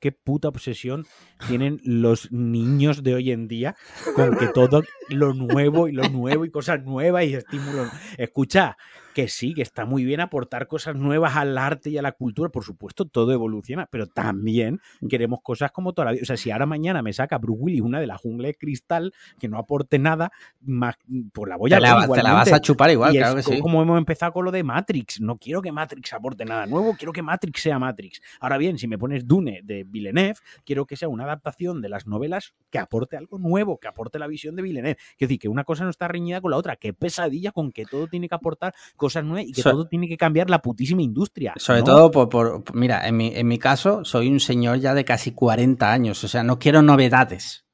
qué, puta obsesión tienen los niños de hoy en día con que todo lo nuevo y lo nuevo y cosas nuevas y estímulos. Escucha, que sí, que está muy bien aportar cosas nuevas al arte y a la cultura, por supuesto, todo evoluciona, pero también queremos cosas como toda la vida. O sea, si ahora mañana me saca Bruce Willis una de la jungla de cristal que no aporte nada, más, pues la voy a te la, te la vas a chupar igual, claro que sí. Como hemos empezado con lo de Matrix, no quiero que Matrix aporte nada nuevo, quiero que Matrix sea Matrix. Ahora bien, si me pones Dune de Villeneuve, quiero que sea una adaptación de las novelas que aporte algo nuevo, que aporte la visión de Villeneuve. Quiero decir, que una cosa no está reñida con la otra, que pesadilla con que todo tiene que aportar cosas nuevas y que todo tiene que cambiar la putísima industria. Sobre todo por, mira, en mi, en mi caso soy un señor ya de casi 40 años, o sea, no quiero novedades,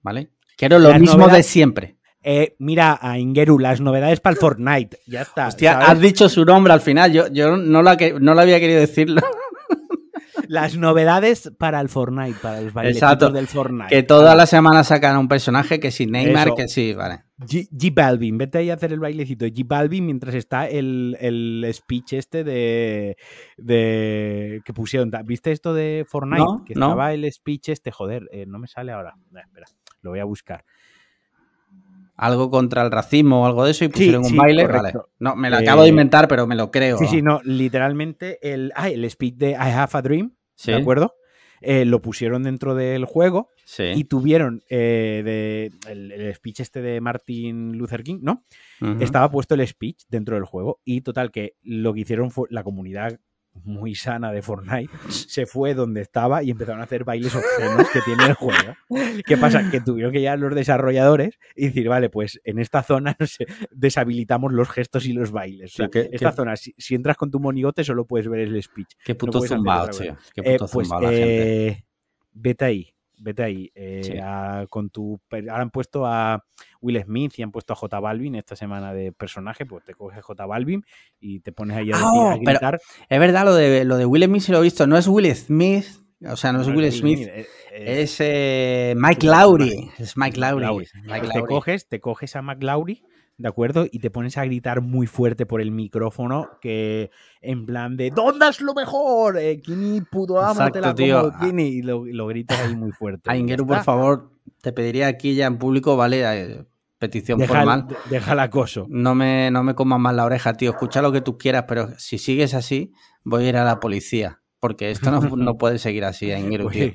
¿vale? Quiero lo mismo de siempre. Eh, mira a Ingeru, las novedades para el Fortnite. Ya está. Hostia, has dicho su nombre al final. Yo, yo no, lo, no lo había querido decirlo. las novedades para el Fortnite, para los bailecitos del Fortnite. Que toda la semana sacan un personaje que sí, Neymar, que sí, vale. G, Balvin, vete ahí a hacer el bailecito de G Balvin mientras está el, el speech este de, de, que pusieron. ¿Viste esto de Fortnite? que estaba el speech este, joder, eh, no me sale ahora. espera, lo voy a buscar algo contra el racismo o algo de eso y pusieron un baile. Vale. No, me lo acabo de eh, inventar, pero me lo creo. Sí, sí, no, literalmente el, el speech de I Have a Dream, ¿de acuerdo? Eh, lo pusieron dentro del juego y tuvieron eh, de, el, speech este de Martin Luther King, ¿no? Estaba puesto el speech dentro del juego y total que lo que hicieron fue la comunidad muy sana de Fortnite, se fue donde estaba y empezaron a hacer bailes obscenos que tiene el juego. ¿Qué pasa? Que tuvieron que llegar los desarrolladores y decir, vale, pues en esta zona no deshabilitamos los gestos y los bailes. O sea, esta zona, si, entras con tu monigote, solo puedes ver el speech. Qué puto zumbado, tío. Qué eh, puto pues, la gente. Eh, vete ahí vete ahí. Eh, con tu, ahora han puesto a Will Smith y han puesto a J Balvin esta semana de personaje, pues te coges J Balvin y te pones ahí a, ah, gritar. es verdad, lo de, lo de Will Smith si lo he visto, no es Will Smith. O sea, no es Will Smith, es, eh, Mike Lowry. Es Mike Lowry. Te, coges, te coges a Mike Lowry ¿de acuerdo? Y te pones a gritar muy fuerte por el micrófono, que en plan de ¿Dónde es lo mejor? Eh, Kini pudo amártela como Kini, y lo, gritas ahí muy fuerte. A Ingeru, por favor, te pediría aquí ya en público, ¿vale? Eh, petición formal. deja el acoso. No me, no me comas más la oreja, tío. Escucha lo que tú quieras, pero si sigues así, voy a ir a la policía. Porque esto no, no puede seguir así, Ingeru, tío.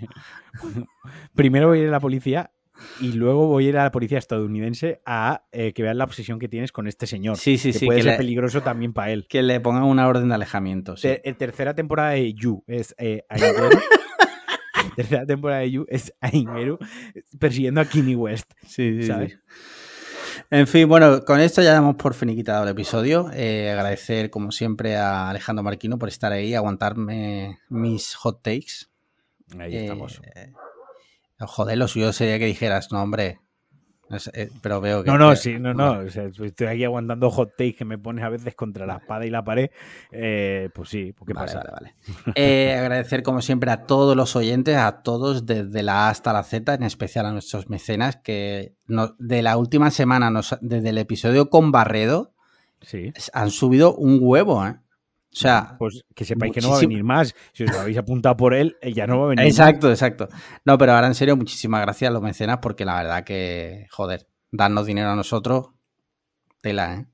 Primero voy a ir a la policía y luego voy a ir a la policía estadounidense a eh, que vean la obsesión que tienes con este señor. Sí, sí, que sí. Puede ser peligroso también para él. Que le pongan una orden de alejamiento. Sí. tercera temporada de You es eh, tercera temporada de You es Aingeru persiguiendo a Kimmy West. Sí, sí, ¿sabes? En fin, bueno, con esto ya damos por finiquitado el episodio. Eh, agradecer, como siempre, a Alejandro Marquino por estar ahí, aguantarme mis hot takes. Ahí estamos. Joder, lo suyo sería que dijeras, no, hombre. Eh, pero veo que. No, no, sí, no, no. estoy aquí aguantando hot take que me pones a veces contra la espada y la pared. Eh, pues sí, pues ¿qué pasa? Vale, eh, agradecer, como siempre, a todos los oyentes, a todos desde la A hasta la Z, en especial a nuestros mecenas, que de la última semana, desde el episodio con Barredo, sí. han subido un huevo, ¿eh? O sea, pues que sepáis que no va a venir más. Si os habéis apuntado por él, ya no va a venir. Exacto, exacto. No, pero ahora en serio, muchísimas gracias, a los mecenas, porque la verdad que, joder, darnos dinero a nosotros, tela, ¿eh?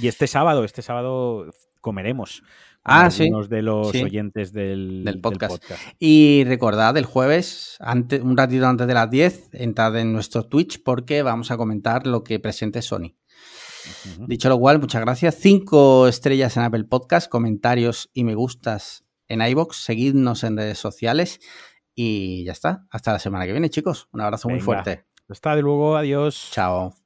Y este sábado, este sábado comeremos. Ah, sí. De los oyentes del, podcast. Y recordad, el jueves, antes, un ratito antes de las 10, entrad en nuestro Twitch porque vamos a comentar lo que presente Sony. Dicho lo cual, muchas gracias. Cinco estrellas en Apple Podcast, comentarios y me gustas en iBox. Seguidnos en redes sociales y ya está. Hasta la semana que viene, chicos. Un abrazo muy fuerte. Hasta de luego. Adiós. Chao.